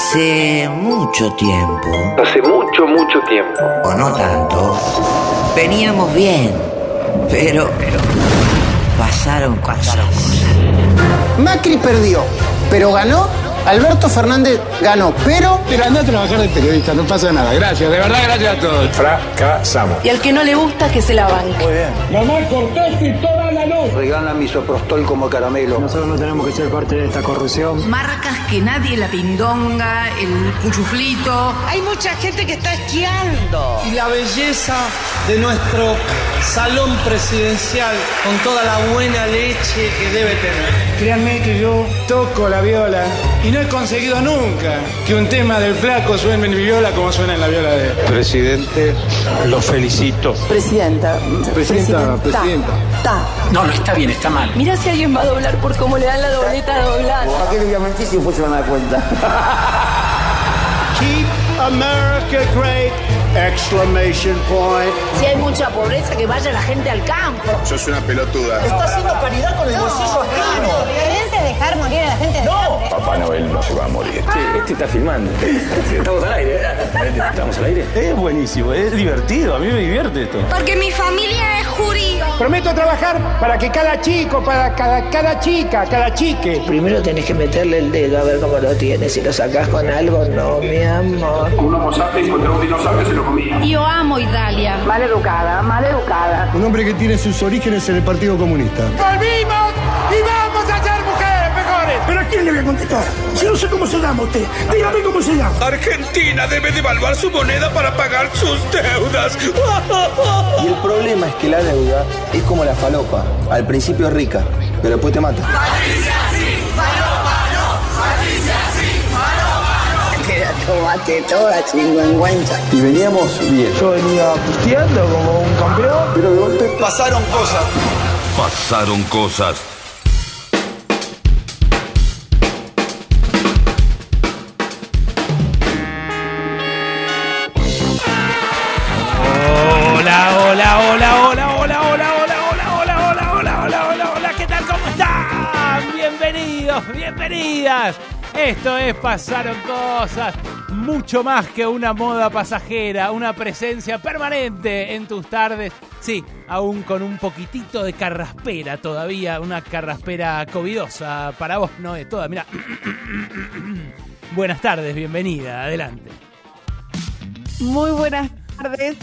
Hace mucho tiempo, Hace mucho, mucho tiempo. o no tanto, veníamos bien, pero pasaron cosas. Macri perdió, pero ganó. Alberto Fernández ganó, pero Pero anda a trabajar de periodista, no pasa nada. Gracias, de verdad, gracias a todos. Fracasamos. Y al que no le gusta, que se la banque. Regalan misoprostol como caramelo. Nosotros no tenemos que ser parte de esta corrupción. Marcas que nadie, la pindonga, el cuchuflito. Hay mucha gente que está esquiando. y la belleza de nuestro salón presidencial con toda la buena leche que debe tener. Créanme que yo toco la viola y no he conseguido nunca que un tema del flaco suene en mi viola como suena en la viola de él. Presidente, lo felicito. Presidenta. Presidenta, presidenta. Ta. No, no está bien, está mal. Mira si alguien va a doblar por cómo le dan la dobleta doblada. ¿Para qué le voy a mentir si después se van a dar cuenta? Keep America great! Exclamation point. Si hay mucha pobreza, que vaya la gente al campo. Sos una pelotuda. Está haciendo caridad con el bolsillo ajeno. Es dejar morir a la gente de hambre. Papá Noel no se va a morir. Este está filmando. Estamos al aire. Estamos al aire. Es buenísimo, es divertido, a mí me divierte esto. Porque mi familia es judío. Prometo trabajar para que cada chico, para cada, cada chica, cada chique. Primero tenés que meterle el dedo a ver cómo lo tienes. Si lo sacás con algo, no, mi amor. Un homo sapiens contra un dinosaurio se lo Yo amo Italia. Mal educada, mal educada. Un hombre que tiene sus orígenes en el Partido Comunista. ¡Volvimos y vamos a ser mujeres mejores! ¿Pero a quién le voy a contestar? Yo no sé cómo se llama usted. Dígame cómo se llama. Argentina debe devaluar su moneda para pagar sus deudas. Y el problema es que la deuda es como la falopa. Al principio es rica, pero después te mata. Te la tomaste toda, chingüengüenza. Y veníamos bien. Yo venía pisteando como un campeón, pero de golpe pasaron cosas. Pasaron cosas. Hola, hola, hola, hola, hola, hola, hola, hola, hola, hola, hola, hola, hola, hola, ¿qué tal? ¿Cómo están? Bienvenidos, bienvenidas. Esto es Pasaron Cosas, mucho más que una moda pasajera, una presencia permanente en tus tardes. Sí, aún con un poquitito de carraspera todavía, una carraspera covidosa para vos, no de toda. Mira, buenas tardes, bienvenida, adelante. Muy buenas tardes.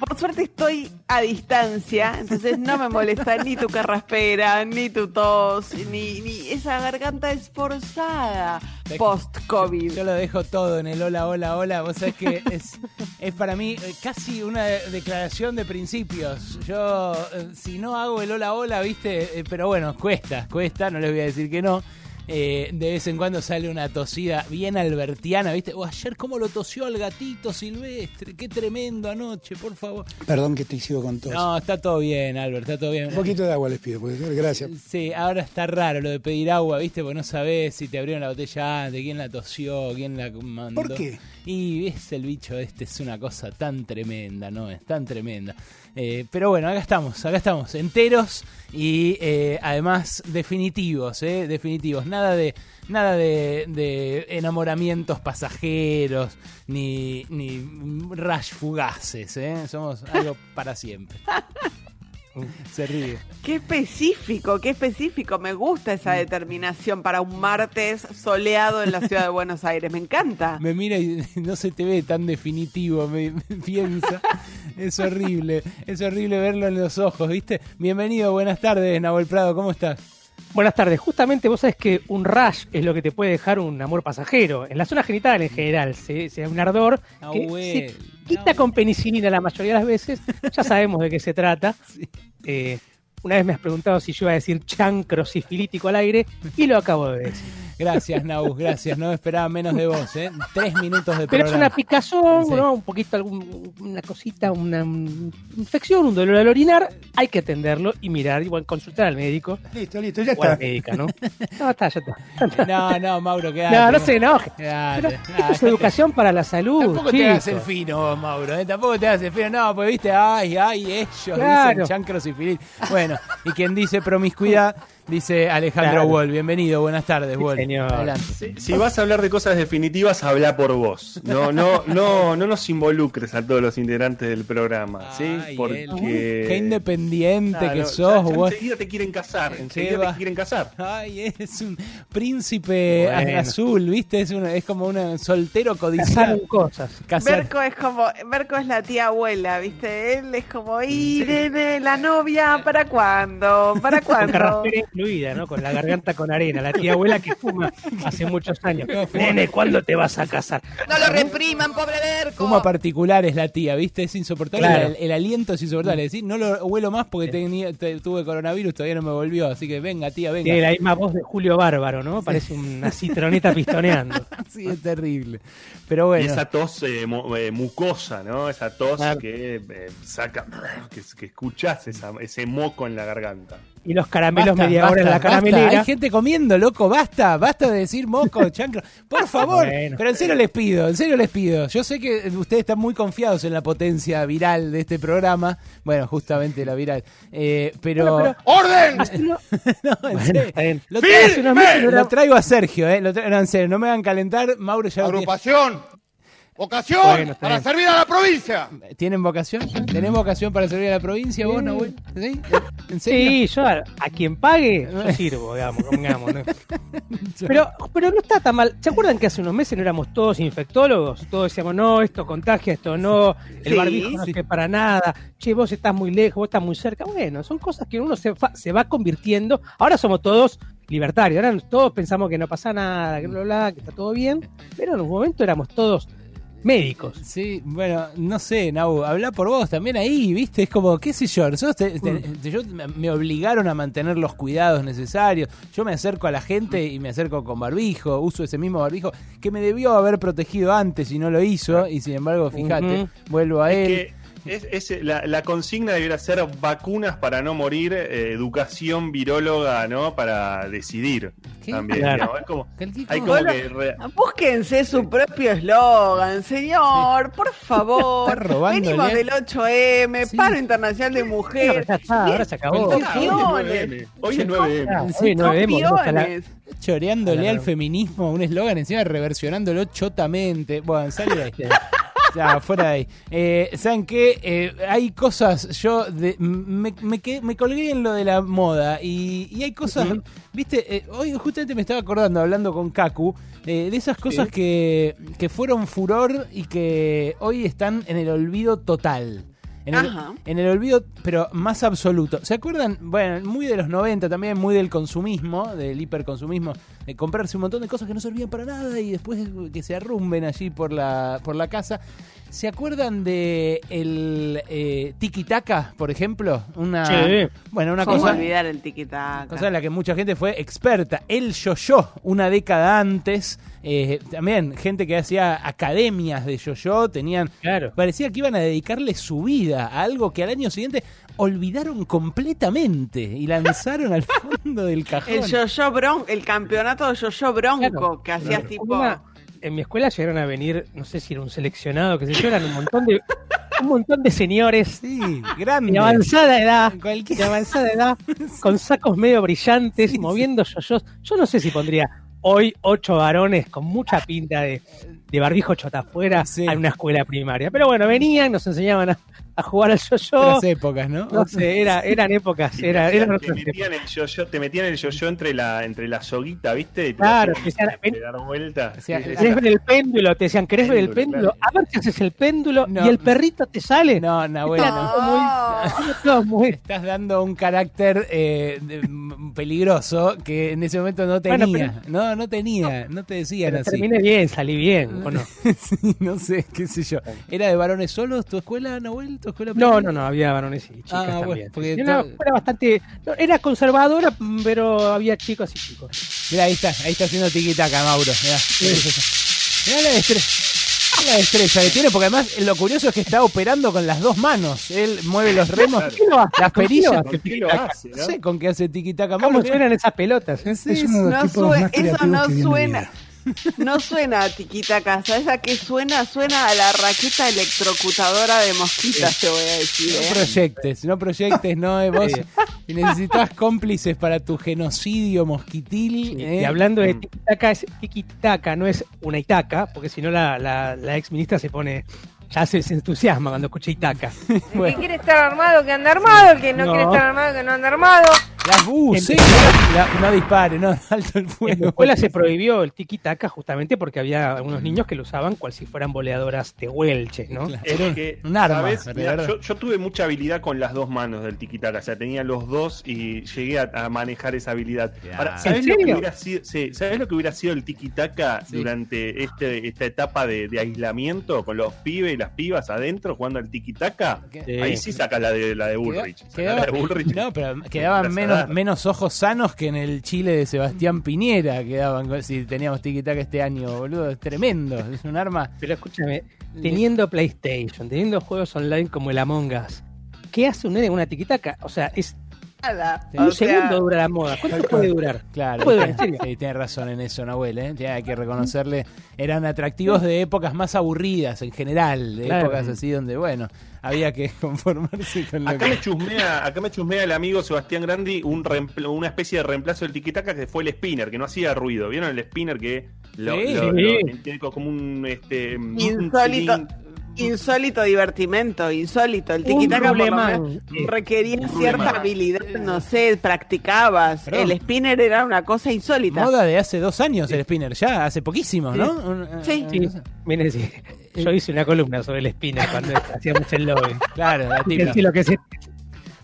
Por suerte estoy a distancia, entonces no me molesta ni tu carraspera, ni tu tos, ni, ni esa garganta esforzada post-COVID. Yo lo dejo todo en el hola, hola, hola. Vos sabés que es, es para mí eh, casi una de- declaración de principios. Yo, eh, si no hago el hola, hola, viste, Eh, pero bueno, cuesta, cuesta, no les voy a decir que no. Eh, de vez en cuando sale una tosida bien albertiana, ¿viste? O ayer cómo lo tosió al gatito silvestre, qué tremendo anoche, por favor. Perdón que te sigo con tos. No, está todo bien, Albert, está todo bien. Un poquito de agua les pido, puede ser. Gracias. Sí, ahora está raro lo de pedir agua, ¿viste? Porque no sabés si te abrieron la botella antes, quién la tosió, quién la mandó. ¿Por qué? Y es el bicho este, es una cosa tan tremenda, ¿no? Es tan tremenda. Eh, pero bueno, acá estamos, acá estamos, enteros y eh, además definitivos, ¿eh? Definitivos. Nada de, nada de, enamoramientos pasajeros, ni, ni rush fugaces, ¿eh? Somos algo para siempre. Se ríe. Qué específico, qué específico. Me gusta esa determinación para un martes soleado en la ciudad de Buenos Aires. Me encanta. Me mira y no se te ve tan definitivo, me, me piensa. Es horrible, es horrible verlo en los ojos, ¿viste? Bienvenido, buenas tardes, Nahuel Prado, ¿cómo estás? Buenas tardes. Justamente vos sabés que un rash es lo que te puede dejar un amor pasajero. En la zona genital en general, se, se un ardor que Nahuel, se quita con penicilina la mayoría de las veces. Ya sabemos de qué se trata. Eh, una vez me has preguntado si yo iba a decir chancro sifilítico al aire y lo acabo de decir. Gracias, Naus, gracias. No esperaba menos de vos, ¿eh? Tres minutos de Pero es una picazón, Sí. ¿no? Un poquito, algún- una cosita, una infección, un dolor al orinar. Hay que atenderlo y mirar, igual consultar al médico. Listo, listo, ya O a la está. médica, ¿no? No, está, ya está. No, no, Mauro, quédate. No, no se enoje. Pero Nah, esto es educación para la salud. Tampoco te chicos. hagas el fino, Mauro, ¿eh? Tampoco te hagas el fino. No, pues viste, ay, ay, ellos Claro. dicen chancros y. Bueno, y quien dice promiscuidad Dice Alejandro Claro. Wall. Bienvenido, buenas tardes, Wall. señor. Adelante. Si, si vas a hablar de cosas definitivas, habla por vos. No, no, no, no nos involucres a todos los integrantes del programa, ¿sí? Ay, Porque. Qué independiente Claro, que sos, ya vos. enseguida te quieren casar, enseguida va. te quieren casar. Ay, es un príncipe Bueno. azul, ¿viste? Es, una, es como un soltero codiciado. Cosas. Casar. Berco es como, Berco es la tía abuela, ¿viste? Él es como, y nene, la novia, ¿para cuándo? ¿Para cuándo? Con la garganta con arena. La tía abuela que fuma hace muchos años. Nene, ¿cuándo te vas a casar? No lo repriman, pobre Berco. Fuma particular es la tía, ¿viste? Es insoportable. Claro. El, el aliento es insoportable. Decir, no lo huelo más porque tenía, te- tuve coronavirus, todavía no me volvió. Así que venga, tía, venga. Tiene la misma voz de Julio Bárbaro, ¿no? Parece una citroneta pistoneando. Sí, es terrible. Pero bueno. Y esa tos eh, eh, mucosa, ¿no? Esa tos Claro. que eh, saca, que, que escuchás esa- ese moco en la garganta. Y los caramelos Basta, media hora en la basta. caramelera. Hay gente comiendo, loco, basta, basta de decir moco, chancro. Por favor, Bueno. pero en serio les pido, en serio les pido. Yo sé que ustedes están muy confiados en la potencia viral de este programa. Bueno, justamente la viral. Eh, pero. Bueno, ¡Orden! No- No, en Bueno, serio. bien. Lo, traigo, lo traigo a Sergio, ¿eh? Lo tra- no, en serio, no me hagan calentar. Mauro ya. Agrupación. Vocación Bueno, para servir a la provincia. ¿Tienen vocación? ¿Tenés vocación para servir a la provincia vos, Nahuel? ¿Sí? ¿En serio? Sí, yo a, a quien pague, yo sirvo, digamos, digamos, ¿no? Pero, pero no está tan mal. ¿Se acuerdan que hace unos meses no éramos todos infectólogos? Todos decíamos, no, esto contagia, esto no, el Sí. barbijo no sirve para nada, che, vos estás muy lejos, vos estás muy cerca. Bueno, son cosas que uno se, fa- se va convirtiendo. Ahora somos todos libertarios, ahora todos pensamos que no pasa nada, que bla, bla, que está todo bien, pero en un momento éramos todos médicos. Sí, bueno, no sé, Nau, habla por vos también ahí, ¿viste? Es como, qué sé yo, nosotros te- te- Mm. te- yo- me- obligaron a mantener los cuidados necesarios. Yo me acerco a la gente y me acerco con barbijo, uso ese mismo barbijo que me debió haber protegido antes y no lo hizo, y sin embargo, fíjate, vuelvo a Es él. que es, es- la, la consigna debería ser vacunas para no morir, eh, educación viróloga, ¿no? Para decidir ¿Qué? también. Claro. hay como que re- Búsquense su propio eslogan, señor, por favor. Está robando, Venimos Lea. del 8M, Sí. Paro Internacional de Mujeres. está, ahora se acabó. Ah, hoy es Campeones. 9M. Hoy es 9M. Ah. Choreándole Claro. al feminismo un eslogan encima reversionándolo chotamente. Bueno, de ahí. Ya, fuera de ahí. Eh, ¿Saben qué? Eh, hay cosas, yo de- me, me, quedé- me colgué en lo de la moda y, y hay cosas, viste, Eh, hoy justamente me estaba acordando, hablando con Kaku, eh, de esas cosas que, que fueron furor y que hoy están en el olvido total. En el, Ajá. en el olvido, pero más absoluto. ¿Se acuerdan? Bueno, muy de los 90 también, muy del consumismo, del hiperconsumismo, de comprarse un montón de cosas que no servían para nada y después que se arrumben allí por la, por la casa. ¿Se acuerdan de el eh, tiki taka, por ejemplo? Una, Sí. Bueno, una ¿Cómo cosa, olvidar el tiquitaca? cosa en la que mucha gente fue experta. El yo-yo, una década antes. Eh, también gente que hacía academias de yo-yo, tenían Claro. Parecía que iban a dedicarle su vida a algo que al año siguiente olvidaron completamente y lanzaron al fondo del cajón. El yo-yo bronco, el campeonato de yo-yo bronco Claro. que hacías tipo. Una- en mi escuela llegaron a venir, no sé si era un seleccionado, que se yo, eran un montón de un montón de señores Sí, grande. de avanzada edad, Cualquier- de avanzada edad, con sacos medio brillantes, moviendo yoyos. Yo no sé si pondría hoy ocho varones con mucha pinta de, de barbijo chota afuera Sí. a una escuela primaria. Pero bueno, venían, nos enseñaban a, a jugar al yo-yo. Otras épocas, ¿no? No sé, era, eran épocas, te era, eran te metían el yo-yo, te metían el yo-yo entre la, entre la soguita, ¿viste? Y te Claro, te decían, ven- te dar vuelta. O sea, Sí, sí, ¿Querés sí. ver el péndulo? Te decían, ¿querés ver el Péndulo, péndulo? A ver si haces el péndulo No. y el perrito te sale. No, Nahuel, no. todo muy- era todo muy- Estás dando un carácter eh, peligroso que en ese momento no Bueno, tenía. No, no tenía. No te decían así. terminé bien, salí bien, ¿o no? Sí, no sé, qué sé yo. ¿Era de varones solos tu escuela, Nahuel? ¿Tu escuela No, no, no, había varones y chicas Ah, bueno, también. porque Era una todo- escuela bastante. no, era conservadora, pero había chicos y chicos. Mirá, ahí está, ahí está haciendo tiquitaca, Mauro. Mirá, Mirá la destreza. Mirá la destreza que tiene, porque además lo curioso es que está operando con las dos manos. Él mueve los remos, ¿Por qué lo hace? las ¿Con qué perillas. No sé con qué hace tiquitaca, ¿Cómo Mauro. suenan esas pelotas? eh? Sí, Es uno de los No eso no suena. No suena a tiquitaca, ¿sabes a qué suena? Suena a la raqueta electrocutadora de mosquitas, te voy a decir. No ¿eh? proyectes, no proyectes, no, eh, vos. Necesitas cómplices para tu genocidio mosquitil. ¿eh? Y hablando de tiki-taka, es tiki-taka, no es una itaca, porque si no la, la, la ex ministra se pone, ya se, se entusiasma cuando escucha itaca. El que quiere estar armado, que anda armado. El que no, No. quiere estar armado, que no anda armado. Las buses. no dispare, no, alto el En fuego. la escuela se prohibió el tiki-taka justamente porque había algunos niños que lo usaban cual si fueran boleadoras de Welche, ¿no? Es que, un arma, yo, yo tuve mucha habilidad con las dos manos del tiquitaca, o sea, tenía los dos y llegué a, a manejar esa habilidad. Ahora, ¿sabes ¿En lo, que hubiera sido, sí, ¿sabés lo que hubiera sido el tiquitaca Sí. durante este, esta etapa de, de aislamiento con los pibes y las pibas adentro jugando al tiquitaca? Sí. Ahí sí saca la de la de Bullrich. Quedaba- la de Bullrich. no, pero quedaban Las menos, ojos sanos que en el Chile de Sebastián Piñera. Quedaban con- si teníamos tiki-taka este año, boludo. Es tremendo. Es un arma. Pero escúchame, teniendo PlayStation, teniendo juegos online como el Among Us, ¿qué hace un nene con una tiquitaca? O sea, es Nada. un O sea, segundo dura la moda. ¿Cuánto puede durar? Claro, Puede durar, tiene, en serio. sí, tiene razón en eso, Nahuel. ¿eh? Tiene- Hay que reconocerle. Eran atractivos de épocas más aburridas en general. De Claro. épocas así donde, bueno, había que conformarse con lo Acá que. me, chusmea, acá me chusmea el amigo Sebastián Grandi un reempl- una especie de reemplazo del tiquitaca que fue el spinner, que no hacía ruido. ¿Vieron el spinner que lo, Sí, lo- sí. lo- como un este un Insólito, cilindro- insólito divertimento, insólito. El tiquitaca por lo rulemán. menos requería Un cierta habilidad, no sé, practicabas. Perdón. El spinner era una cosa insólita. Moda de hace dos años el spinner, ya, hace poquísimo, ¿no? Sí. eh, Sí, miren, sí. Yo hice una columna sobre el spinner cuando hacíamos el lobby. Claro, la Y típica. sí, lo que es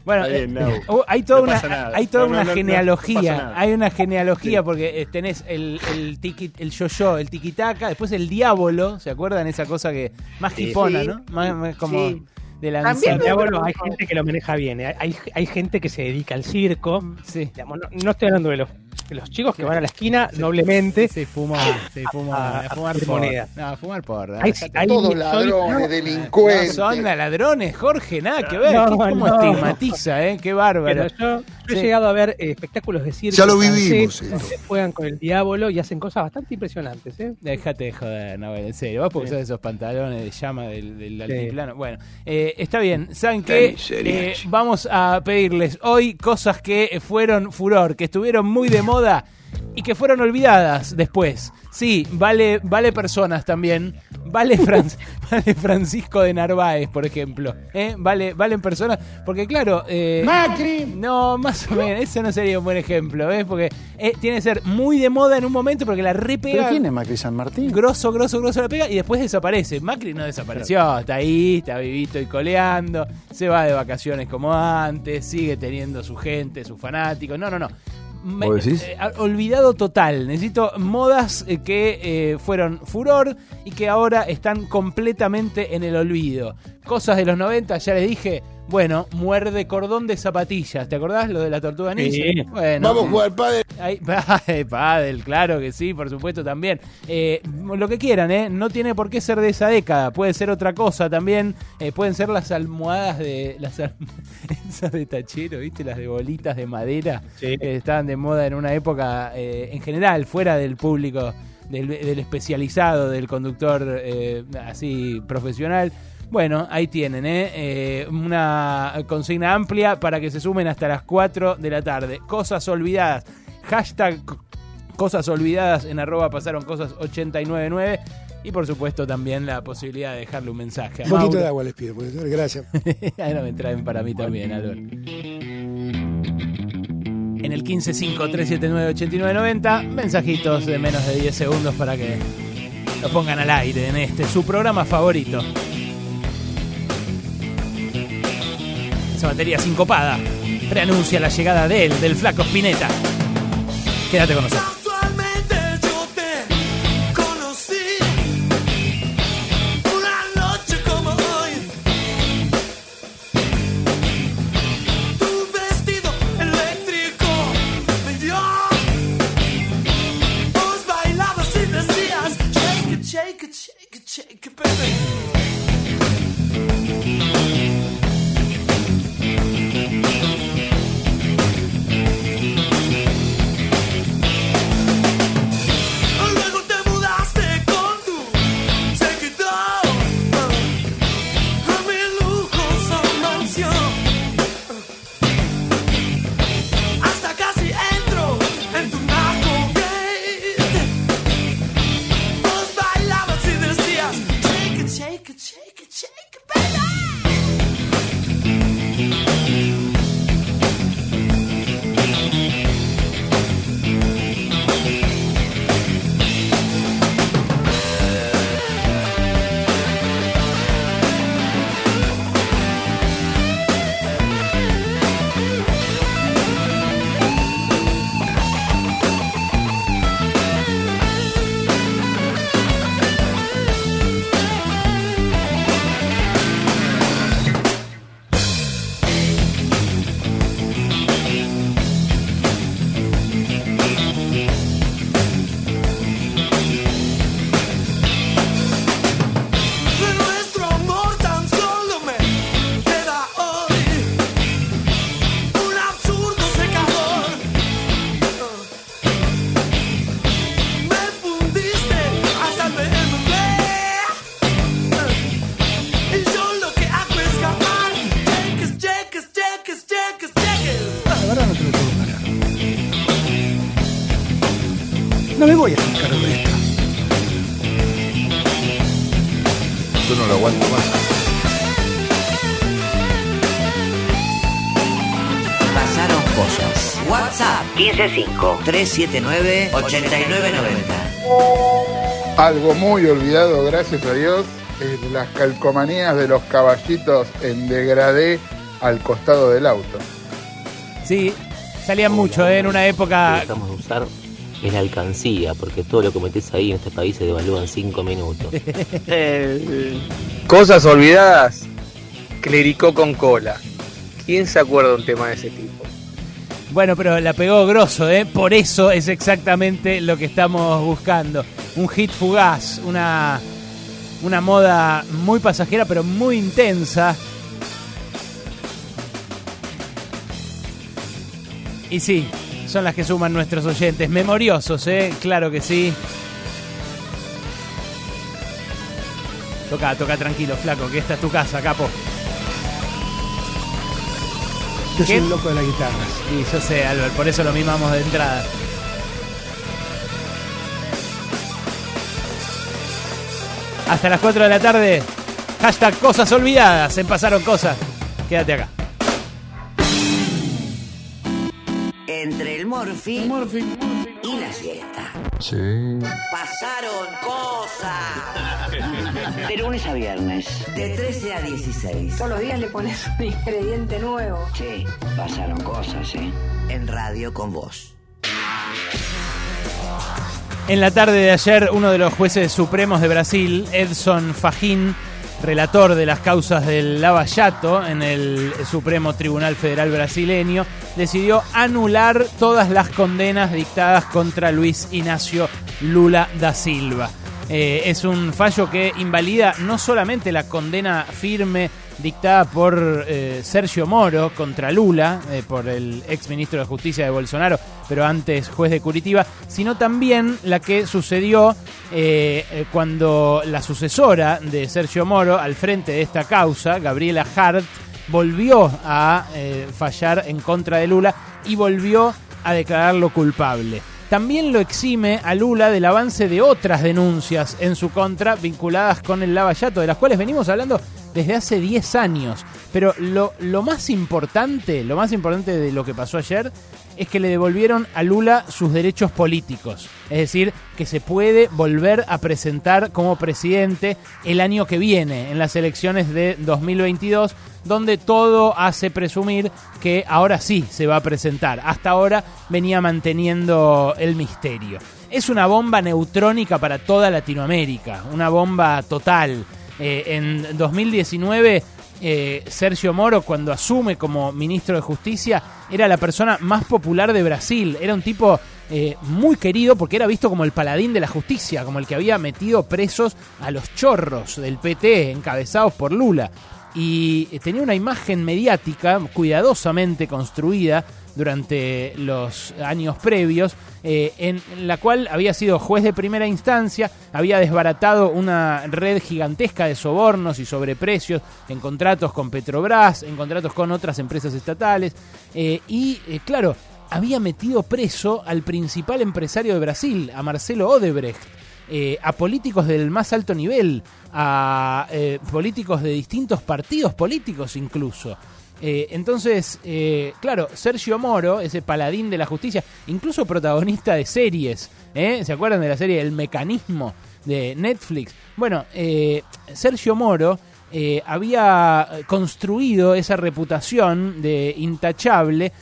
Bueno, bien, eh, uh, hay toda No una, hay toda No, una no, no, genealogía, hay una genealogía porque eh, tenés el el tiki, el yo-yo, el tiquitaca, después el diablo, ¿se acuerdan esa cosa que más Sí. hipona, Sí. ¿no? Más, más como Sí. De la hay gente que lo maneja bien. ¿eh? Hay, hay gente que se dedica al circo. Sí. Digamos, no, no estoy hablando de los, de los chicos que van a la esquina noblemente. Se fumó, se fumó, A- a, fumar moneda. No, a fumar porra. Hay- hay- Todos soy- ladrones, no, delincuentes. No son ladrones, Jorge, nada que ver. No, ¿Qué- ¿Cómo no. estigmatiza, eh? Qué bárbaro. Pero yo, yo Sí. he llegado a ver eh, espectáculos de circo. Ya lo francés, vivimos, eso. juegan con el diablo y hacen cosas bastante impresionantes. ¿eh? Déjate de joder, no, en serio. Vos porque usás esos pantalones de llama del, del Sí. altiplano. Bueno, eh, está bien. ¿Saben Qué Eh, vamos a pedirles hoy cosas que fueron furor, que estuvieron muy de moda y que fueron olvidadas después. Sí, vale, vale personas también. Vale, Fran- vale Francisco de Narváez, por ejemplo. ¿eh? Vale, valen personas. Porque claro... eh, Macri. no, más o menos, ese no sería un buen ejemplo, ¿ves? Porque eh, tiene que ser muy de moda en un momento porque la repega. ¿Pero quién es Macri San Martín? Grosso, grosso, grosso la pega y después desaparece. Macri no desapareció, está ahí, está vivito y coleando, se va de vacaciones como antes, sigue teniendo su gente, sus fanáticos. No, no, no. Me- ¿Vos decís? eh, olvidado total. Necesito modas eh, que eh, fueron furor y que ahora están completamente en el olvido. Cosas de los 90, ya les dije. Bueno, muerde cordón de zapatillas. ¿Te acordás lo de la tortuga ninja? Sí. Bueno, Vamos a jugar padre. Ahí, pádel, claro que sí, por supuesto también. Eh, lo que quieran, ¿eh? No tiene por qué ser de esa década, puede ser otra cosa también. Eh, pueden ser las almohadas de. Las alm- esas de tachero, ¿viste? Las de bolitas de madera Sí. que estaban de moda en una época eh, en general, fuera del público, del, del especializado, del conductor eh, así profesional. Bueno, ahí tienen, ¿eh? Eh, una consigna amplia para que se sumen hasta las 4 de la tarde. Cosas olvidadas. Hashtag c- cosas olvidadas en arroba pasaron cosas 899. Y por supuesto también la posibilidad de dejarle un mensaje a Un poquito Mauro. de agua les pido, profesor. Gracias. Ahora me traen para mí también, Albert. En el 155-379-8990, mensajitos de menos de 10 segundos para que lo pongan al aire en este, su programa favorito. Esa batería sincopada preanuncia la llegada de él, del flaco Spinetta. Quédate con nosotros. 155 379 8990. Algo muy olvidado, gracias a Dios, es las calcomanías de los caballitos en degradé al costado del auto. Sí, salían mucho ¿eh? en una época. tratamos de usar es la alcancía, porque todo lo que metes ahí en este país se devalúa en 5 minutos. Cosas olvidadas. Clericó con cola. ¿Quién se acuerda de un tema de ese tipo? Bueno, pero la pegó grosso, ¿eh? Por eso es exactamente lo que estamos buscando. Un hit fugaz, una, una moda muy pasajera, pero muy intensa. Y sí, son las que suman nuestros oyentes. Memoriosos, ¿eh? Claro que sí. Toca, toca tranquilo, flaco, que esta es tu casa, capo. Yo soy ¿Qué? un loco de la guitarra. Y yo sé, Albert, por eso lo mimamos de entrada. Hasta las 4 de la tarde. Hashtag cosas olvidadas. Se pasaron cosas. Quédate acá. Entre el morfi, y la siesta. Sí. Pasaron cosas. De lunes a viernes. De 13 a 16. Todos los días le pones un ingrediente nuevo. Sí, pasaron cosas, ¿eh? En radio con vos. En la tarde de ayer, uno de los jueces supremos de Brasil, Edson Fajín, relator de las causas del Lava Jato en el Supremo Tribunal Federal brasileño, decidió anular todas las condenas dictadas contra Luis Ignacio Lula da Silva. Eh, es un fallo que invalida no solamente la condena firme dictada por eh, Sergio Moro contra Lula, eh, por el ex ministro de Justicia de Bolsonaro, pero antes juez de Curitiba, sino también la que sucedió eh, cuando la sucesora de Sergio Moro al frente de esta causa, Gabriela Hart, volvió a fallar en contra de Lula y volvió a declararlo culpable. También lo exime a Lula del avance de otras denuncias en su contra vinculadas con el lavallato, de las cuales venimos hablando desde hace 10 años. Pero lo, lo más importante, lo más importante de lo que pasó ayer es que le devolvieron a Lula sus derechos políticos. Es decir, que se puede volver a presentar como presidente el año que viene, en las elecciones de 2022, donde todo hace presumir que ahora sí se va a presentar. Hasta ahora venía manteniendo el misterio. Es una bomba neutrónica para toda Latinoamérica, una bomba total. Eh, en 2019 eh, Sergio Moro, cuando asume como ministro de Justicia, era la persona más popular de Brasil. Era un tipo eh, muy querido porque era visto como el paladín de la justicia, como el que había metido presos a los chorros del PT, encabezados por Lula. Y eh, tenía una imagen mediática cuidadosamente construida durante los años previos, eh, en la cual había sido juez de primera instancia, había desbaratado una red gigantesca de sobornos y sobreprecios en contratos con Petrobras, en contratos con otras empresas estatales, eh, y claro, había metido preso al principal empresario de Brasil, a Marcelo Odebrecht. Eh, a políticos del más alto nivel, a eh, políticos de distintos partidos políticos incluso. Eh, entonces, eh, claro, Sergio Moro, ese paladín de la justicia, incluso protagonista de series. ¿se acuerdan de la serie El Mecanismo de Netflix? Bueno, Sergio Moro había construido esa reputación de intachable.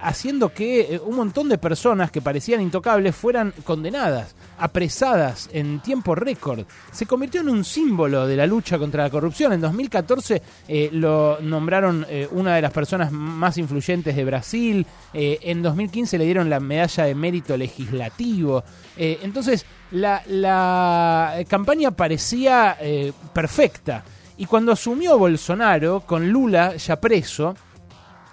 haciendo que un montón de personas que parecían intocables fueran condenadas, apresadas en tiempo récord. Se convirtió en un símbolo de la lucha contra la corrupción. En 2014 eh, lo nombraron eh, una de las personas más influyentes de Brasil. Eh, en 2015 le dieron la medalla de mérito legislativo. Entonces, la, la campaña parecía perfecta. Y cuando asumió Bolsonaro, con Lula ya preso,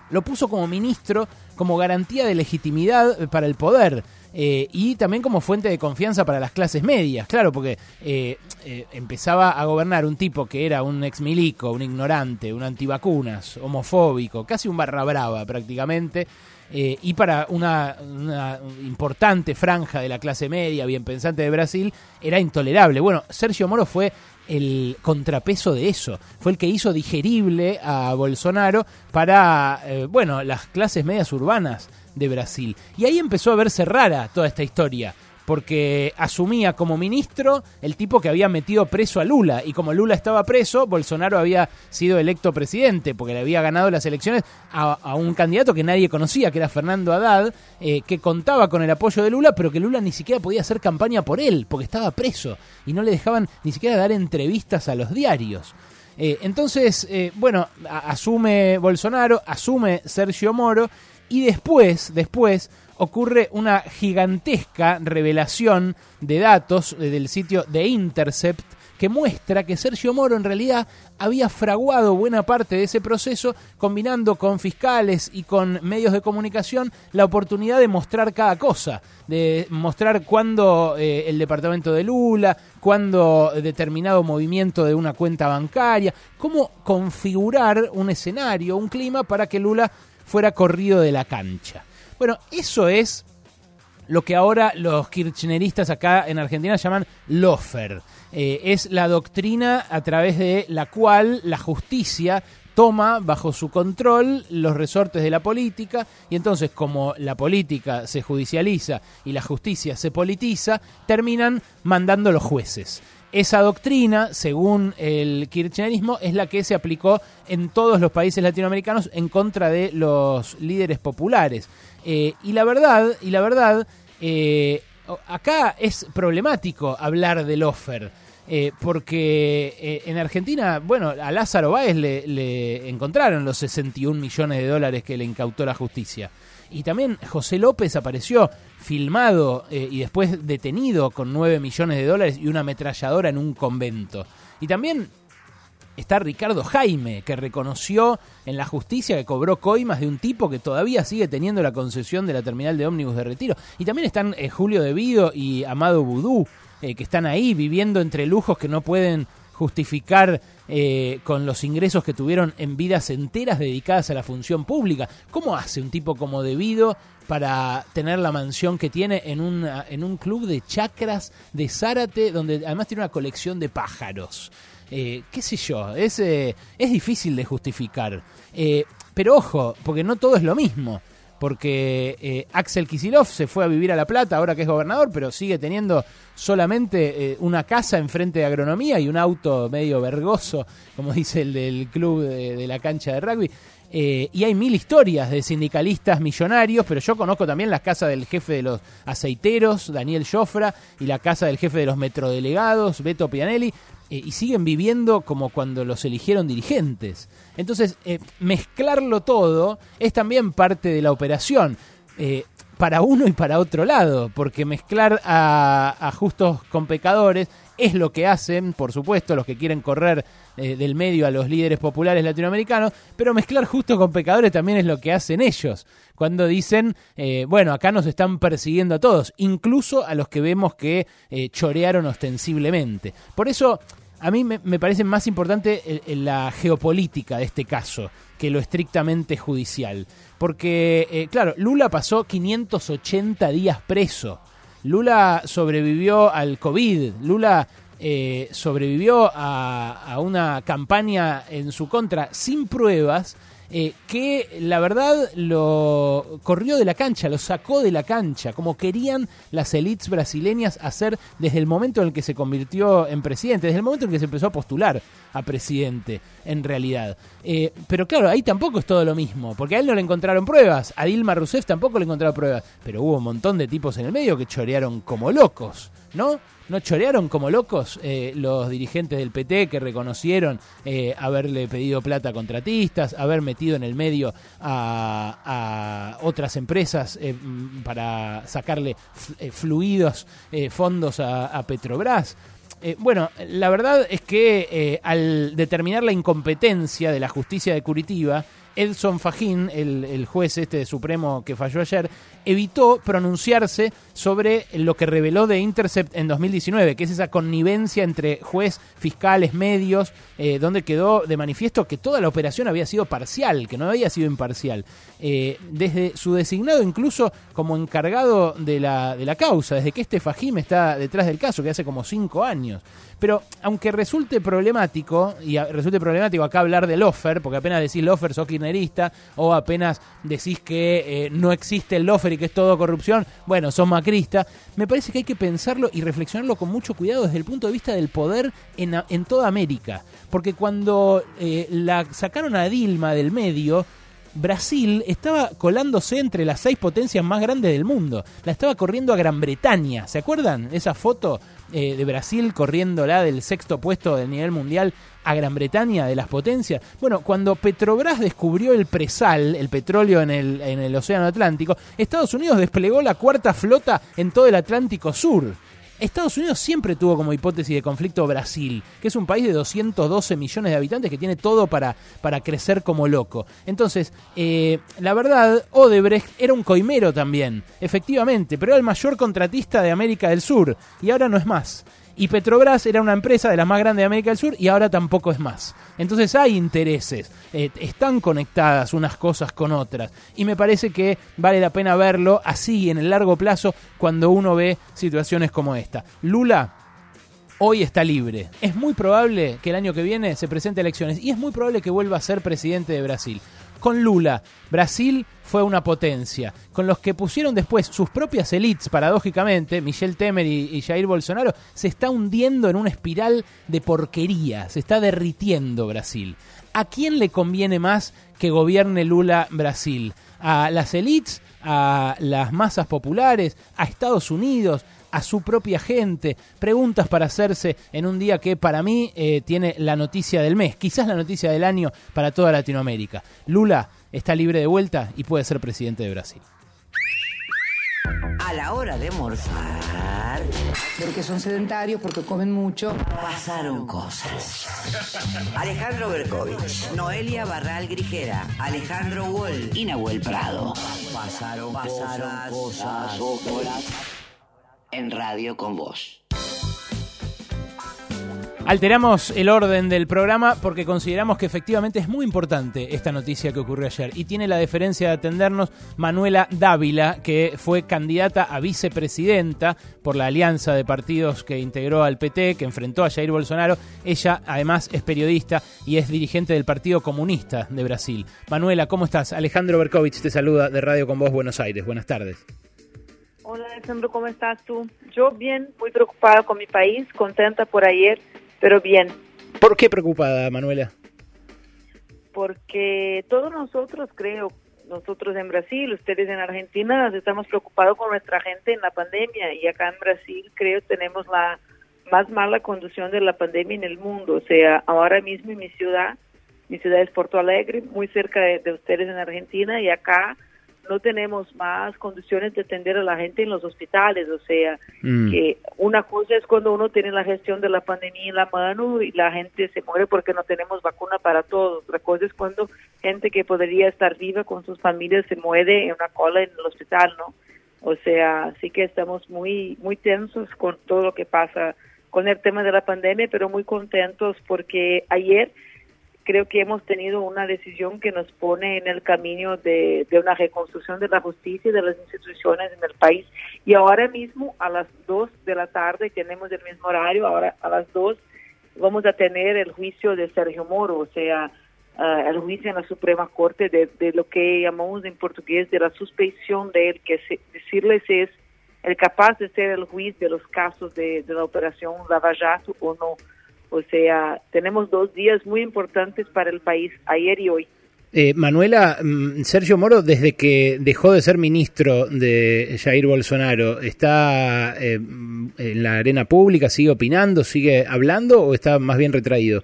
lo puso como ministro, como garantía de legitimidad para el poder. Eh, y también como fuente de confianza para las clases medias, claro, porque eh, eh, empezaba a gobernar un tipo que era un ex milico, un ignorante, un antivacunas, homofóbico, casi un barra brava prácticamente, eh, y para una, una importante franja de la clase media, bien pensante de Brasil, era intolerable. Bueno, Sergio Moro fue el contrapeso de eso. Fue el que hizo digerible a Bolsonaro para, eh, bueno, las clases medias urbanas de Brasil. Y ahí empezó a verse rara toda esta historia porque asumía como ministro el tipo que había metido preso a Lula. Y como Lula estaba preso, Bolsonaro había sido electo presidente, porque le había ganado las elecciones a, un candidato que nadie conocía, que era Fernando Haddad, eh, que contaba con el apoyo de Lula, pero que Lula ni siquiera podía hacer campaña por él, porque estaba preso. Y no le dejaban ni siquiera dar entrevistas a los diarios. Eh, entonces, eh, bueno, asume Bolsonaro, asume Sergio Moro, y después, después, ocurre una gigantesca revelación de datos eh, del sitio de Intercept que muestra que Sergio Moro en realidad había fraguado buena parte de ese proceso combinando con fiscales y con medios de comunicación la oportunidad de mostrar cada cosa, de mostrar cuándo eh, el departamento de Lula, cuándo determinado movimiento de una cuenta bancaria, cómo configurar un escenario, un clima para que Lula fuera corrido de la cancha. Bueno, eso es lo que ahora los kirchneristas acá en Argentina llaman lofer. Eh, es la doctrina a través de la cual la justicia toma bajo su control los resortes de la política y entonces como la política se judicializa y la justicia se politiza, terminan mandando los jueces. Esa doctrina, según el kirchnerismo, es la que se aplicó en todos los países latinoamericanos en contra de los líderes populares. Eh, y la verdad, y la verdad, eh, acá es problemático hablar del offer. eh, porque en Argentina, bueno, a Lázaro Báez le encontraron los 61 millones de dólares que le incautó la justicia. Y también José López apareció filmado eh, y después detenido con 9 millones de dólares y una ametralladora en un convento. Y también está Ricardo Jaime, que reconoció en la justicia que cobró coimas de un tipo que todavía sigue teniendo la concesión de la terminal de ómnibus de retiro. Y también están eh, Julio Devido y Amado Vudú, eh, que están ahí viviendo entre lujos que no pueden justificar eh, con los ingresos que tuvieron en vidas enteras dedicadas a la función pública. ¿Cómo hace un tipo como Devido para tener la mansión que tiene en un, en un club de chacras de Zárate, donde además tiene una colección de pájaros? Eh, qué sé yo, es, eh, es difícil de justificar. Eh, pero ojo, porque no todo es lo mismo. Porque eh, Axel Kisilov se fue a vivir a La Plata ahora que es gobernador, pero sigue teniendo solamente eh, una casa enfrente de agronomía y un auto medio vergoso, como dice el del club de, la cancha de rugby. Eh, y hay mil historias de sindicalistas millonarios, pero yo conozco también las casas del jefe de los aceiteros, Daniel Jofra, y la casa del jefe de los metrodelegados, Beto Pianelli, eh, y siguen viviendo como cuando los eligieron dirigentes. Entonces, eh, mezclarlo todo es también parte de la operación. eh, para uno y para otro lado, porque mezclar a, a justos con pecadores es lo que hacen, por supuesto, los que quieren correr eh, del medio a los líderes populares latinoamericanos, pero mezclar justos con pecadores también es lo que hacen ellos, cuando dicen, bueno, acá nos están persiguiendo a todos, incluso a los que vemos que chorearon ostensiblemente. Por eso, a mí me, parece más importante la geopolítica de este caso que lo estrictamente judicial. Porque, eh, claro, Lula pasó 580 días preso. Lula sobrevivió al COVID. Lula eh, sobrevivió a una campaña en su contra sin pruebas eh, que la verdad lo corrió de la cancha, lo sacó de la cancha, como querían las élites brasileñas hacer desde el momento en el que se convirtió en presidente, desde el momento en que se empezó a postular a presidente, en realidad. Eh, pero claro, ahí tampoco es todo lo mismo, porque a él no le encontraron pruebas, a Dilma Rousseff tampoco le encontraron pruebas, pero hubo un montón de tipos en el medio que chorearon como locos, ¿no? ¿No chorearon como locos eh, los dirigentes del PT que reconocieron eh, haberle pedido plata a contratistas, haber metido en el medio a, otras empresas eh, mm, para sacarle eh, fluidos fondos a, Petrobras? Bueno, la verdad es que al determinar la incompetencia de la justicia de Curitiba, Edson Fajín, el, juez este supremo que falló ayer, evitó pronunciarse sobre lo que reveló de Intercept en 2019, que es esa connivencia entre juez, fiscales, medios, eh, donde quedó de manifiesto que toda la operación había sido parcial, que no había sido imparcial. Eh, desde su designado incluso como encargado de la, de la causa, desde que este Fajim está detrás del caso, que hace como cinco años. Pero aunque resulte problemático, y resulte problemático acá hablar del offer, porque apenas decís lofer sos kirchnerista, o apenas decís que eh, no existe el lofer y que es todo corrupción, bueno, sos macrista, me parece que hay que pensarlo y reflexionarlo con mucho cuidado desde el punto de vista del poder en, en toda América. Porque cuando eh, la sacaron a Dilma del medio, Brasil estaba colándose entre las seis potencias más grandes del mundo. La estaba corriendo a Gran Bretaña. ¿Se acuerdan? Esa foto eh, de Brasil corriéndola del sexto puesto del nivel mundial a Gran Bretaña de las potencias. Bueno, cuando Petrobras descubrió el presal, el petróleo en el, en el Océano Atlántico, Estados Unidos desplegó la cuarta flota en todo el Atlántico Sur. Estados Unidos siempre tuvo como hipótesis de conflicto Brasil, que es un país de 212 millones de habitantes que tiene todo para, para crecer como loco. Entonces, eh, la verdad, Odebrecht era un coimero también, efectivamente, pero era el mayor contratista de América del Sur y ahora no es más. Y Petrobras era una empresa de las más grandes de América del Sur y ahora tampoco es más. Entonces hay intereses, eh, están conectadas unas cosas con otras. Y me parece que vale la pena verlo así en el largo plazo cuando uno ve situaciones como esta. Lula hoy está libre. Es muy probable que el año que viene se presente a elecciones y es muy probable que vuelva a ser presidente de Brasil. Con Lula, Brasil fue una potencia. Con los que pusieron después sus propias elites, paradójicamente, Michel Temer y, y Jair Bolsonaro, se está hundiendo en una espiral de porquería. Se está derritiendo Brasil. ¿A quién le conviene más que gobierne Lula Brasil? ¿A las elites? ¿A las masas populares? ¿A Estados Unidos? A su propia gente, preguntas para hacerse en un día que para mí eh, tiene la noticia del mes, quizás la noticia del año para toda Latinoamérica. Lula está libre de vuelta y puede ser presidente de Brasil. A la hora de almorzar, Porque son sedentarios, porque comen mucho. pasaron cosas. Alejandro Berkovich, Noelia Barral Grijera, Alejandro Wall y Nahuel Prado. Pasaron, pasaron cosas, en radio con vos. Alteramos el orden del programa porque consideramos que efectivamente es muy importante esta noticia que ocurrió ayer y tiene la deferencia de atendernos Manuela Dávila, que fue candidata a vicepresidenta por la alianza de partidos que integró al PT, que enfrentó a Jair Bolsonaro. Ella además es periodista y es dirigente del Partido Comunista de Brasil. Manuela, ¿cómo estás? Alejandro Berkovich te saluda de Radio con Vos Buenos Aires. Buenas tardes. Hola Alejandro, ¿cómo estás tú? Yo bien, muy preocupada con mi país, contenta por ayer, pero bien, ¿Por qué preocupada, Manuela? porque todos nosotros, creo, nosotros en Brasil, ustedes en Argentina, estamos preocupados con nuestra gente en la pandemia y acá en Brasil creo tenemos la más mala conducción de la pandemia en el mundo. O sea, ahora mismo en mi ciudad, mi ciudad es Porto Alegre, muy cerca de, de ustedes en Argentina y acá no tenemos más condiciones de atender a la gente en los hospitales, o sea, Mm. que una cosa es cuando uno tiene la gestión de la pandemia en la mano y la gente se muere porque no tenemos vacuna para todos. Otra cosa es cuando gente que podría estar viva con sus familias se muere en una cola en el hospital, ¿no? O sea, sí que estamos muy muy tensos con todo lo que pasa con el tema de la pandemia, pero muy contentos porque ayer creo que hemos tenido una decisión que nos pone en el camino de, una reconstrucción de la justicia y de las instituciones en el país. Y ahora mismo a las 2 de la tarde tenemos el mismo horario, ahora a las 2 vamos a tener el juicio de Sergio Moro, o sea, ah, el juicio en la Suprema Corte de, de lo que llamamos en portugués de la suspensión de él, que se, decirles es el capaz de ser el juez de los casos de, de la operación Lava Jato o no. O sea, tenemos dos días muy importantes para el país, ayer y hoy. Eh, Manuela, mm, Sergio Moro, desde que dejó de ser ministro de Jair Bolsonaro, ¿está eh, mm, en la arena pública? ¿Sigue opinando? ¿Sigue hablando o está más bien retraído?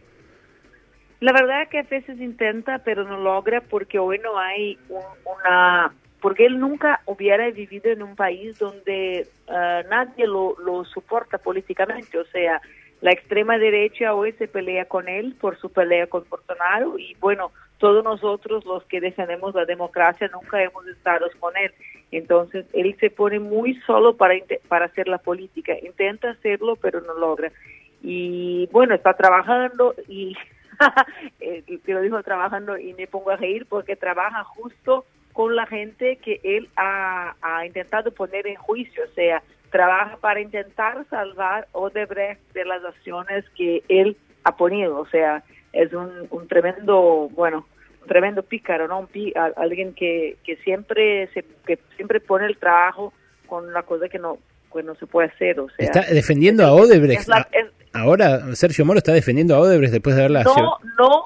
La verdad que a veces intenta, pero no logra porque hoy no hay un- una... Porque él nunca hubiera vivido en un país donde ah, nadie lo, lo soporta políticamente. O sea, la extrema derecha hoy se pelea con él por su pelea con Bolsonaro y bueno, todos nosotros los que defendemos la democracia nunca hemos estado con él. Entonces, él se pone muy solo para, para hacer la política. Intenta hacerlo, pero no logra. Y bueno, está trabajando y eh, te lo dijo trabajando y me pongo a reír porque trabaja justo con la gente que él ha, ha intentado poner en juicio, o sea, trabaja para intentar salvar Odebrecht de las acciones que él ha ponido, o sea, es un, un tremendo, bueno, un tremendo pícaro, ¿no? Un pí, a, alguien que, que siempre se, que siempre pone el trabajo con una cosa que no que no se puede hacer, o sea, Está defendiendo a Odebrecht. es la- es- Ahora Sergio Moro está defendiendo a Odebrecht después de haberla... no, no,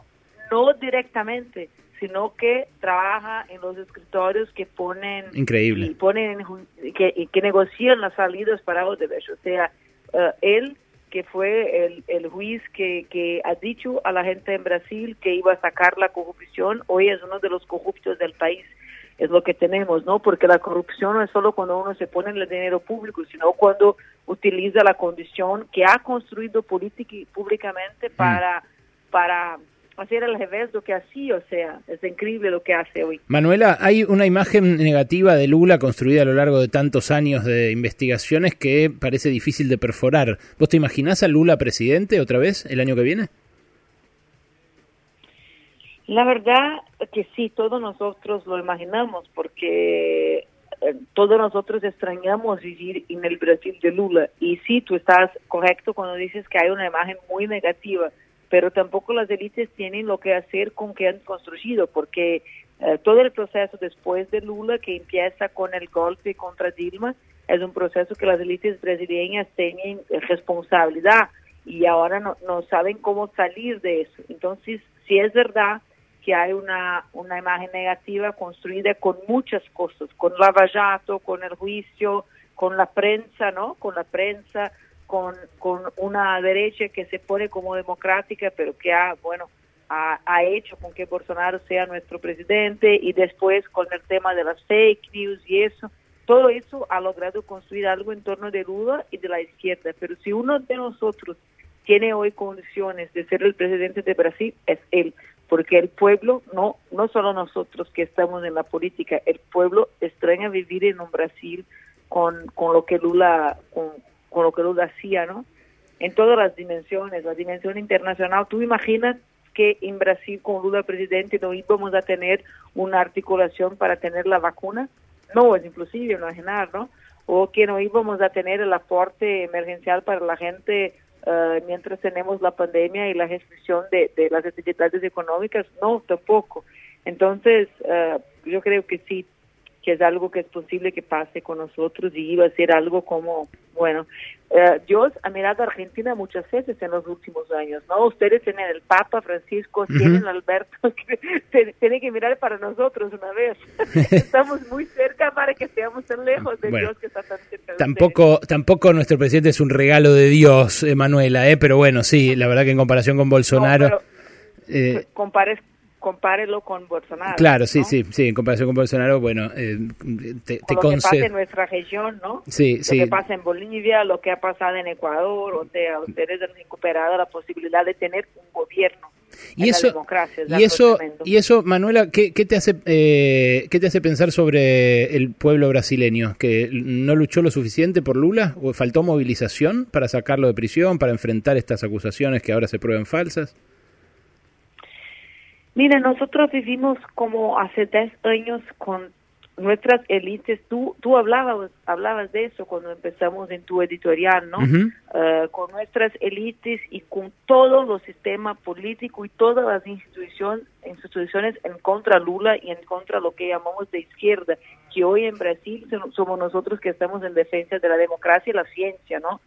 no directamente, sino que trabaja en los escritorios que ponen Increíble. y ponen que, que negocian las salidas para Odebrecht. O sea, eh, él que fue el, el juez que, que ha dicho a la gente en Brasil que iba a sacar la corrupción, hoy es uno de los corruptos del país. Es lo que tenemos, ¿no? Porque la corrupción no es solo cuando uno se pone en el dinero público, sino cuando utiliza la condición que ha construido política y públicamente para, para hacer al revés lo que hacía. O sea, es increíble lo que hace hoy. Manuela, hay una imagen negativa de Lula construida a lo largo de tantos años de investigaciones que parece difícil de perforar. ¿Vos te imaginás a Lula presidente otra vez el año que viene? La verdad que sí, todos nosotros lo imaginamos porque eh, todos nosotros extrañamos vivir en el Brasil de Lula. Y sí, tú estás correcto cuando dices que hay una imagen muy negativa, pero tampoco las élites tienen lo que hacer con que han construido, porque eh, todo el proceso después de Lula, que empieza con el golpe contra Dilma, es un proceso que las élites brasileñas tienen eh, responsabilidad y ahora no, saben cómo salir de eso. Entonces, sí es verdad que hay una, una imagen negativa construida con muchas cosas, con Lava Jato, con el juicio, con la prensa, ¿no? Con la prensa, con, con una derecha que se pone como democrática, pero que ha, bueno, ha, ha hecho con que Bolsonaro sea nuestro presidente y después con el tema de las fake news y eso. Todo eso ha logrado construir algo en torno de Lula y de la izquierda, pero si uno de nosotros tiene hoy condiciones de ser el presidente de Brasil, es él porque el pueblo, no, no solo nosotros que estamos en la política, el pueblo extraña vivir en un Brasil con, con lo que Lula, con, con lo que Lula hacía, ¿no? En todas las dimensiones, la dimensión internacional. ¿Tú imaginas que en Brasil con Lula presidente no íbamos a tener una articulación para tener la vacuna? No, es imposible imaginar, ¿no? O que no íbamos a tener el aporte emergencial para la gente Uh, mientras tenemos la pandemia y la restricción de, las actividades económicas, no, tampoco. Entonces, uh, yo creo que sí, que es algo que es posible que pase con nosotros y iba a ser algo como, bueno, uh, Dios ha mirado a Argentina muchas veces en los últimos años, ¿no? Ustedes tienen el Papa Francisco, tienen Alberto, que tienen que mirar para nosotros una vez. Estamos muy cerca para que estemos tan lejos de Bueno. Dios que está tan cerca de Tampoco, tampoco nuestro presidente es un regalo de Dios, Emanuela, ¿eh? pero bueno, sí, la verdad que en comparación con Bolsonaro... pero- eh, Compares, compárelo con Bolsonaro. claro, sí, ¿no? sí, sí, en comparación con Bolsonaro, bueno, eh, te, te Con lo que pasa en nuestra región, ¿no? Sí, lo sí. que pasa en Bolivia, lo que ha pasado en Ecuador, o sea, ustedes han recuperado la posibilidad de tener un gobierno. Y en eso, la democracia, es y eso, y eso, Manuela, ¿qué, qué te hace, eh, qué te hace pensar sobre el pueblo brasileño? ¿Que no luchó lo suficiente por Lula? ¿O faltó movilización para sacarlo de prisión, para enfrentar estas acusaciones que ahora se prueban falsas? Mira, nosotros vivimos como hace 10 años con nuestras élites. Tú, tú hablabas, hablabas de eso cuando empezamos en tu editorial, ¿no? Eh, con nuestras élites y con todo los sistema político y todas las institución, instituciones en contra Lula y en contra lo que llamamos de izquierda, que hoy en Brasil so- somos nosotros que estamos en defensa de la democracia y la ciencia, ¿no?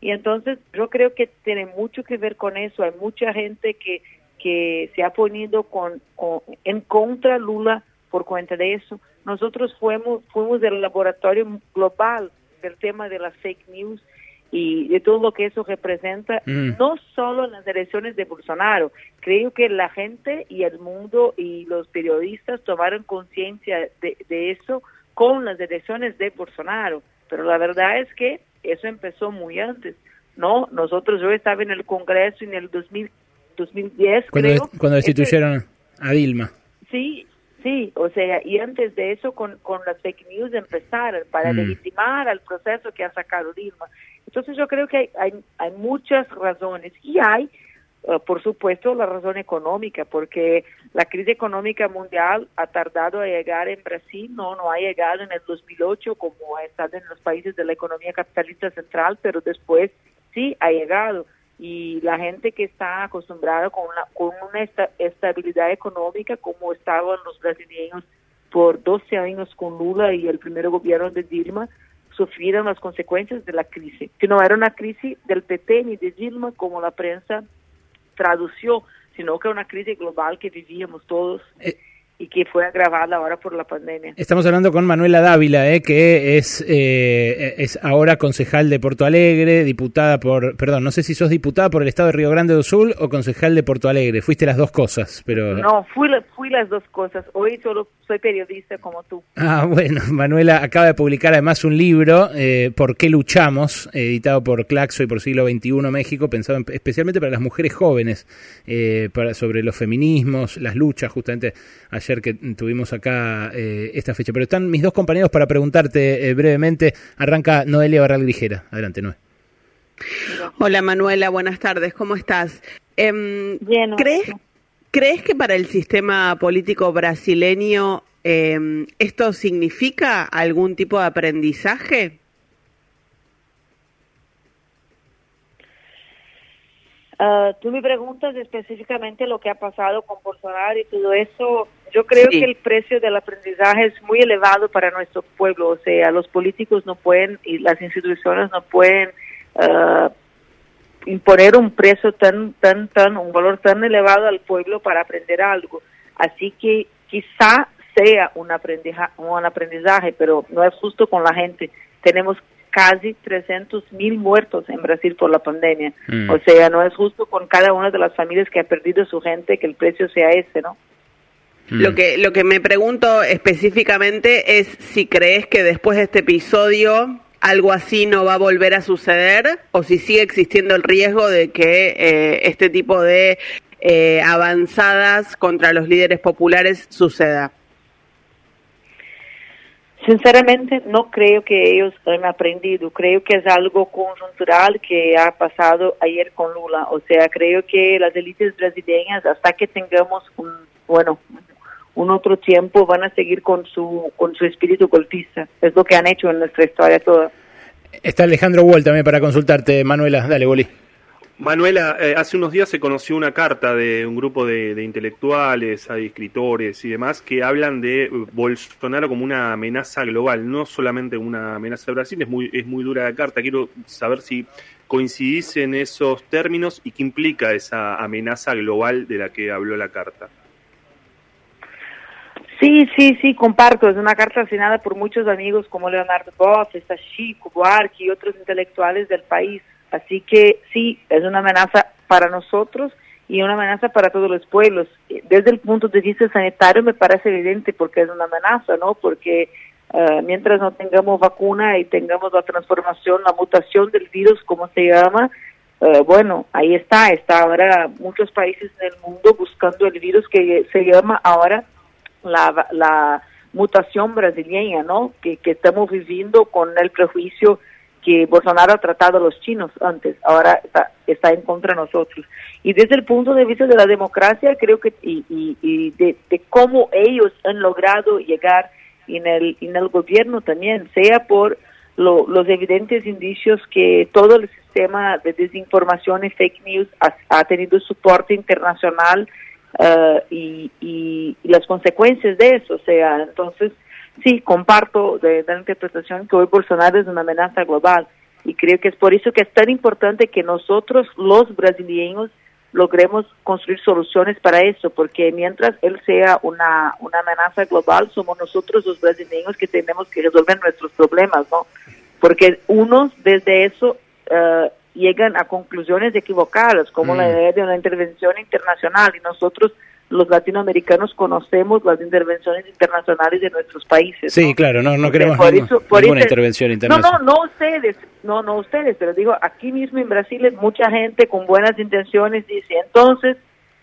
Y entonces yo creo que tiene mucho que ver con eso. Hay mucha gente que, que se ha ponido con, con- en contra Lula por cuenta de eso. Nosotros fuimos, fuimos del laboratorio global del tema de las fake news y de todo lo que eso representa, Mm. no solo en las elecciones de Bolsonaro. Creo que la gente y el mundo y los periodistas tomaron conciencia de, de eso con las elecciones de Bolsonaro. Pero la verdad es que eso empezó muy antes. ¿no? Nosotros, yo estaba en el Congreso en el 2000, 2010, Cuando, creo. cuando destituyeron a Dilma. Sí, sí, o sea, y antes de eso con, con las fake news empezaron para Mm. legitimar al proceso que ha sacado Dilma. Entonces yo creo que hay, hay, hay muchas razones y hay, eh, por supuesto, la razón económica, porque la crisis económica mundial ha tardado a llegar en Brasil, no, no ha llegado en el 2008 como ha estado en los países de la economía capitalista central, pero después sí ha llegado y la gente que está acostumbrada con una, con una esta- estabilidad económica como estaban los brasileños por 12 años con Lula y el primer gobierno de Dilma, sufrieron las consecuencias de la crisis, que no era una crisis del PT ni de Dilma como la prensa tradució, sino que era una crisis global que vivíamos todos y que fue agravada ahora por la pandemia. Estamos hablando con Manuela Dávila, eh, que es, eh, es ahora concejal de Porto Alegre, diputada por, perdón, no sé si sos diputada por el estado de Río Grande do Sul o concejal de Porto Alegre. Fuiste las dos cosas, pero... No, fui, fui las dos cosas. Hoy solo soy periodista como tú. Ah, bueno, Manuela acaba de publicar además un libro, eh, ¿Por qué luchamos?, editado por Claxo y por Siglo XXI México, pensado en- especialmente para las mujeres jóvenes, eh, para, sobre los feminismos, las luchas, justamente ayer que tuvimos acá eh, esta fecha. Pero están mis dos compañeros para preguntarte eh, brevemente. Arranca Noelia Barral Grijera. Adelante, Noé. Hola Manuela, buenas tardes, ¿cómo estás? Em, ¿crees, ¿Crees que para el sistema político brasileño em, esto significa algún tipo de aprendizaje? Ah, tú me preguntas específicamente lo que ha pasado con Bolsonaro y todo eso. Yo creo Sí. que el precio del aprendizaje es muy elevado para nuestro pueblo. O sea, los políticos no pueden y las instituciones no pueden ah, imponer un precio tan, tan, tan, un valor tan elevado al pueblo para aprender algo. Así que quizá sea un aprendizaje, un aprendizaje, pero no es justo con la gente. Tenemos casi 300 mil muertos en Brasil por la pandemia. Mm. O sea, no es justo con cada una de las familias que ha perdido su gente que el precio sea ese, ¿no? Lo que lo que me pregunto específicamente es si crees que después de este episodio algo así no va a volver a suceder o si sigue existiendo el riesgo de que eh, este tipo de eh, avanzadas contra los líderes populares suceda. Sinceramente, no creo que ellos han aprendido. Creo que es algo conjuntural que ha pasado ayer con Lula. O sea, creo que las élites brasileñas, hasta que tengamos un, bueno, un otro tiempo, van a seguir con su, con su espíritu golpista. Es lo que han hecho en nuestra historia toda. Está Alejandro Wall también para consultarte, Manuela. Dale, Boli. Manuela, eh, hace unos días se conoció una carta de un grupo de, intelectuales, hay escritores y demás que hablan de eh, Bolsonaro como una amenaza global, no solamente una amenaza de Brasil, es muy, es muy dura la carta. Quiero saber si coincidís en esos términos y qué implica esa amenaza global de la que habló la carta. Sí, sí, sí, comparto. Es una carta asignada por muchos amigos como Leonardo Boff, está Chico y otros intelectuales del país. Así que sí, es una amenaza para nosotros y una amenaza para todos los pueblos. Desde el punto de vista sanitario me parece evidente porque es una amenaza, ¿no? Porque eh, mientras no tengamos vacuna y tengamos la transformación, la mutación del virus, como se llama, eh, bueno, ahí está, está ahora muchos países en el mundo buscando el virus que se llama ahora la, la mutación brasileña, ¿no? Que, que estamos viviendo con el prejuicio que Bolsonaro ha tratado a los chinos antes, ahora está, en contra de nosotros. Y desde el punto de vista de la democracia, creo que, y, y, de, cómo ellos han logrado llegar en el, en el gobierno también, sea por lo- los evidentes indicios que todo el sistema de desinformación y fake news ha, tenido soporte internacional eh, y- y las consecuencias de eso. O sea, entonces, sí, comparto de, de la interpretación que hoy Bolsonaro es una amenaza global y creo que es por eso que es tan importante que nosotros, los brasileños, logremos construir soluciones para eso, porque mientras él sea una, una amenaza global, somos nosotros los brasileños que tenemos que resolver nuestros problemas, ¿no? Porque unos desde eso eh, llegan a conclusiones equivocadas, como la Mm. idea de una intervención internacional, y nosotros los latinoamericanos conocemos las intervenciones internacionales de nuestros países. Sí, claro, no, no queremos por ningún- eso- por ninguna eso- intervención No, internacional. no, no ustedes, no, no ustedes, pero digo, aquí mismo en Brasil hay mucha gente con buenas intenciones dice, entonces,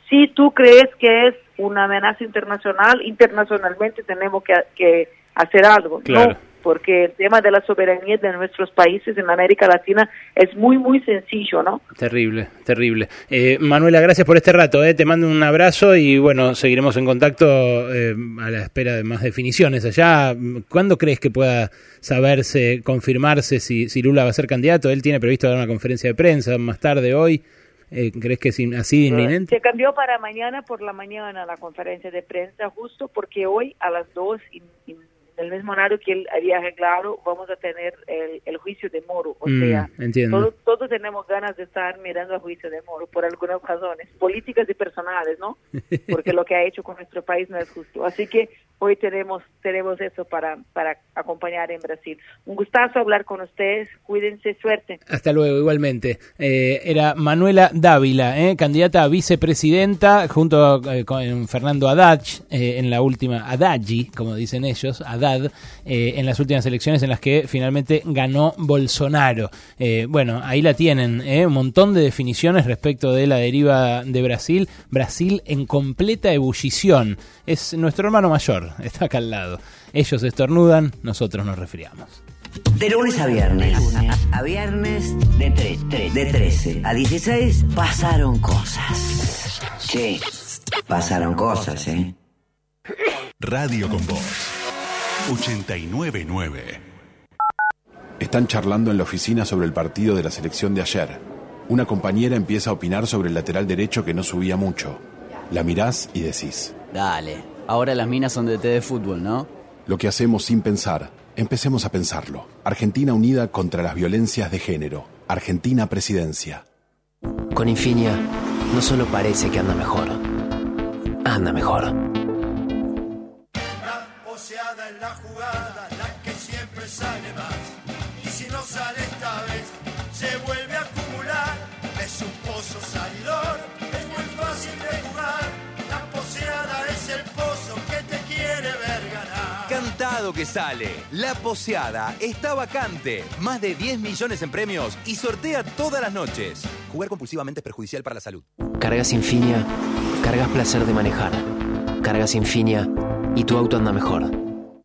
si tú crees que es una amenaza internacional, internacionalmente tenemos que, que hacer algo. Claro. No, porque el tema de la soberanía de nuestros países en América Latina es muy, muy sencillo, ¿no? Terrible, terrible. Eh, Manuela, gracias por este rato. eh. Te mando un abrazo y bueno, seguiremos en contacto eh, a la espera de más definiciones allá. ¿Cuándo crees que pueda saberse, confirmarse si, si Lula va a ser candidato? Él tiene previsto dar una conferencia de prensa más tarde hoy. Eh, ¿Crees que es así de inminente? Se cambió para mañana por la mañana la conferencia de prensa, justo porque hoy a las 2, en en el mismo horario que él había arreglado, vamos a tener el, el juicio de Moro. O Mm, sea, todos, todos tenemos ganas de estar mirando el juicio de Moro por algunas razones políticas y personales, ¿no? Porque lo que ha hecho con nuestro país no es justo. Así que hoy tenemos tenemos eso para, para acompañar en Brasil. Un gustazo hablar con ustedes. Cuídense, suerte. Hasta luego, igualmente. Eh, era Manuela Dávila, eh, candidata a vicepresidenta, junto eh, con Fernando Haddad, eh, en la última, Haddadi, como dicen ellos, Haddad, eh, en las últimas elecciones en las que finalmente ganó Bolsonaro. Eh, bueno, ahí la tienen, eh, un montón de definiciones respecto de la deriva de Brasil. Brasil en completa ebullición. Es nuestro hermano mayor, está acá al lado. Ellos estornudan, nosotros nos resfriamos. De lunes a viernes. A, viernes de, tre- de 13 a 16 pasaron cosas. Sí, pasaron cosas, ¿eh? Radio con Voz. 899. Están charlando en la oficina sobre el partido de la selección de ayer. Una compañera empieza a opinar sobre el lateral derecho que no subía mucho. La mirás y decís, Dale, ahora las minas son de té de fútbol, ¿no? lo que hacemos sin pensar, empecemos a pensarlo. Argentina unida contra las violencias de género. Argentina presidencia. Con Infinia, no solo parece que anda mejor, anda mejor. Que sale. La poseada está vacante. Más de 10 millones en premios y sortea todas las noches. Jugar compulsivamente es perjudicial para la salud. Cargas Infinia, cargas placer de manejar. Cargas Infinia y tu auto anda mejor.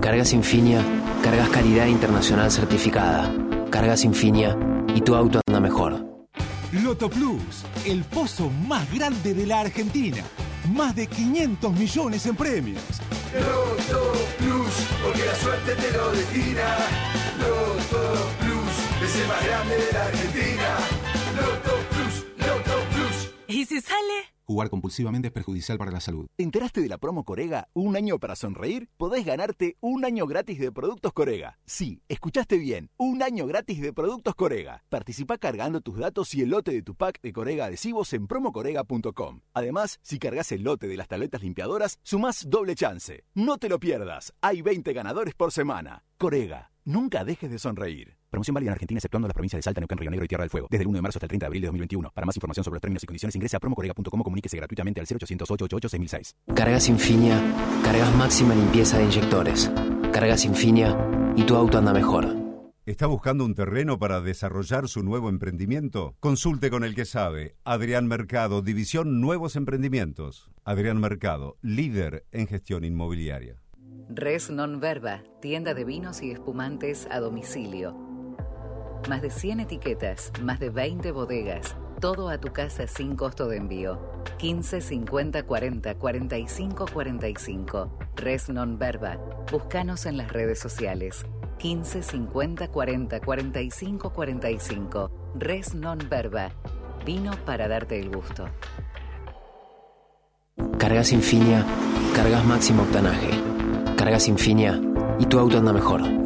Cargas Infinia, cargas calidad internacional certificada. Cargas Infinia y tu auto anda mejor. Loto Plus, el pozo más grande de la Argentina. Más de 500 millones en premios. Loto Plus, porque la suerte te lo destina. Loto Plus, es el más grande de la Argentina. Loto Plus, Loto Plus. ¿Y si sale? Jugar compulsivamente es perjudicial para la salud. ¿Te enteraste de la promo Corega? ¿Un año para sonreír? Podés ganarte un año gratis de productos Corega. Sí, escuchaste bien. Un año gratis de productos Corega. Participa cargando tus datos y el lote de tu pack de Corega adhesivos en promocorega.com. Además, si cargas el lote de las tabletas limpiadoras, sumás doble chance. No te lo pierdas. Hay 20 ganadores por semana. Corega. Nunca dejes de sonreír. Promoción válida en Argentina exceptuando las provincias de Salta, Neuquén, Río Negro y Tierra del Fuego. Desde el 1 de marzo hasta el 30 de abril de 2021. Para más información sobre los términos y condiciones ingrese a promocorega.com o comuníquese gratuitamente al 0800 888 6006. Cargas Infinia, cargas máxima limpieza de inyectores. Cargas Infinia y tu auto anda mejor. ¿Está buscando un terreno para desarrollar su nuevo emprendimiento? Consulte con el que sabe. Adrián Mercado, División Nuevos Emprendimientos. Adrián Mercado, líder en gestión inmobiliaria. Res Non Verba, tienda de vinos y espumantes a domicilio. Más de 100 etiquetas, más de 20 bodegas, todo a tu casa sin costo de envío. 15 50 40 45 45. Res Non Verba. Búscanos en las redes sociales. 15 50 40 45 45. Res Non Verba. Vino para darte el gusto. Cargas Infinia, cargas máximo octanaje. Cargas Infinia y tu auto anda mejor.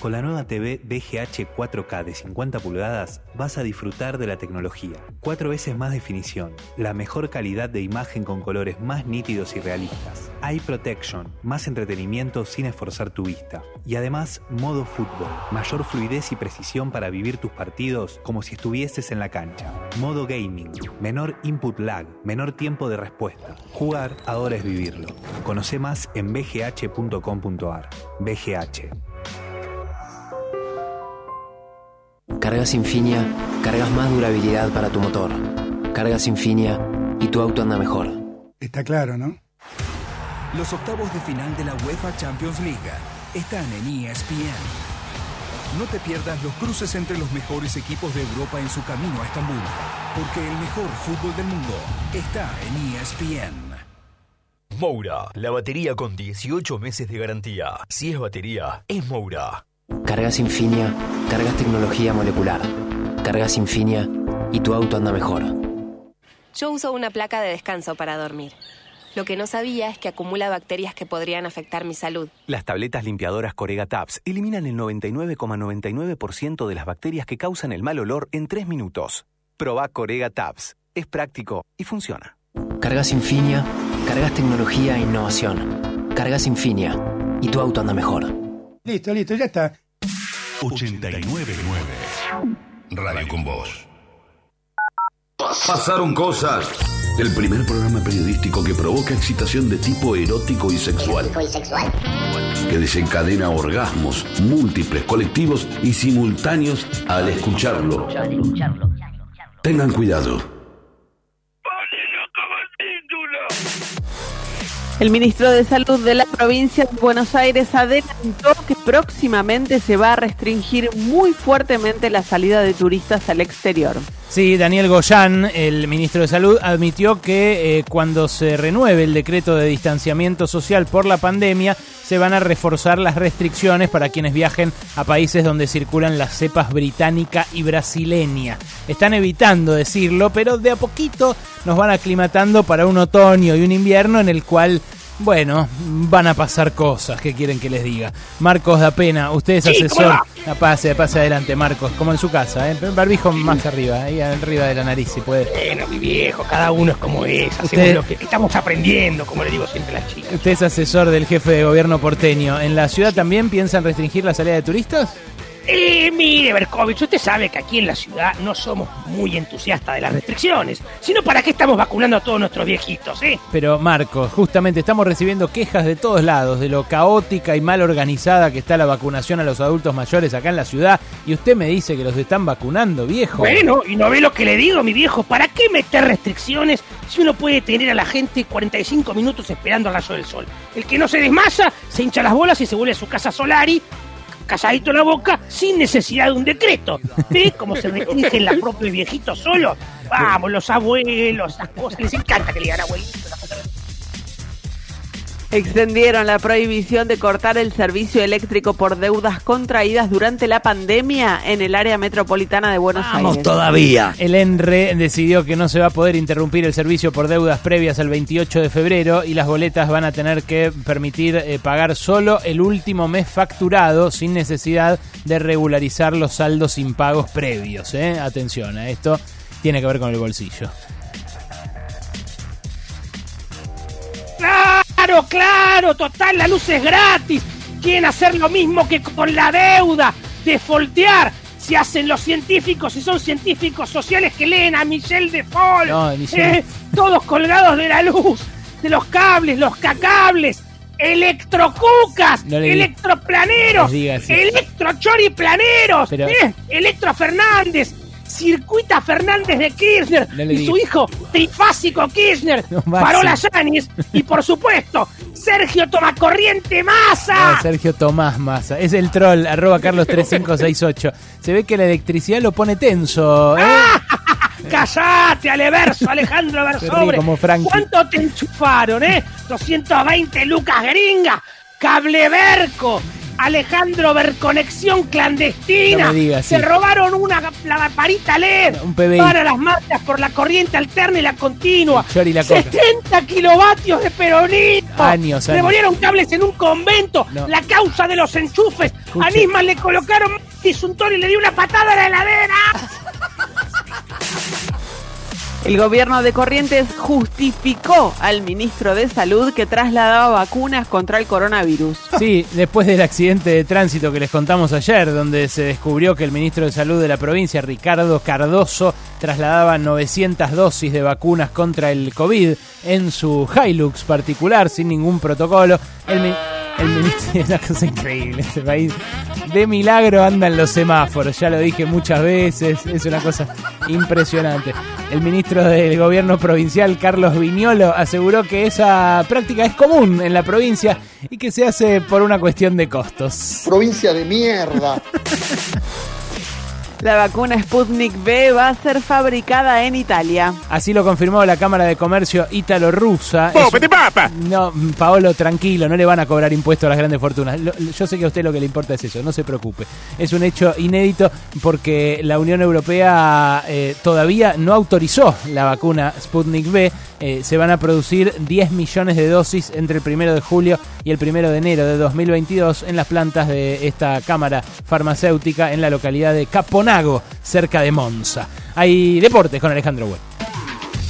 Con la nueva TV BGH 4K de 50 pulgadas vas a disfrutar de la tecnología. Cuatro veces más definición, la mejor calidad de imagen con colores más nítidos y realistas. Eye Protection, más entretenimiento sin esforzar tu vista. Y además, modo fútbol, mayor fluidez y precisión para vivir tus partidos como si estuvieses en la cancha. Modo gaming, menor input lag, menor tiempo de respuesta. Jugar ahora es vivirlo. Conoce más en bgh.com.ar. BGH. Cargas Infinia, cargas más durabilidad para tu motor. Cargas Infinia y tu auto anda mejor. Está claro, ¿no? Los octavos de final de la UEFA Champions League están en ESPN. No te pierdas los cruces entre los mejores equipos de Europa en su camino a Estambul, porque el mejor fútbol del mundo está en ESPN. Moura, la batería con 18 meses de garantía. Si es batería, es Moura. Cargas Infinia, cargas tecnología molecular. Cargas Infinia y tu auto anda mejor. Yo uso una placa de descanso para dormir. Lo que no sabía es que acumula bacterias que podrían afectar mi salud. Las tabletas limpiadoras Corega Tabs eliminan el 99,99% de las bacterias que causan el mal olor en 3 minutos. Proba Corega Tabs. Es práctico y funciona. Cargas Infinia, cargas tecnología e innovación. Cargas Infinia y tu auto anda mejor. Listo, listo, ya está. 899 Radio con Voz. Pasaron cosas. El primer programa periodístico que provoca excitación de tipo erótico y sexual. Que desencadena orgasmos múltiples, colectivos y simultáneos al escucharlo. Tengan cuidado. El ministro de Salud de la provincia de Buenos Aires adelantó que próximamente se va a restringir muy fuertemente la salida de turistas al exterior. Sí, Daniel Goyán, el ministro de Salud, admitió que eh, cuando se renueve el decreto de distanciamiento social por la pandemia, se van a reforzar las restricciones para quienes viajen a países donde circulan las cepas británica y brasileña. Están evitando decirlo, pero de a poquito nos van aclimatando para un otoño y un invierno en el cual bueno, van a pasar cosas, ¿qué quieren que les diga? Marcos da pena, usted es Sí, asesor. ¿cómo Ah, pase, pase adelante, Marcos, como en su casa, ¿eh? barbijo más arriba, ahí arriba de la nariz, si puede. Bueno, mi viejo, cada uno es como es. Hacemos Usted- lo que estamos aprendiendo, como le digo siempre a las chicas. Usted es asesor del jefe de gobierno porteño. ¿En la ciudad también piensan restringir la salida de turistas? Eh, mire, Berkovich, usted sabe que aquí en la ciudad no somos muy entusiastas de las restricciones, sino para qué estamos vacunando a todos nuestros viejitos, ¿eh? Pero Marcos, justamente estamos recibiendo quejas de todos lados de lo caótica y mal organizada que está la vacunación a los adultos mayores acá en la ciudad y usted me dice que los están vacunando, viejo. Bueno, y no ve lo que le digo, mi viejo, ¿para qué meter restricciones si uno puede tener a la gente 45 minutos esperando al rayo del sol? El que no se desmaya, se hincha las bolas y se vuelve a su casa Solari, calladito la boca, sin necesidad de un decreto. ¿Ve cómo se restringen los propios viejitos solos? Vamos, los abuelos, esas cosas, les encanta que le digan abuelitos. Extendieron la prohibición de cortar el servicio eléctrico por deudas contraídas durante la pandemia en el área metropolitana de Buenos Aires. El ENRE decidió que no se va a poder interrumpir el servicio por deudas previas al 28 de febrero y las boletas van a tener que permitir eh, pagar solo el último mes facturado sin necesidad de regularizar los saldos impagos previos. ¿eh? Atención a esto, tiene que ver con el bolsillo. Claro, claro, total, la luz es gratis. Quieren hacer lo mismo que con la deuda, defoltear. Si hacen los científicos, si son científicos sociales que leen a Michel No, Michel. eh, todos colgados de la luz, de los cables, los cacables, electrocucas, No electroplaneros, electrochoriplaneros, Pero- eh, Electro Fernández, Circuita Fernández de Kirchner No y su hijo trifásico Kirchner. Parola Yanis y por supuesto Sergio Tomacorriente Ah, Massa. Sergio Tomás Massa. Es el troll, arroba Carlos3568. Se ve que la electricidad lo pone tenso. ¿eh? Callate, Aleverso, Alejandro Versobre. ¿Cuánto te enchufaron, eh? 220 lucas gringa, cable verco, Alejandro, ver conexión clandestina. No me digas, Se robaron una lamparita LED Un PBI. para las marchas por la corriente alterna y la continua. Y la coca. 60 kilovatios de peronismo. Años, años. Revolvieron cables en un convento. No. La causa de los enchufes. A Nisman le colocaron y le dio una patada a la heladera. El gobierno de Corrientes justificó al ministro de Salud que trasladaba vacunas contra el coronavirus. Sí, después del accidente de tránsito que les contamos ayer, donde se descubrió que el ministro de Salud de la provincia, Ricardo Cardoso, trasladaba 900 dosis de vacunas contra el COVID en su Hilux particular, sin ningún protocolo. El ministro, es una cosa increíble este país. De milagro andan los semáforos, ya lo dije muchas veces, es una cosa impresionante. El ministro del gobierno provincial, Carlos Viñolo, aseguró que esa práctica es común en la provincia y que se hace por una cuestión de costos. Provincia de mierda. La vacuna Sputnik V va a ser fabricada en Italia. Así lo confirmó la Cámara de Comercio ítalo-rusa. Es- No, Paolo, tranquilo, no le van a cobrar impuestos a las grandes fortunas. Lo- yo sé que a usted lo que le importa es eso, no se preocupe. Es un hecho inédito porque la Unión Europea eh, todavía no autorizó la vacuna Sputnik V. Eh, se van a producir 10 millones de dosis entre el primero de julio y el primero de enero de 2022 en las plantas de esta cámara farmacéutica en la localidad de Caponago, cerca de Monza. Hay deportes con Alejandro.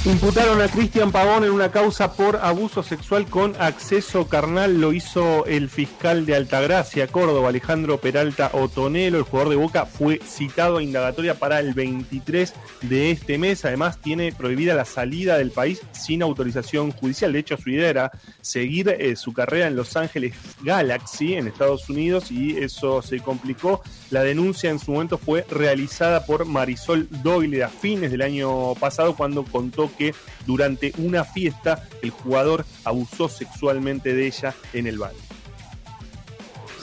Imputaron a Cristian Pavón en una causa por abuso sexual con acceso carnal. Lo hizo el fiscal de Altagracia, Córdoba, Alejandro Peralta Otonelo. El jugador de Boca fue citado a indagatoria para el 23 de este mes. Además, tiene prohibida la salida del país sin autorización judicial. De hecho, su idea era seguir eh, su carrera en Los Ángeles Galaxy, en Estados Unidos, y eso se complicó. La denuncia en su momento fue realizada por Marisol Doyle a fines del año pasado, cuando contó que durante una fiesta el jugador abusó sexualmente de ella en el baño.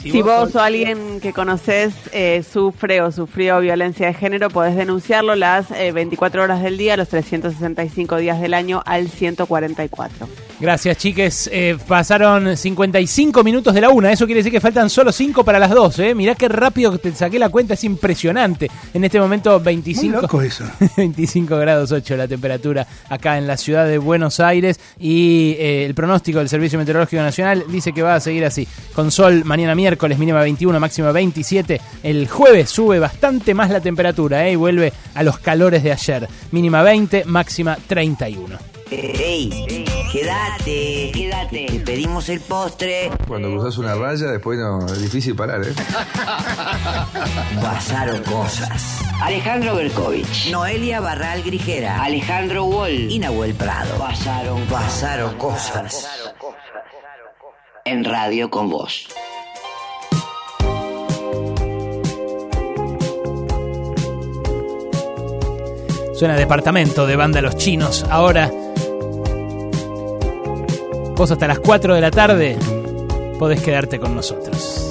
Si, vos o alguien que conoces eh, sufre o sufrió violencia de género, podés denunciarlo las eh, 24 horas del día, los 365 días del año al 144. Gracias, chiques. Eh, pasaron 55 minutos de la una. Eso quiere decir que faltan solo 5 para las 12. ¿eh? Mirá qué rápido que te saqué la cuenta. Es impresionante. En este momento, 25, Muy loco eso. 25 grados 8 la temperatura acá en la ciudad de Buenos Aires. Y eh, el pronóstico del Servicio Meteorológico Nacional dice que va a seguir así. Con sol mañana miércoles, mínima 21, máxima 27. El jueves sube bastante más la temperatura ¿eh? y vuelve a los calores de ayer. Mínima 20, máxima 31. ¡Ey! Quédate, quédate. Te pedimos el postre. Cuando cruzas una raya, después no, es difícil parar, ¿eh? Pasaron cosas. Alejandro Berkovich. Noelia Barral Grijera. Alejandro Wall. Y Nahuel Prado. Pasaron, pasaron cosas. En radio con vos. Suena departamento de banda Los Chinos. Ahora, vos hasta las 4 de la tarde podés quedarte con nosotros.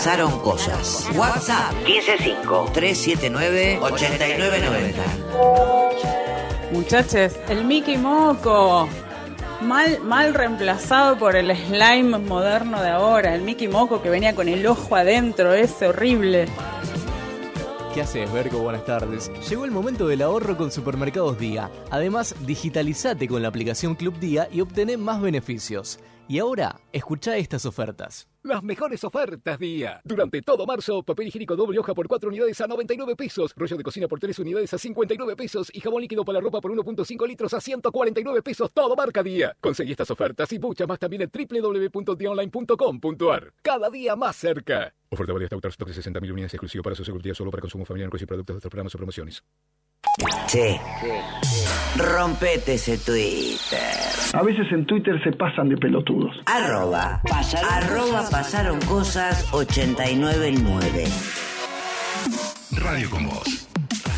Pasaron cosas. WhatsApp 155-379-8990. Muchachos, el Mickey Moco. Mal, mal reemplazado por el slime moderno de ahora. El Mickey Moco que venía con el ojo adentro, ese horrible. ¿Qué haces, Bergo? Buenas tardes. Llegó el momento del ahorro con Supermercados Día. Además, digitalizate con la aplicación Club Día y obtené más beneficios. Y ahora, escucha estas ofertas. Las mejores ofertas día. Durante todo marzo, papel higiénico doble hoja por 4 unidades a 99 pesos, rollo de cocina por 3 unidades a 59 pesos y jabón líquido para la ropa por 1.5 litros a 149 pesos, todo marca día. Conseguí estas ofertas y muchas más también en www.dionline.com.ar. Cada día más cerca. Oferta válida hasta stock de 60.000 unidades exclusivo para su seguridad solo para consumo familiar y productos de otros programas o promociones. Che, rompete ese Twitter. A veces en Twitter se pasan de Arroba, arroba pasaron cosas 899. Radio con Voz.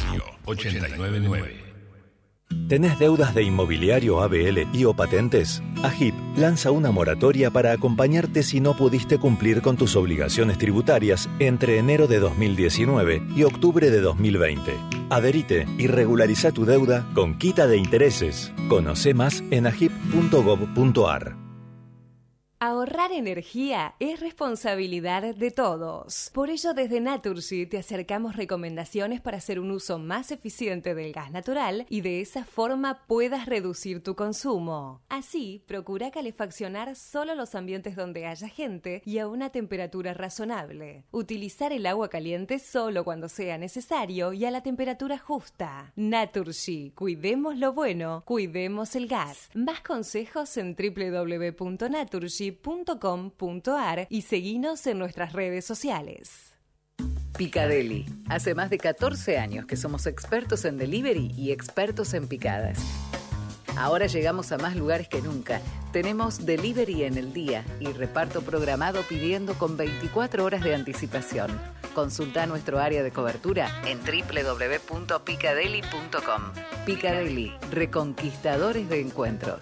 Radio 899. ¿Tenés deudas de inmobiliario ABL y o patentes? AGIP lanza una moratoria para acompañarte si no pudiste cumplir con tus obligaciones tributarias entre enero de 2019 y octubre de 2020. Adherite y regulariza tu deuda con quita de intereses. Conoce más en agip.gov.ar. Ahorrar energía es responsabilidad de todos. Por ello, desde Naturgy te acercamos recomendaciones para hacer un uso más eficiente del gas natural y de esa forma puedas reducir tu consumo. Así, procura calefaccionar solo los ambientes donde haya gente y a una temperatura razonable. Utilizar el agua caliente solo cuando sea necesario y a la temperatura justa. Naturgy, cuidemos lo bueno, cuidemos el gas. Más consejos en www.naturgy.com .com.ar y seguinos en nuestras redes sociales. Picadeli. Hace más de 14 años que somos expertos en delivery y expertos en picadas. Ahora llegamos a más lugares que nunca. Tenemos delivery en el día y reparto programado pidiendo con 24 horas de anticipación. Consulta nuestro área de cobertura en www.picadeli.com. Picadeli, reconquistadores de encuentros.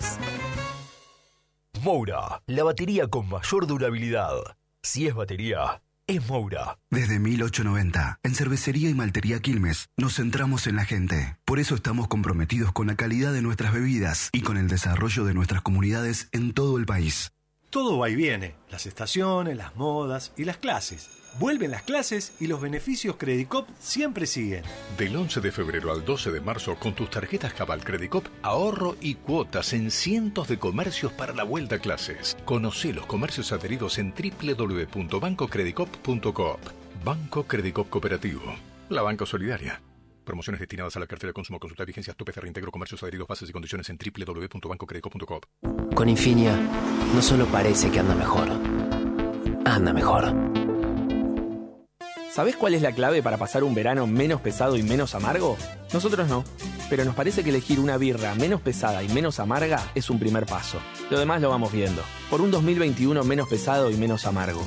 Moura, la batería con mayor durabilidad. Si es batería, es Moura. Desde 1890, en Cervecería y Maltería Quilmes, nos centramos en la gente. Por eso estamos comprometidos con la calidad de nuestras bebidas y con el desarrollo de nuestras comunidades en todo el país. Todo va y viene, las estaciones, las modas y las clases. Vuelven las clases y los beneficios Credicop siempre siguen. Del 11 de febrero al 12 de marzo, con tus tarjetas Cabal Credicop, ahorro y cuotas en cientos de comercios para la vuelta a clases. Conoce los comercios adheridos en www.bancocredicop.coop. Banco Credicop Cooperativo. La banca solidaria. Promociones destinadas a la cartera de consumo. Consulta vigencias, tope reintegro, comercios adheridos, bases y condiciones en www.bancocredico.coop. Con Infinia, no solo parece que anda mejor, anda mejor. ¿Sabés cuál es la clave para pasar un verano menos pesado y menos amargo? Nosotros no, pero nos parece que elegir una birra menos pesada y menos amarga es un primer paso. Lo demás lo vamos viendo. Por un 2021 menos pesado y menos amargo.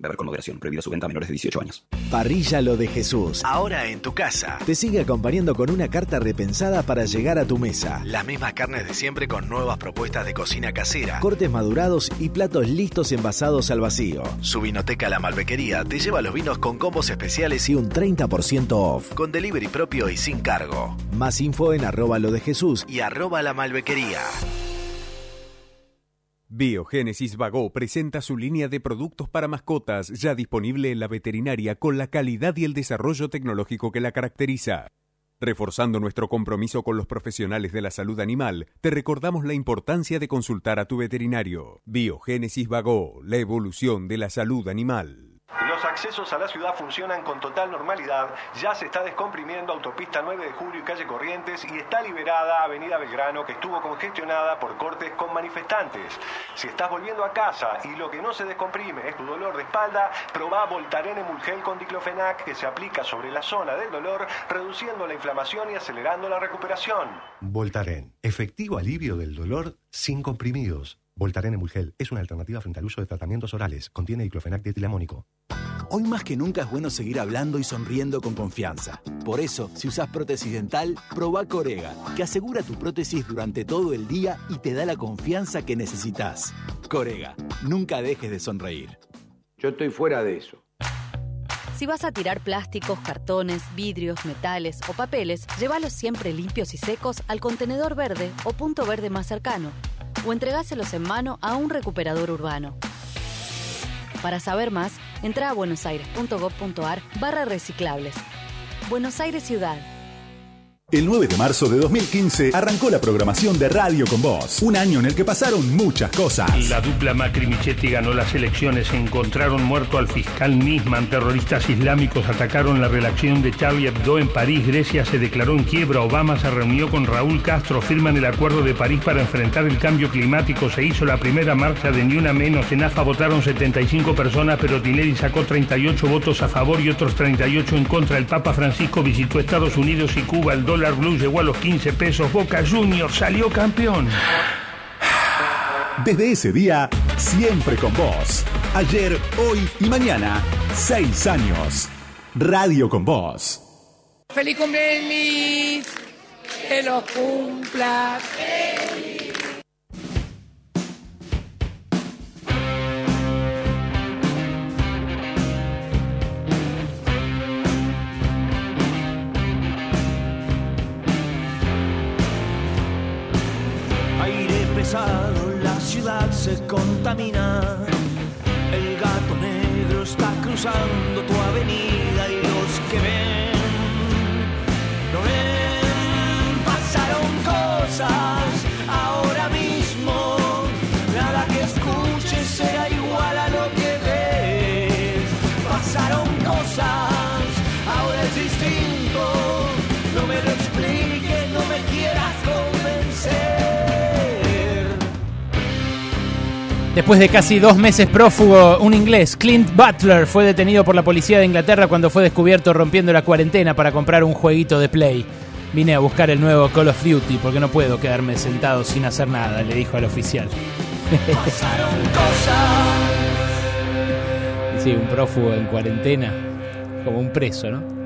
Beber con moderación. Prohibida su venta a menores de 18 años. Parrilla Lo de Jesús. Ahora en tu casa. Te sigue acompañando con una carta repensada para llegar a tu mesa. Las mismas carnes de siempre con nuevas propuestas de cocina casera. Cortes madurados y platos listos envasados al vacío. Su vinoteca La Malbequería te lleva los vinos con combos especiales y un 30% off. Con delivery propio y sin cargo. Más info en arroba lo de Jesús y arroba la malbequería. Biogénesis Vago presenta su línea de productos para mascotas ya disponible en la veterinaria con la calidad y el desarrollo tecnológico que la caracteriza. Reforzando nuestro compromiso con los profesionales de la salud animal, te recordamos la importancia de consultar a tu veterinario. Biogénesis Vago, la evolución de la salud animal. Los accesos a la ciudad funcionan con total normalidad. Ya se está descomprimiendo autopista 9 de julio y calle Corrientes y está liberada Avenida Belgrano que estuvo congestionada por cortes con manifestantes. Si estás volviendo a casa y lo que no se descomprime es tu dolor de espalda, probá Voltaren Emulgel con diclofenac que se aplica sobre la zona del dolor, reduciendo la inflamación y acelerando la recuperación. Voltaren, efectivo alivio del dolor sin comprimidos. Voltaren Emulgel es una alternativa frente al uso de tratamientos orales. Contiene diclofenac dietilamónico. Hoy más que nunca es bueno seguir hablando y sonriendo con confianza. Por eso, si usas prótesis dental, probá Corega, que asegura tu prótesis durante todo el día y te da la confianza que necesitas. Corega, nunca dejes de sonreír. Yo estoy fuera de eso. Si vas a tirar plásticos, cartones, vidrios, metales o papeles, llévalos siempre limpios y secos al contenedor verde o punto verde más cercano, o entregáselos en mano a un recuperador urbano. Para saber más, entra a buenosaires.gov.ar barra reciclables. Buenos Aires Ciudad. El 9 de marzo de 2015 arrancó la programación de Radio con Voz, un año en el que pasaron muchas cosas. La dupla Macri-Michetti ganó las elecciones, encontraron muerto al fiscal Nisman, terroristas islámicos atacaron la redacción de Charlie Hebdo en París, Grecia se declaró en quiebra, Obama se reunió con Raúl Castro, firman el acuerdo de París para enfrentar el cambio climático, se hizo la primera marcha de Ni Una Menos, en AFA votaron 75 personas, pero Tinelli sacó 38 votos a favor y otros 38 en contra. El Papa Francisco visitó Estados Unidos y Cuba, el blue llegó a los 15 pesos, Boca Juniors salió campeón. Desde ese día, siempre con vos. Ayer, hoy y mañana, seis años. Radio con vos. ¡Feliz cumpleaños! ¡Que lo cumpla! Aire la ciudad se contamina. El gato negro está cruzando tu avenida y los que ven, no ven. Pasaron cosas Después de casi dos meses prófugo, un inglés, Clint Butler, fue detenido por la policía de Inglaterra cuando fue descubierto rompiendo la cuarentena para comprar un jueguito de Play. Vine a buscar el nuevo Call of Duty porque no puedo quedarme sentado sin hacer nada, le dijo al oficial. sí, un prófugo en cuarentena, como un preso, ¿no?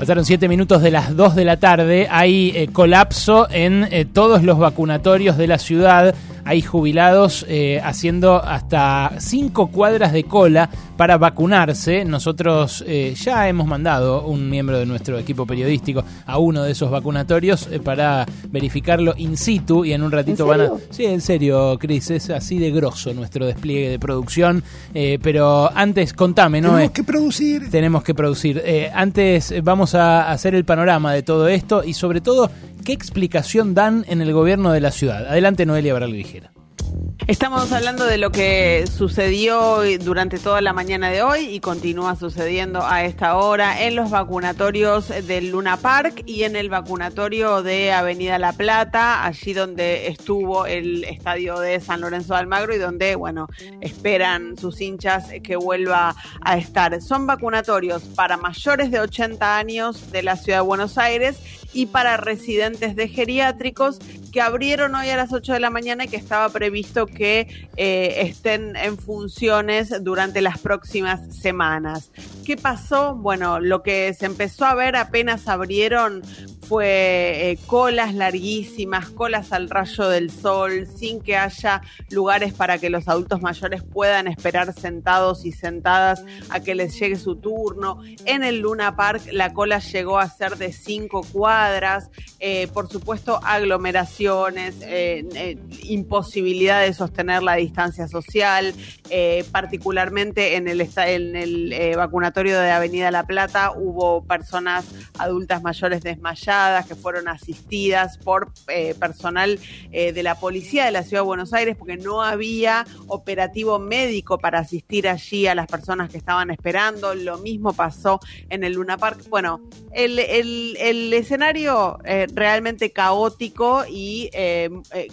Pasaron 7 minutos de las 2 de la tarde. Hay eh, colapso en eh, todos los vacunatorios de la ciudad. Hay jubilados eh, haciendo hasta 5 cuadras de cola para vacunarse. Nosotros eh, ya hemos mandado un miembro de nuestro equipo periodístico a uno de esos vacunatorios eh, para verificarlo in situ y en un ratito van a... Sí, en serio, Cris, es así de grosso nuestro despliegue de producción. Pero antes, contame, ¿no? Tenemos que producir. Tenemos que producir. Antes vamos a hacer el panorama de todo esto y sobre todo, ¿qué explicación dan en el gobierno de la ciudad? Adelante, Noelia Baral Vigera. Estamos hablando de lo que sucedió durante toda la mañana de hoy y continúa sucediendo a esta hora en los vacunatorios del Luna Park y en el vacunatorio de Avenida La Plata, allí donde estuvo el estadio de San Lorenzo de Almagro y donde, bueno, esperan sus hinchas que vuelva a estar. Son vacunatorios para mayores de 80 años de la ciudad de Buenos Aires y para residentes de geriátricos que abrieron hoy a las 8 de la mañana y que estaba previsto que eh, estén en funciones durante las próximas semanas. ¿Qué pasó? Bueno, lo que se empezó a ver apenas abrieron fue eh, colas larguísimas, colas al rayo del sol, sin que haya lugares para que los adultos mayores puedan esperar sentados y sentadas a que les llegue su turno. En el Luna Park la cola llegó a ser de cinco cuadras, eh, por supuesto aglomeraciones, imposibilidad de sostener la distancia social, eh, particularmente en el, en el eh, vacunatorio de Avenida La Plata hubo personas adultas mayores desmayadas que fueron asistidas por eh, personal de la policía de la Ciudad de Buenos Aires porque no había operativo médico para asistir allí a las personas que estaban esperando. Lo mismo pasó en el Luna Park. Bueno, el, el- el escenario realmente caótico y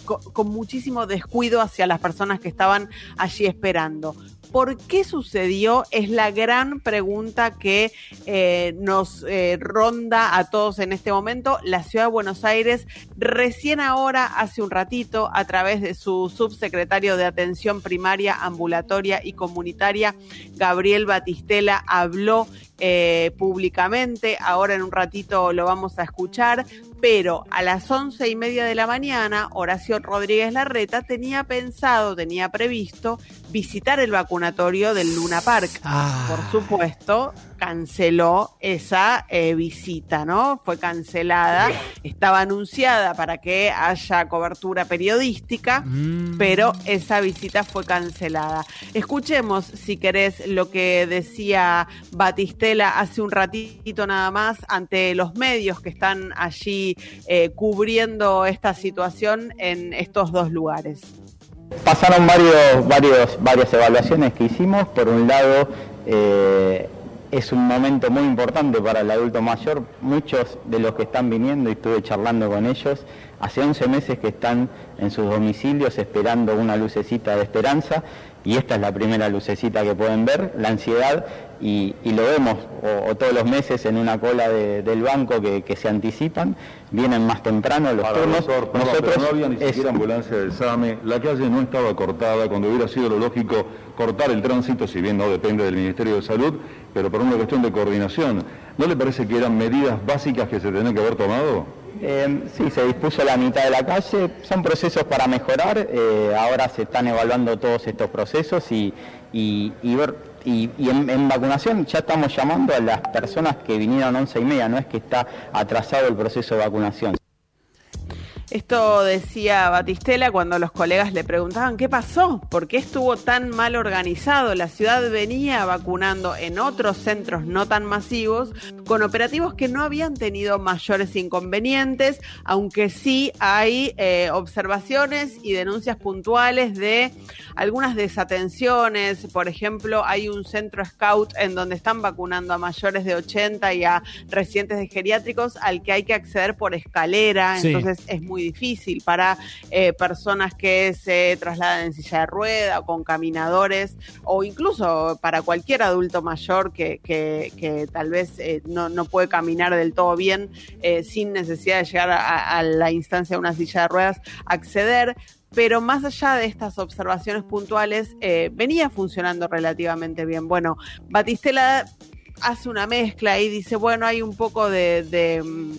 co- con muchísimo descuido hacia las personas que estaban allí esperando. ¿Por qué sucedió? Es la gran pregunta que eh, nos eh, ronda a todos en este momento. La ciudad de Buenos Aires recién ahora, hace un ratito, a través de su subsecretario de Atención Primaria, Ambulatoria y Comunitaria, Gabriel Batistela, habló eh, públicamente. Ahora en un ratito lo vamos a escuchar. Pero a las once y media de la mañana, Horacio Rodríguez Larreta tenía pensado, tenía previsto visitar el vacunatorio del Luna Park. Ah. Por supuesto, canceló esa eh, visita, ¿no? Fue cancelada. Estaba anunciada para que haya cobertura periodística, pero esa visita fue cancelada. Escuchemos, si querés, lo que decía Batistela hace un ratito nada más ante los medios que están allí eh, cubriendo esta situación en estos dos lugares. Pasaron varios, varios, varias evaluaciones que hicimos. Por un lado, eh, es un momento muy importante para el adulto mayor. Muchos de los que están viniendo, y estuve charlando con ellos, hace 11 meses que están en sus domicilios esperando una lucecita de esperanza y esta es la primera lucecita que pueden ver, la ansiedad, y, lo vemos todos los meses en una cola de- del banco que se anticipan, vienen más temprano los Para, turnos. doctor, perdón, Nosotros pero no había ni es- siquiera ambulancia del SAME, la calle no estaba cortada, cuando hubiera sido lo lógico cortar el tránsito, si bien no depende del Ministerio de Salud, pero por una cuestión de coordinación. ¿No le parece que eran medidas básicas que se tenían que haber tomado? Eh, sí, se dispuso la mitad de la calle, son procesos para mejorar, eh, ahora se están evaluando todos estos procesos y, y, y ver, y, en, en vacunación ya estamos llamando a las personas que vinieron once y media, no es que está atrasado el proceso de vacunación. Esto decía Batistela cuando los colegas le preguntaban qué pasó, por qué estuvo tan mal organizado. La ciudad venía vacunando en otros centros no tan masivos con operativos que no habían tenido mayores inconvenientes, aunque sí hay eh, observaciones y denuncias puntuales de algunas desatenciones. Por ejemplo, hay un centro scout en donde están vacunando a mayores de 80 y a residentes de geriátricos al que hay que acceder por escalera. Sí. Entonces es muy difícil para eh, personas que se trasladan en silla de rueda con caminadores o incluso para cualquier adulto mayor que, que- que tal vez eh, no, no puede caminar del todo bien eh, sin necesidad de llegar a, la instancia de una silla de ruedas, acceder. Pero más allá de estas observaciones puntuales, venía funcionando relativamente bien. Bueno, Batistela hace una mezcla y dice, bueno, hay un poco de, de, mm,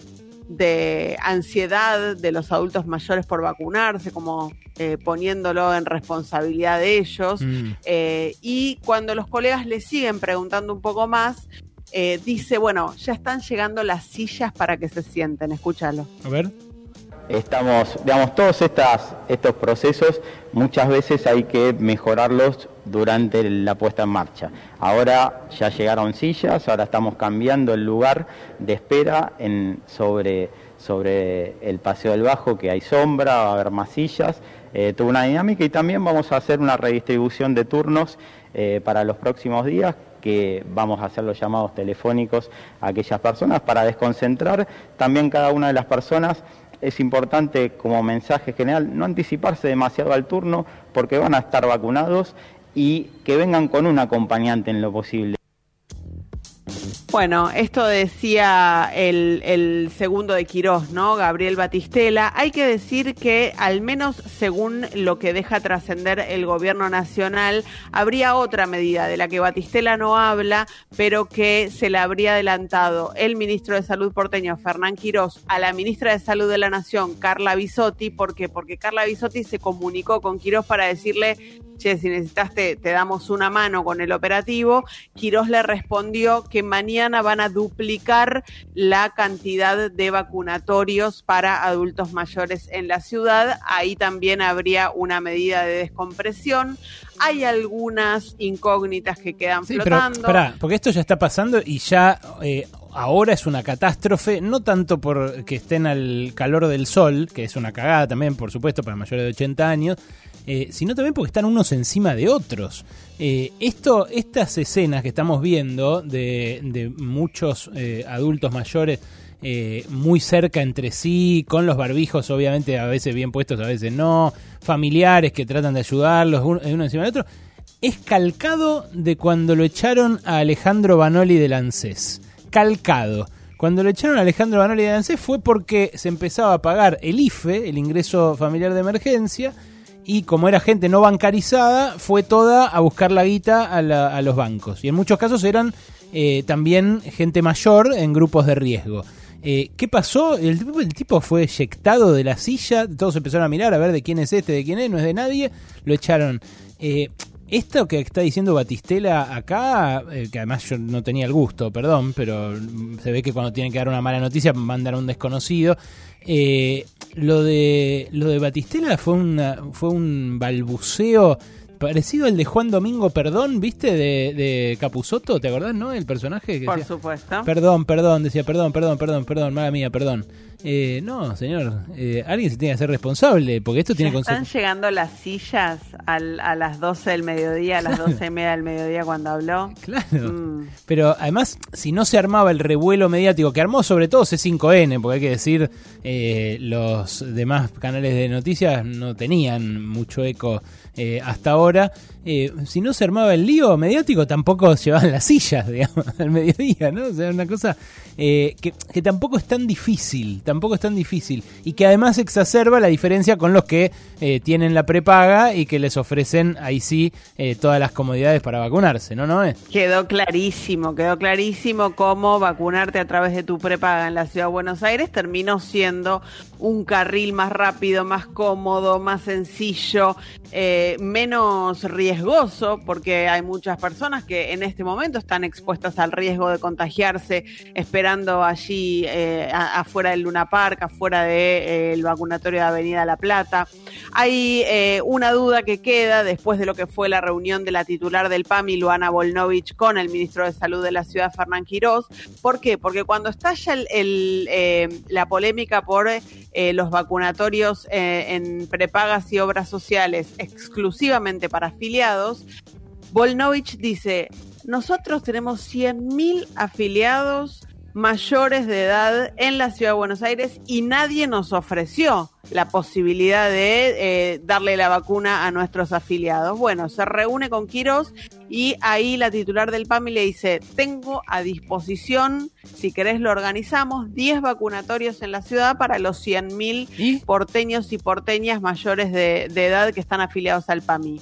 de ansiedad de los adultos mayores por vacunarse, como eh, poniéndolo en responsabilidad de ellos. Mm. Eh, y cuando los colegas le siguen preguntando un poco más, eh, dice, bueno, ya están llegando las sillas para que se sienten, escúchalo. A ver. Estamos, digamos, todos estas, estos procesos muchas veces hay que mejorarlos durante la puesta en marcha. Ahora ya llegaron sillas, ahora estamos cambiando el lugar de espera en, sobre, sobre el Paseo del Bajo, que hay sombra, va a haber más sillas, eh, tuvo una dinámica y también vamos a hacer una redistribución de turnos eh, para los próximos días que vamos a hacer los llamados telefónicos a aquellas personas para desconcentrar también cada una de las personas es importante como mensaje general no anticiparse demasiado al turno porque van a estar vacunados y que vengan con un acompañante en lo posible. Bueno, esto decía el, segundo de Quirós, ¿no? Gabriel Batistela. Hay que decir que, al menos según lo que deja trascender el gobierno nacional, habría otra medida de la que Batistela no habla, pero que se le habría adelantado el ministro de Salud porteño, Fernán Quirós, a la ministra de Salud de la Nación, Carla Bisotti. ¿Por qué? Porque Carla Bisotti se comunicó con Quirós para decirle che, si necesitas te, te damos una mano con el operativo. Quirós le respondió que mañana van a duplicar la cantidad de vacunatorios para adultos mayores en la ciudad. Ahí también habría una medida de descompresión. Hay algunas incógnitas que quedan Sí, pero flotando. pará, porque esto ya está pasando y ya eh, ahora es una catástrofe, no tanto por que estén al calor del sol, que es una cagada también, por supuesto, para mayores de 80 años, eh, sino también porque están unos encima de otros. Eh, esto, estas escenas que estamos viendo de, de muchos eh, adultos mayores muy cerca entre sí, con los barbijos obviamente a veces bien puestos, a veces no, familiares que tratan de ayudarlos uno, uno encima del otro, es calcado de cuando lo echaron a Alejandro Banoli del ANSES. Calcado. Cuando lo echaron a Alejandro Banoli del ANSES fue porque se empezaba a pagar el IFE, el ingreso familiar de emergencia, y como era gente no bancarizada, fue toda a buscar la guita a, los bancos. Y en muchos casos eran eh, también gente mayor en grupos de riesgo. Eh, ¿Qué pasó? El, tipo- el tipo fue eyectado de la silla, todos empezaron a mirar a ver de quién es este, de quién es, no es de nadie, lo echaron. Eh, esto que está diciendo Batistela acá, eh, que además yo no tenía el gusto, perdón, pero se ve que cuando tienen que dar una mala noticia mandan a un desconocido. Eh, lo de lo de Batistela fue una, fue un balbuceo parecido al de Juan Domingo Perdón, ¿viste? De, de Capuzoto, ¿te acordás, no? El personaje que Por decía, supuesto. Perdón, perdón, decía perdón, perdón, perdón, perdón, mala mía, perdón. Eh, no, señor, eh, alguien se tiene que hacer responsable, porque esto tiene Están consecuencias. llegando las sillas al- a las 12 del mediodía, a las 12 y media del mediodía cuando habló. Claro. Pero además, si no se armaba el revuelo mediático que armó sobre todo C5N, porque hay que decir, eh, los demás canales de noticias no tenían mucho eco eh, hasta ahora. Eh, si no se armaba el lío mediático, tampoco llevaban las sillas, digamos, al mediodía, ¿no? O sea, una cosa eh, que, que tampoco es tan difícil, tampoco es tan difícil. Y que además exacerba la diferencia con los que eh, tienen la prepaga y que les ofrecen ahí sí eh, todas las comodidades para vacunarse, ¿no? ¿No es? Quedó clarísimo, quedó clarísimo cómo vacunarte a través de tu prepaga en la ciudad de Buenos Aires terminó siendo un carril más rápido, más cómodo, más sencillo, eh, menos riesgoso, porque hay muchas personas que en este momento están expuestas al riesgo de contagiarse, esperando allí eh, afuera del Luna Park, afuera del vacunatorio de Avenida La Plata. Hay eh, una duda que queda después de lo que fue la reunión de la titular del PAMI, Luana Volnovich, con el ministro de Salud de la ciudad, Fernán Quirós. ¿Por qué? Porque cuando estalla eh, la polémica por eh, los vacunatorios eh, en prepagas y obras sociales exclusivamente para afiliados, Volnovich dice, nosotros tenemos 100.000 afiliados mayores de edad en la ciudad de Buenos Aires y nadie nos ofreció la posibilidad de eh, darle la vacuna a nuestros afiliados. Bueno, se reúne con Quirós y ahí la titular del PAMI le dice, tengo a disposición, si querés lo organizamos, 10 vacunatorios en la ciudad para los 100.000 porteños y porteñas mayores de, de edad que están afiliados al PAMI.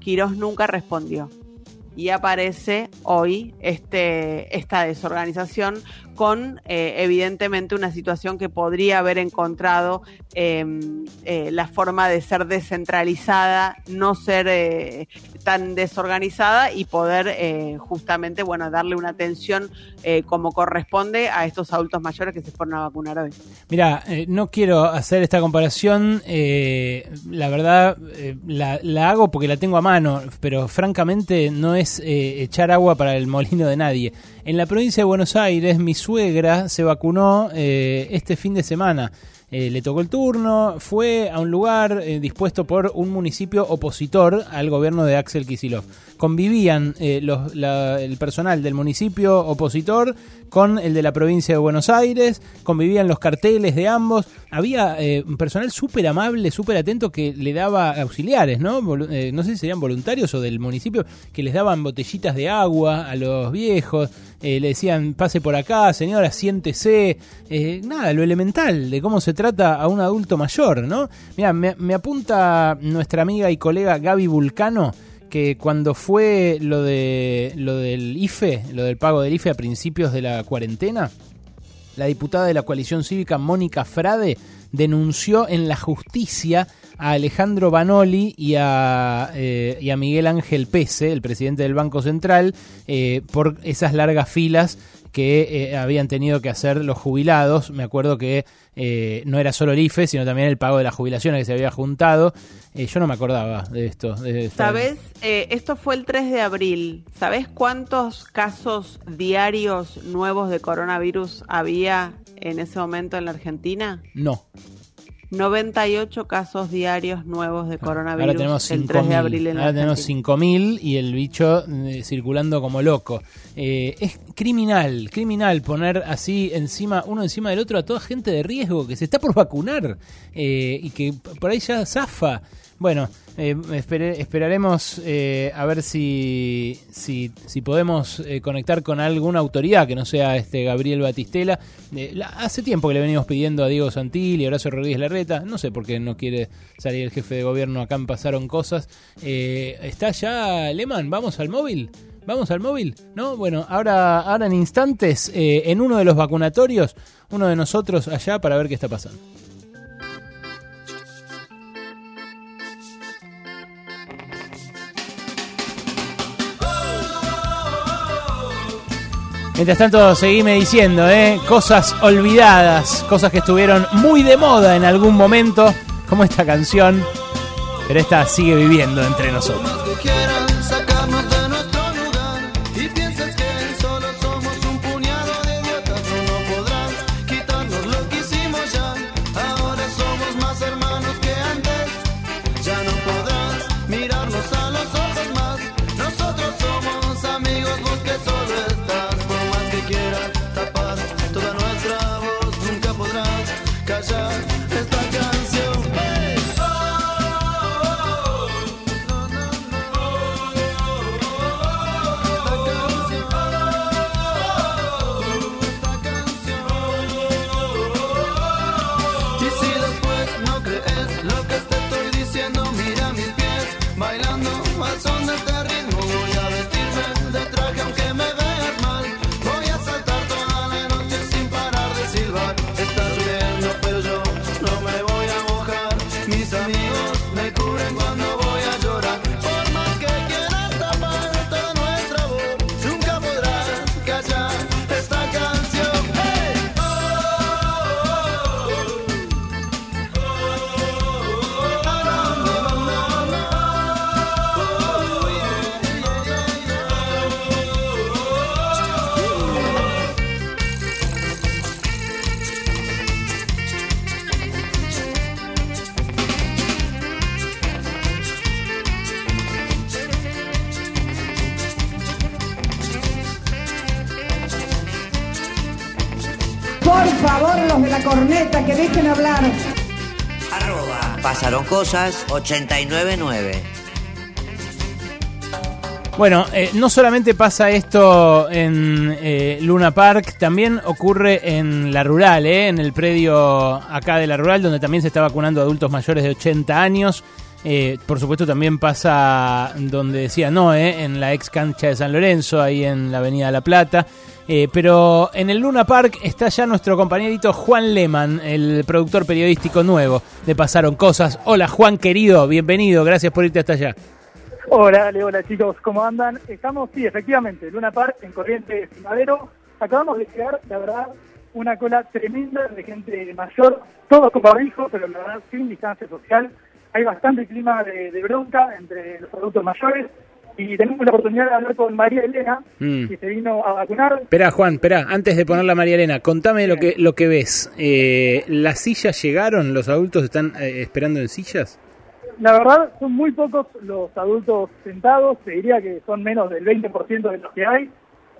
Quirós nunca respondió. Y aparece hoy este, esta desorganización con eh, evidentemente una situación que podría haber encontrado eh, eh, la forma de ser descentralizada, no ser eh, tan desorganizada y poder eh, justamente bueno darle una atención eh, como corresponde a estos adultos mayores que se fueron a vacunar hoy. Mira, eh, no quiero hacer esta comparación, la verdad la, la hago porque la tengo a mano, pero francamente no es echar agua para el molino de nadie. En la provincia de Buenos Aires, mi suegra se vacunó este fin de semana. Eh, le tocó el turno, fue a un lugar eh, dispuesto por un municipio opositor al gobierno de Axel Kisilov. Convivían eh, los- la- el personal del municipio opositor con el de la provincia de Buenos Aires, convivían los carteles de ambos. Había eh, un personal súper amable, súper atento que le daba auxiliares, ¿no? Eh, no sé si serían voluntarios o del municipio, que les daban botellitas de agua a los viejos, eh, le decían, pase por acá, señora, siéntese. Eh, nada, lo elemental de cómo se trata a un adulto mayor, ¿no? Mira, me, me apunta nuestra amiga y colega Gaby Vulcano que cuando fue lo de lo del IFE, lo del pago del IFE a principios de la cuarentena, la diputada de la coalición cívica Mónica Frade denunció en la justicia a Alejandro Banoli y a, eh, y a Miguel Ángel Pese, el presidente del Banco Central, eh, por esas largas filas que eh, habían tenido que hacer los jubilados. Me acuerdo que eh, no era solo el IFE, sino también el pago de las jubilaciones que se había juntado. Eh, yo no me acordaba de esto. de esta- ¿Sabes? Eh, esto fue el 3 de abril. ¿Sabes cuántos casos diarios nuevos de coronavirus había en ese momento en la Argentina? No. 98 casos diarios nuevos de coronavirus Ahora tenemos el 3 de 5.000. abril en Ahora tenemos Argentina. 5.000 y el bicho eh, circulando como loco. Eh, es criminal, criminal poner así encima, uno encima del otro a toda gente de riesgo que se está por vacunar eh, y que por ahí ya zafa. Bueno, eh, esperaremos eh, a ver si, si, podemos eh, conectar con alguna autoridad que no sea este Gabriel Batistela. Eh, la- hace tiempo que le venimos pidiendo a Diego Santilli, a Horacio Rodríguez Larreta. No sé por qué no quiere salir el jefe de gobierno. Acá pasaron cosas. Eh, ¿Está ya Leman? ¿Vamos al móvil? ¿Vamos al móvil? ¿No? Bueno, ahora, ahora en instantes, eh, en uno de los vacunatorios, uno de nosotros allá para ver qué está pasando. Mientras tanto, seguime diciendo, ¿eh? Cosas olvidadas, cosas que estuvieron muy de moda en algún momento, como esta canción, pero esta sigue viviendo entre nosotros. Cosas 899. Bueno, eh, no solamente pasa esto en eh, Luna Park, también ocurre en la rural, eh, en el predio acá de la rural, donde también se está vacunando adultos mayores de 80 años. Eh, por supuesto también pasa donde decía no, eh, en la ex cancha de San Lorenzo, ahí en la Avenida La Plata. Eh, pero en el Luna Park está ya nuestro compañerito Juan Leman, el productor periodístico nuevo de Pasaron Cosas. Hola Juan querido, bienvenido, gracias por irte hasta allá. Hola, hola chicos, ¿cómo andan? Estamos, sí, efectivamente, Luna Park, en Corrientes y Madero. Acabamos de llegar, la verdad, una cola tremenda de gente mayor, todos con barbijo, pero la verdad sin distancia social. Hay bastante clima de, de bronca entre los adultos mayores y tenemos la oportunidad de hablar con María Elena, Mm. que se vino a vacunar. Espera, Juan, espera, antes de poner la María Elena, contame lo que, lo que ves. Eh, ¿Las sillas llegaron? ¿Los adultos están eh, esperando en sillas? La verdad, son muy pocos los adultos sentados, te diría que son menos del 20% de los que hay.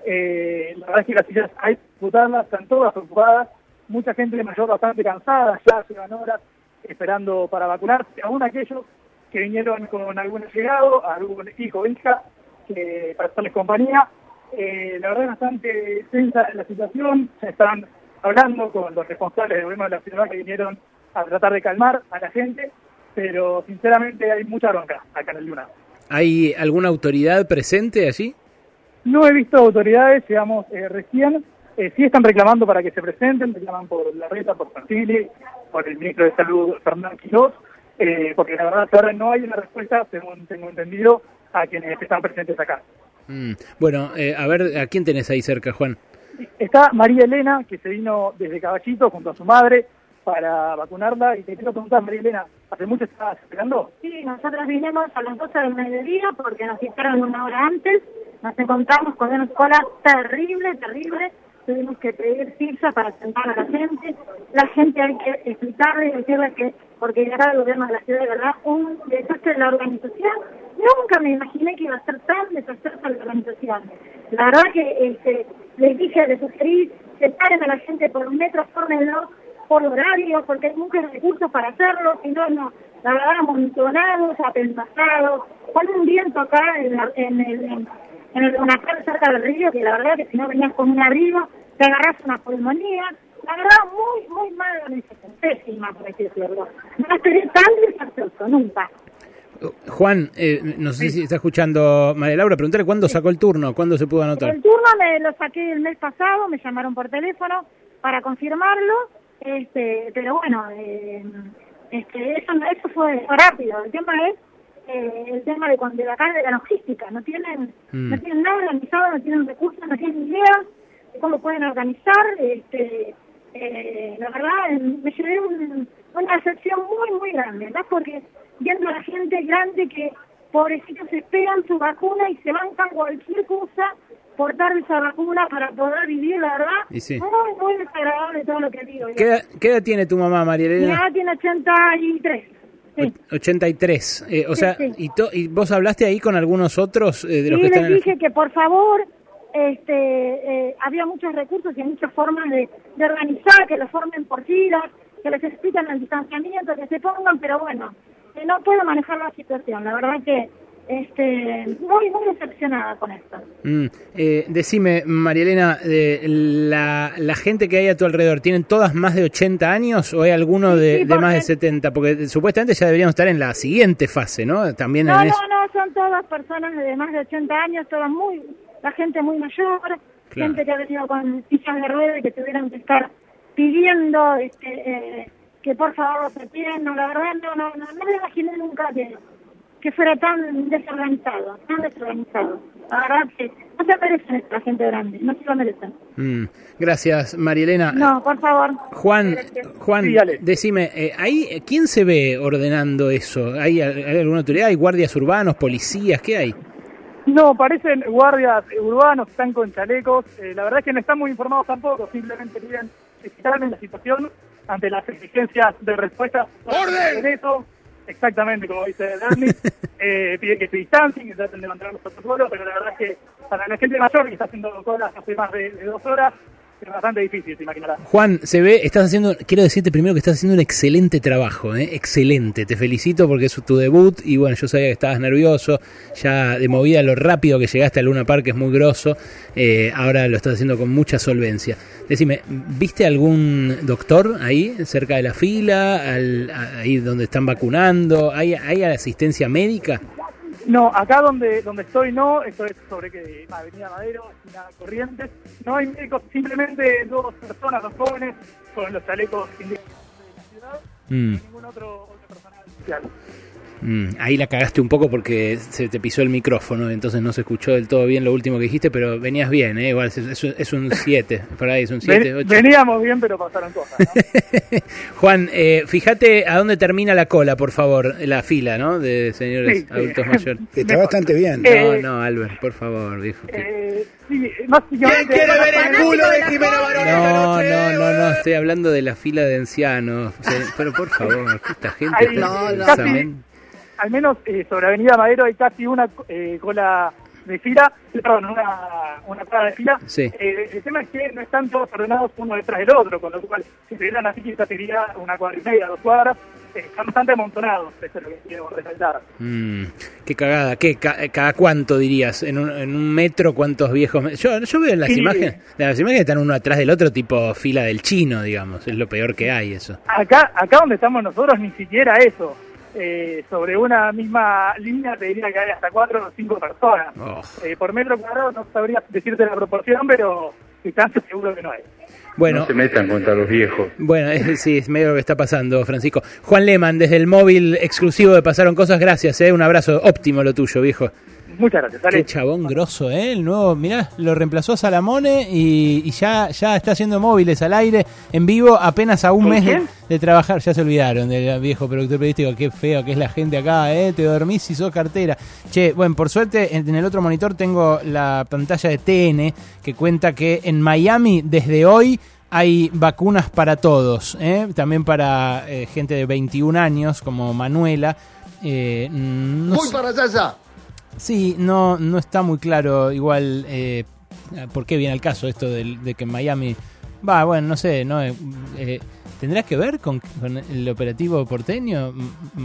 Eh, la verdad es que las sillas hay que están todas ocupadas, mucha gente mayor bastante cansada, ya llevan horas esperando para vacunarse, aún aquellos que vinieron con algún llegado, algún hijo o hija, que, para hacerles compañía. Eh, la verdad es bastante tensa la situación, se están hablando con los responsables del gobierno de la ciudad que vinieron a tratar de calmar a la gente, pero sinceramente hay mucha bronca acá en el Luna. ¿Hay alguna autoridad presente allí? No he visto autoridades, llegamos eh, recién, eh, sí están reclamando para que se presenten, reclaman por la reta, por Santilli, por el ministro de Salud, Fernán Quirós, eh, porque la verdad ahora no hay una respuesta, según tengo entendido, a quienes están presentes acá. Mm, Bueno, eh, a ver, ¿a quién tenés ahí cerca, Juan? Está María Elena, que se vino desde Caballito junto a su madre para vacunarla, y te quiero preguntar, María Elena, ¿hace mucho estabas esperando? Sí, nosotros vinimos a las 12 del mediodía porque nos hicieron una hora antes. Nos encontramos con una cola terrible, terrible. Tuvimos que pedir pizza para sentar a la gente. La gente hay que explicarle y decirle que, porque llegar al gobierno de la ciudad de verdad, un desastre de la organización. Nunca me imaginé que iba a ser tan desastrosa la organización. La verdad que este, les dije, les sugerí, separen a la gente por un metro, fórmenlo, por horario, porque hay muchos recursos para hacerlo, si no, no, la verdad, amontonados, apensados, con un viento acá en, la- en el, en, el Bonacar cerca del río, que la verdad que si no venías con un abrigo, te agarras una pulmonía, la verdad, muy, muy mala organización, pésima, por así decirlo. No esperé tan desastroso, nunca. Juan, eh, no sé si está escuchando María Laura, preguntarle cuándo sacó el turno, cuándo se pudo anotar. El turno me lo saqué el mes pasado, me llamaron por teléfono para confirmarlo, este, pero bueno, eh, este, eso, eso fue rápido. El tema es eh, el tema de cuando de acá de la logística, no tienen, Mm. no tienen nada organizado, no tienen recursos, no tienen idea de cómo pueden organizar. Este, eh, la verdad, me llevé un- una decepción muy, muy grande, ¿no? Porque viendo a la gente grande que pobrecitos esperan su vacuna y se bancan cualquier cosa por dar esa vacuna para poder vivir, la verdad, Y sí. muy, muy desagradable todo lo que digo. ¿Qué edad, qué edad tiene tu mamá, María Mi Elena? mamá tiene 83. Sí. 83. Eh, o Sí, sea. Y, to- ¿y vos hablaste ahí con algunos otros eh, de los que están les en el- dije que por favor, este, eh, había muchos recursos y muchas formas de, de organizar, que lo formen por filas, que les explican el distanciamiento, que se pongan, pero bueno, eh, no puedo manejar la situación. La verdad que este, muy, muy decepcionada con esto. Mm, eh, decime, María Elena, eh, la, la gente que hay a tu alrededor, ¿tienen todas más de 80 años o hay alguno de, sí, de más de porque- 70? Porque supuestamente ya deberíamos estar en la siguiente fase, ¿no? También No, en eso. no, no, son todas personas de más de 80 años, todas muy, la gente muy mayor, Claro. gente que ha venido con sillas de ruedas y que tuvieran que estar pidiendo este, eh, que por favor se piden, no, la verdad no, no, no, no me imaginé nunca que, que fuera tan desorganizado, tan desorganizado. La verdad que no se merecen esta gente grande, no se lo merecen. Mm, gracias, María Elena. No, por favor. Juan, Juan, Sí, decime, eh, ahí, eh, ¿quién se ve ordenando eso? ¿Hay, hay alguna autoridad? ¿Hay guardias urbanos, policías? ¿Qué hay? No, parecen guardias urbanos, están con chalecos. eh, la verdad es que no están muy informados tampoco, simplemente piden que se calmen la situación ante las exigencias de respuesta. ¡Orden! En eso, exactamente como dice Dani, eh, pide que se distancien, que traten de mantener los protocolos, pero la verdad es que para la gente mayor que está haciendo colas hace más de, de dos horas, es bastante difícil, te imaginarás. Juan, se ve, estás haciendo, quiero decirte primero que estás haciendo un excelente trabajo, ¿eh? excelente, te felicito porque es tu debut y bueno, yo sabía que estabas nervioso, ya de movida lo rápido que llegaste a Luna Park es muy grosso, eh, ahora lo estás haciendo con mucha solvencia. Decime, ¿viste algún doctor ahí cerca de la fila, al- ahí donde están vacunando? ¿Hay, hay asistencia médica? No, acá donde donde estoy no, esto es sobre que Avenida Madero, esquina Corrientes, no hay médicos, simplemente dos personas, dos jóvenes, con los chalecos indígenas de la ciudad, Mm. ningún otro, otro personal. Mm, ahí la cagaste un poco porque se te pisó el micrófono, entonces no se escuchó del todo bien lo último que dijiste, pero venías bien, ¿eh? igual es, es- es un 7, por ahí es un 7, Ven- 8. Veníamos bien, pero pasaron cosas. ¿no? Juan, eh, fíjate a dónde termina la cola, por favor, la fila, ¿no? De señores Sí, sí. adultos mayores. Está bastante bien. No, Eh, no, Albert, por favor, viejo. que- Eh, sí, básicamente... quiere ver el culo de Jimena Barón No, no, no, no, estoy hablando de la fila de ancianos. O sea, pero por favor, esta gente... Hay está casi, inmensamente- al menos eh, sobre Avenida Madero hay casi una eh, cola de fila, perdón, una, una cola de fila. Sí. Eh, el tema es que no están todos ordenados uno detrás del otro, con lo cual, si estuvieran así, quizás sería una cuadra y media, dos cuadras. Eh, están bastante amontonados, eso es lo que quiero resaltar. Mm, qué cagada, ¿qué? Ca- ¿Cada cuánto dirías? ¿En un, en un metro cuántos viejos? Yo, yo veo en las Sí. imágenes, en las imágenes están uno atrás del otro, tipo fila del chino, digamos. Es lo peor que hay eso. Acá, acá donde estamos nosotros, ni siquiera eso. Eh, sobre una misma línea te diría que hay hasta cuatro o cinco personas. Oh. Eh, por metro cuadrado no sabría decirte la proporción, pero distancia seguro que no hay. Bueno, No se metan contra los viejos. Bueno, es- sí, es medio lo que está pasando, Francisco. Juan Leman, desde el móvil exclusivo de Pasaron Cosas, gracias, ¿eh? Un abrazo óptimo lo tuyo, viejo. Muchas gracias, Qué chabón grosso, ¿eh? El nuevo, mirá, lo reemplazó a Salamone y, y ya, ya está haciendo móviles al aire en vivo apenas a un ¿Con mes de, trabajar. Ya se olvidaron del viejo productor periodístico. Qué feo que es la gente acá, ¿eh? Te dormís y sos cartera. Che, bueno, por suerte en, en el otro monitor tengo la pantalla de TN que cuenta que en Miami desde hoy hay vacunas para todos, ¿eh? también para eh, gente de 21 años como Manuela. Eh, no Muy sé- para allá. Sí, no, no está muy claro igual eh, por qué viene el caso esto del- de, que Miami... Va, bueno, no sé, ¿no? Eh, eh, ¿Tendrá que ver con, con el operativo porteño?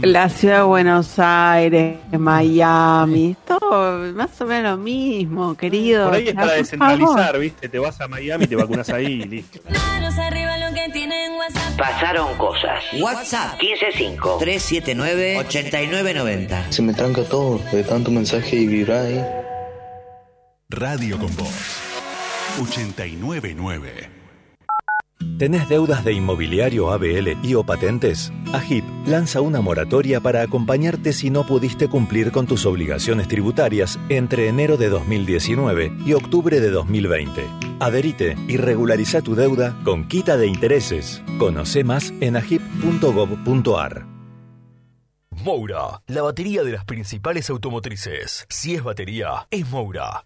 La ciudad de Buenos Aires, Miami, todo más o menos lo mismo, querido. Por ahí es para descentralizar. ¿viste? Te vas a Miami, te vacunas ahí y listo. Manos arriba lo que tienen WhatsApp. Pasaron cosas. WhatsApp 155-379-8990. Se me tranca todo de tanto mensaje y vibrar ahí. Radio con Voz 899. ¿Tenés deudas de inmobiliario ABL y o patentes? AGIP lanza una moratoria para acompañarte si no pudiste cumplir con tus obligaciones tributarias entre enero de 2019 y octubre de 2020. Adherite y regulariza tu deuda con quita de intereses. Conoce más en agip.gov.ar. Moura, la batería de las principales automotrices. Si es batería, es Moura.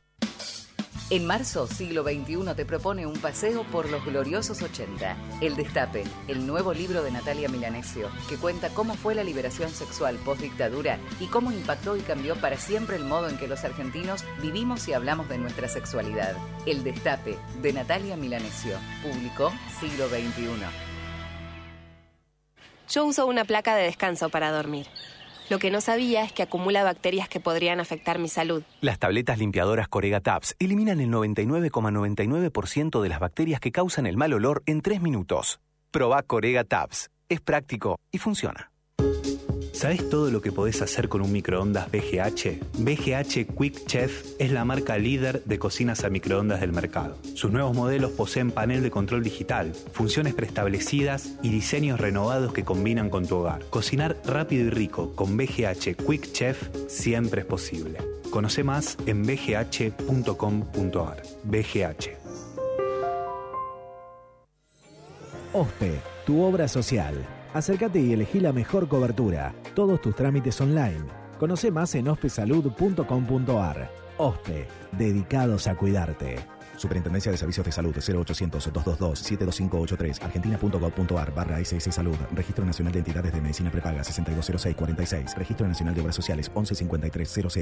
En marzo, siglo XXI te propone un paseo por los gloriosos 80. El Destape, el nuevo libro de Natalia Milanesio, que cuenta cómo fue la liberación sexual post-dictadura y cómo impactó y cambió para siempre el modo en que los argentinos vivimos y hablamos de nuestra sexualidad. El Destape, de Natalia Milanesio. Publicó siglo XXI. Yo uso una placa de descanso para dormir. Lo que no sabía es que acumula bacterias que podrían afectar mi salud. Las tabletas limpiadoras Corega Tabs eliminan el 99,99% de las bacterias que causan el mal olor en 3 minutos. Proba Corega Tabs. Es práctico y funciona. ¿Sabes todo lo que podés hacer con un microondas BGH? BGH Quick Chef es la marca líder de cocinas a microondas del mercado. Sus nuevos modelos poseen panel de control digital, funciones preestablecidas y diseños renovados que combinan con tu hogar. Cocinar rápido y rico con BGH Quick Chef siempre es posible. Conoce más en bgh.com.ar. BGH. OSPE, tu obra social. Acércate y elegí la mejor cobertura. Todos tus trámites online. Conoce más en ospesalud.com.ar. OSPE, dedicados a cuidarte. Superintendencia de Servicios de Salud 0800-222-72583 argentina.gov.ar barra SS Salud Registro Nacional de Entidades de Medicina Prepaga 620646 Registro Nacional de Obras Sociales 115300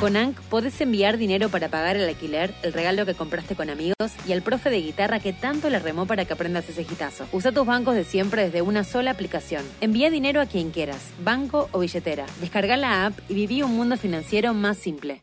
Con ANC podés enviar dinero para pagar el alquiler, el regalo que compraste con amigos y al profe de guitarra que tanto le remó para que aprendas ese gitazo. Usa tus bancos de siempre desde una sola aplicación. Envía dinero a quien quieras, banco o billetera. Descarga la app y viví un mundo financiero más simple.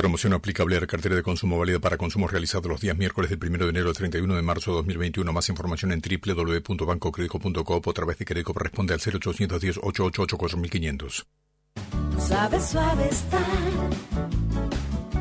Promoción aplicable a la cartera de consumo válida para consumo realizado los días miércoles del 1 de enero al 31 de marzo de 2021. Más información en www.bancocredico.coop o a través de Credicop responde al 0810 888 4500. Suave, suave.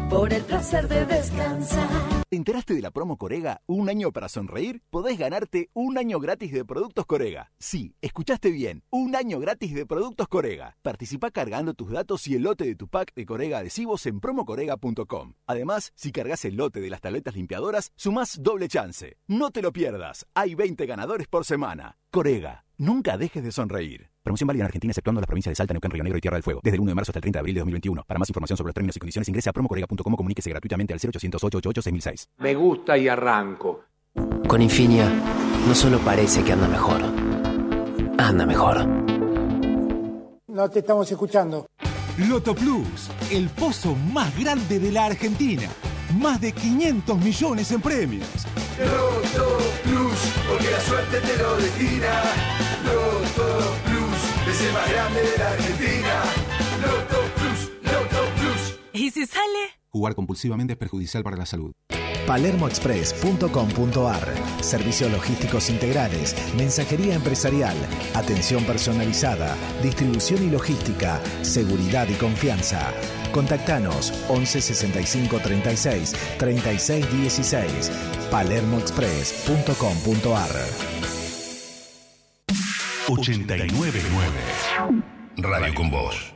Por el placer de descansar. ¿Te enteraste de la promo Corega? ¿Un año para sonreír? Podés ganarte un año gratis de productos Corega. Sí, escuchaste bien. Un año gratis de productos Corega. Participa cargando tus datos y el lote de tu pack de Corega adhesivos en promocorega.com. Además, si cargas el lote de las tabletas limpiadoras, sumás doble chance. No te lo pierdas. Hay 20 ganadores por semana. Corega. Nunca dejes de sonreír. Promoción válida en Argentina exceptuando las provincias de Salta, Neuquén, Río Negro y Tierra del Fuego. Desde el 1 de marzo hasta el 30 de abril de 2021. Para más información sobre los términos y condiciones ingrese a promocorega.com o comuníquese gratuitamente al 0800 888 6006 Me gusta y arranco. Con Infinia, no solo parece que anda mejor, anda mejor. No te estamos escuchando. Loto Plus, el pozo más grande de la Argentina. Más de 500 millones en premios. Loto Plus, porque la suerte te lo destina. Loto Plus, es el más grande de la Argentina. Loto Plus, Loto Plus. ¿Y si sale? Jugar compulsivamente es perjudicial para la salud. palermoexpress.com.ar Servicios logísticos integrales, mensajería empresarial, atención personalizada, distribución y logística, seguridad y confianza. Contactanos 11 65 36 36 16 palermoexpress.com.ar 899 Radio con Voz.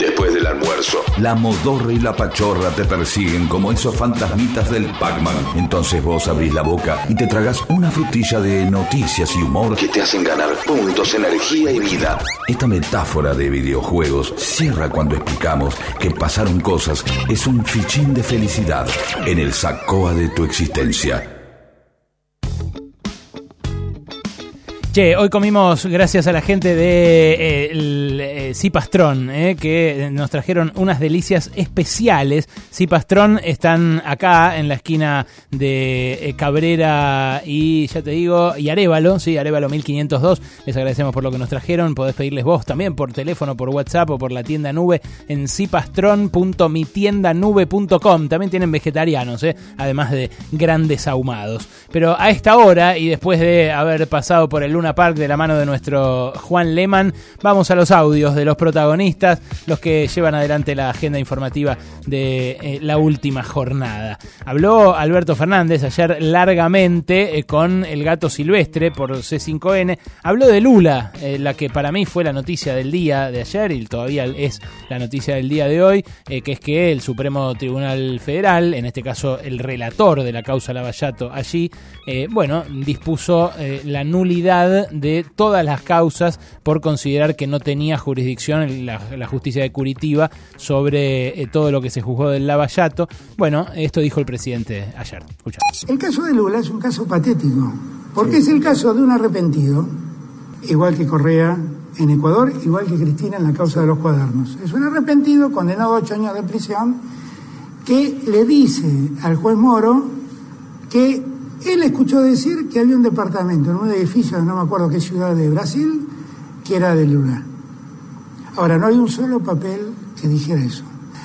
Después del almuerzo, la modorra y la pachorra te persiguen como esos fantasmitas del Pac-Man. Entonces vos abrís la boca y te tragas una frutilla de noticias y humor que te hacen ganar puntos, energía y vida. Esta metáfora de videojuegos cierra cuando explicamos que pasaron cosas es un fichín de felicidad en el sacoa de tu existencia. Hoy comimos gracias a la gente de eh, el, eh, Cipastrón, eh, que nos trajeron unas delicias especiales. Cipastrón están acá en la esquina de eh, Cabrera y ya te digo, y Arevalo, sí, Arevalo 1502. Les agradecemos por lo que nos trajeron. Podés pedirles vos también por teléfono, por WhatsApp o por la tienda nube en cipastron.mitiendanube.com. También tienen vegetarianos, eh, además de grandes ahumados. Pero a esta hora y después de haber pasado por el Luna Park de la mano de nuestro Juan Leman. Vamos a los audios de los protagonistas, los que llevan adelante la agenda informativa de eh, la última jornada. Habló Alberto Fernández ayer largamente eh, con el gato silvestre por C5N. Habló de Lula, eh, la que para mí fue la noticia del día de ayer y todavía es la noticia del día de hoy, que es que el Supremo Tribunal Federal, en este caso el relator de la causa Lavallato allí, bueno, dispuso la nulidad de todas las causas por considerar que no tenía jurisdicción la, la justicia de Curitiba sobre eh, todo lo que se juzgó del Lavallato. Bueno, esto dijo el presidente ayer. Escucha. El caso de Lula es un caso patético, porque es el caso de un arrepentido, igual que Correa en Ecuador, igual que Cristina en la causa de los cuadernos. Es un arrepentido condenado a ocho años de prisión que le dice al juez Moro que él escuchó decir que había un departamento en un edificio, no me acuerdo qué ciudad de Brasil, que era de Lula. Ahora, no hay un solo papel que dijera eso.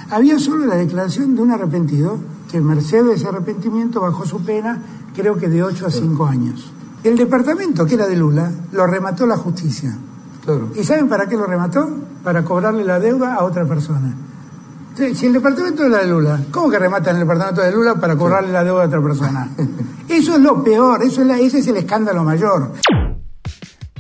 Había solo la declaración de un arrepentido, que merced de ese arrepentimiento bajó su pena, creo que de 8 a 5 años. El departamento que era de Lula lo remató la justicia. ¿Y saben para qué lo remató? Para cobrarle la deuda a otra persona. Si el departamento de la de Lula, ¿cómo que rematan el departamento de Lula para cobrarle la deuda a otra persona? Eso es lo peor, eso es ese es el escándalo mayor.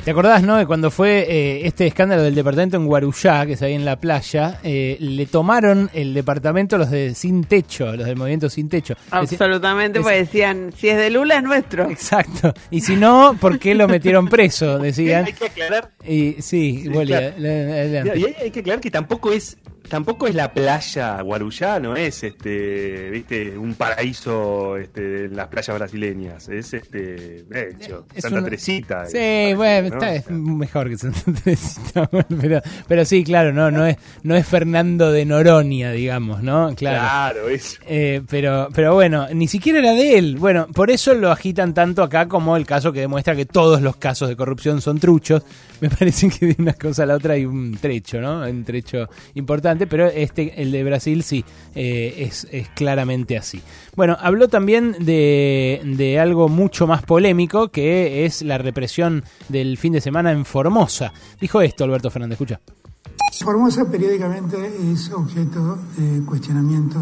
¿Te acordás, no? De cuando fue eh, este escándalo del departamento en Guarujá, que es ahí en la playa, eh, le tomaron el departamento los de Sin Techo, los del movimiento Sin Techo. Absolutamente, porque decían, si es de Lula es nuestro. Exacto. Y si no, ¿por qué lo metieron preso? Decían. Hay que aclarar. Y sí, y hay que aclarar que tampoco es tampoco es la playa Guarujá, no es este, viste, un paraíso este, en las playas brasileñas, es este, de hecho, Santa Teresita. Sí, bueno, está, es mejor que Santa Teresita, pero, pero sí, claro, no, no es, no es Fernando de Noronia, digamos, ¿no? Claro. Claro, eso. Eh, pero, pero bueno, ni siquiera era de él. Bueno, por eso lo agitan tanto acá como el caso que demuestra que todos los casos de corrupción son truchos. Me parece que de una cosa a la otra hay un trecho, ¿no? Un trecho importante pero este, el de Brasil sí, eh, es, claramente así. Bueno, habló también de, algo mucho más polémico, que es la represión del fin de semana en Formosa. Dijo esto Alberto Fernández, escucha. Formosa periódicamente es objeto de cuestionamiento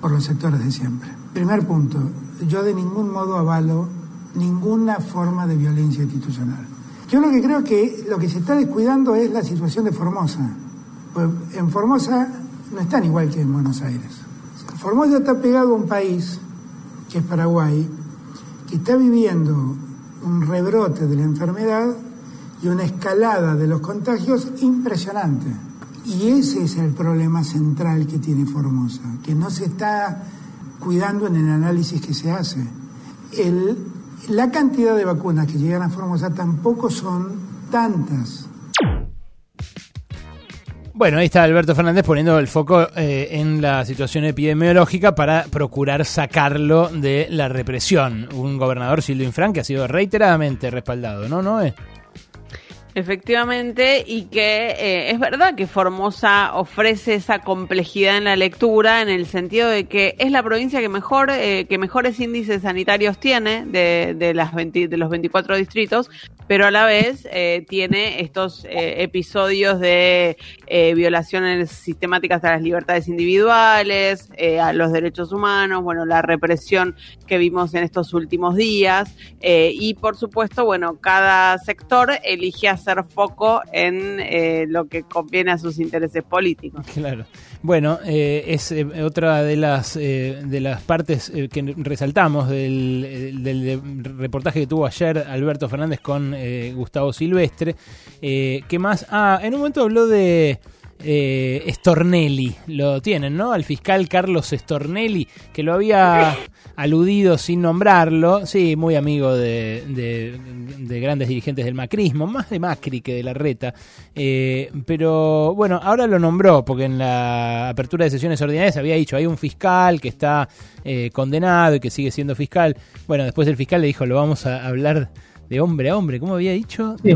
por los sectores de siempre. Primer punto, yo de ningún modo avalo ninguna forma de violencia institucional. Yo lo que creo que lo que se está descuidando es la situación de Formosa. Pues en Formosa no están igual que en Buenos Aires. Formosa está pegado a un país, que es Paraguay, que está viviendo un rebrote de la enfermedad y una escalada de los contagios impresionante. Y ese es el problema central que tiene Formosa, que no se está cuidando en el análisis que se hace. El, la cantidad de vacunas que llegan a Formosa tampoco son tantas bueno, ahí está Alberto Fernández poniendo el foco eh, en la situación epidemiológica para procurar sacarlo de la represión. Un gobernador, Silvio Infran, que ha sido reiteradamente respaldado, ¿no? ¿No es? Efectivamente, y que eh, es verdad que Formosa ofrece esa complejidad en la lectura, en el sentido de que es la provincia que mejor, eh, que mejores índices sanitarios tiene de, de las de los 24 distritos, pero a la vez eh, tiene estos eh, episodios de eh, violaciones sistemáticas a las libertades individuales, a los derechos humanos, bueno, la represión que vimos en estos últimos días y por supuesto, bueno, cada sector elige hacer foco en eh, lo que conviene a sus intereses políticos. Claro. Bueno, eh, es eh, otra de las eh, de las partes eh, que resaltamos del, del- reportaje que tuvo ayer Alberto Fernández con Gustavo Silvestre. ¿Qué más? Ah, en un momento habló de eh, Stornelli, lo tienen, ¿no? Al fiscal Carlos Stornelli, que lo había aludido sin nombrarlo, sí, muy amigo de, de- de grandes dirigentes del macrismo, más de Macri que de la reta, Eh, pero bueno, ahora lo nombró, porque en la apertura de sesiones ordinarias había dicho, hay un fiscal que está eh, condenado y que sigue siendo fiscal. Bueno, después el fiscal le dijo, lo vamos a hablar de hombre a hombre, ¿cómo había dicho? Sí.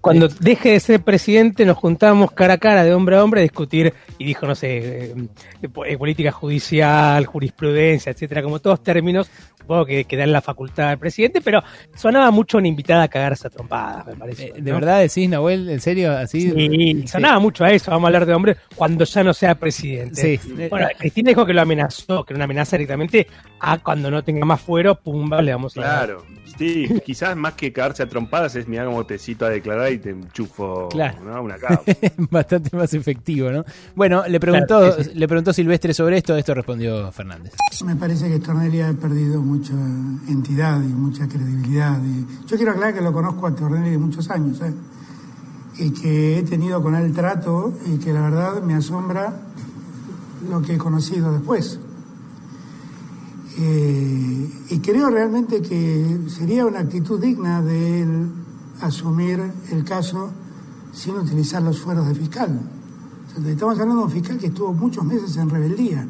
Cuando deje de ser presidente nos juntamos cara a cara de hombre a hombre a discutir y dijo, no sé, eh, eh, eh, política judicial, jurisprudencia, etcétera, como todos términos, supongo que, que dan la facultad al presidente, pero sonaba mucho una invitada a cagarse a trompadas, me parece. ¿De ¿no? verdad decís, Nahuel? ¿En serio? Así, Sí, sonaba mucho a eso, vamos a hablar de hombre cuando ya no sea presidente. Sí. Bueno, Cristina dijo que lo amenazó, que era una amenaza directamente a cuando no tenga más fuero, pumba, le vamos a Claro, sí, quizás más que cagarse a trompadas es mirar como te cito a declarar y te enchufo Claro. ¿no? una causa. Bastante más efectivo, ¿no? Bueno, le preguntó, Claro, sí, sí. le preguntó Silvestre sobre esto, esto respondió Fernández. Me parece que Stornelli ha perdido mucha entidad y mucha credibilidad. Y yo quiero aclarar que lo conozco a Stornelli de muchos años, ¿eh? y que he tenido con él trato y que la verdad me asombra lo que he conocido después. Eh, y creo realmente que sería una actitud digna de él asumir el caso sin utilizar los fueros de fiscal. Estamos hablando de un fiscal que estuvo muchos meses en rebeldía.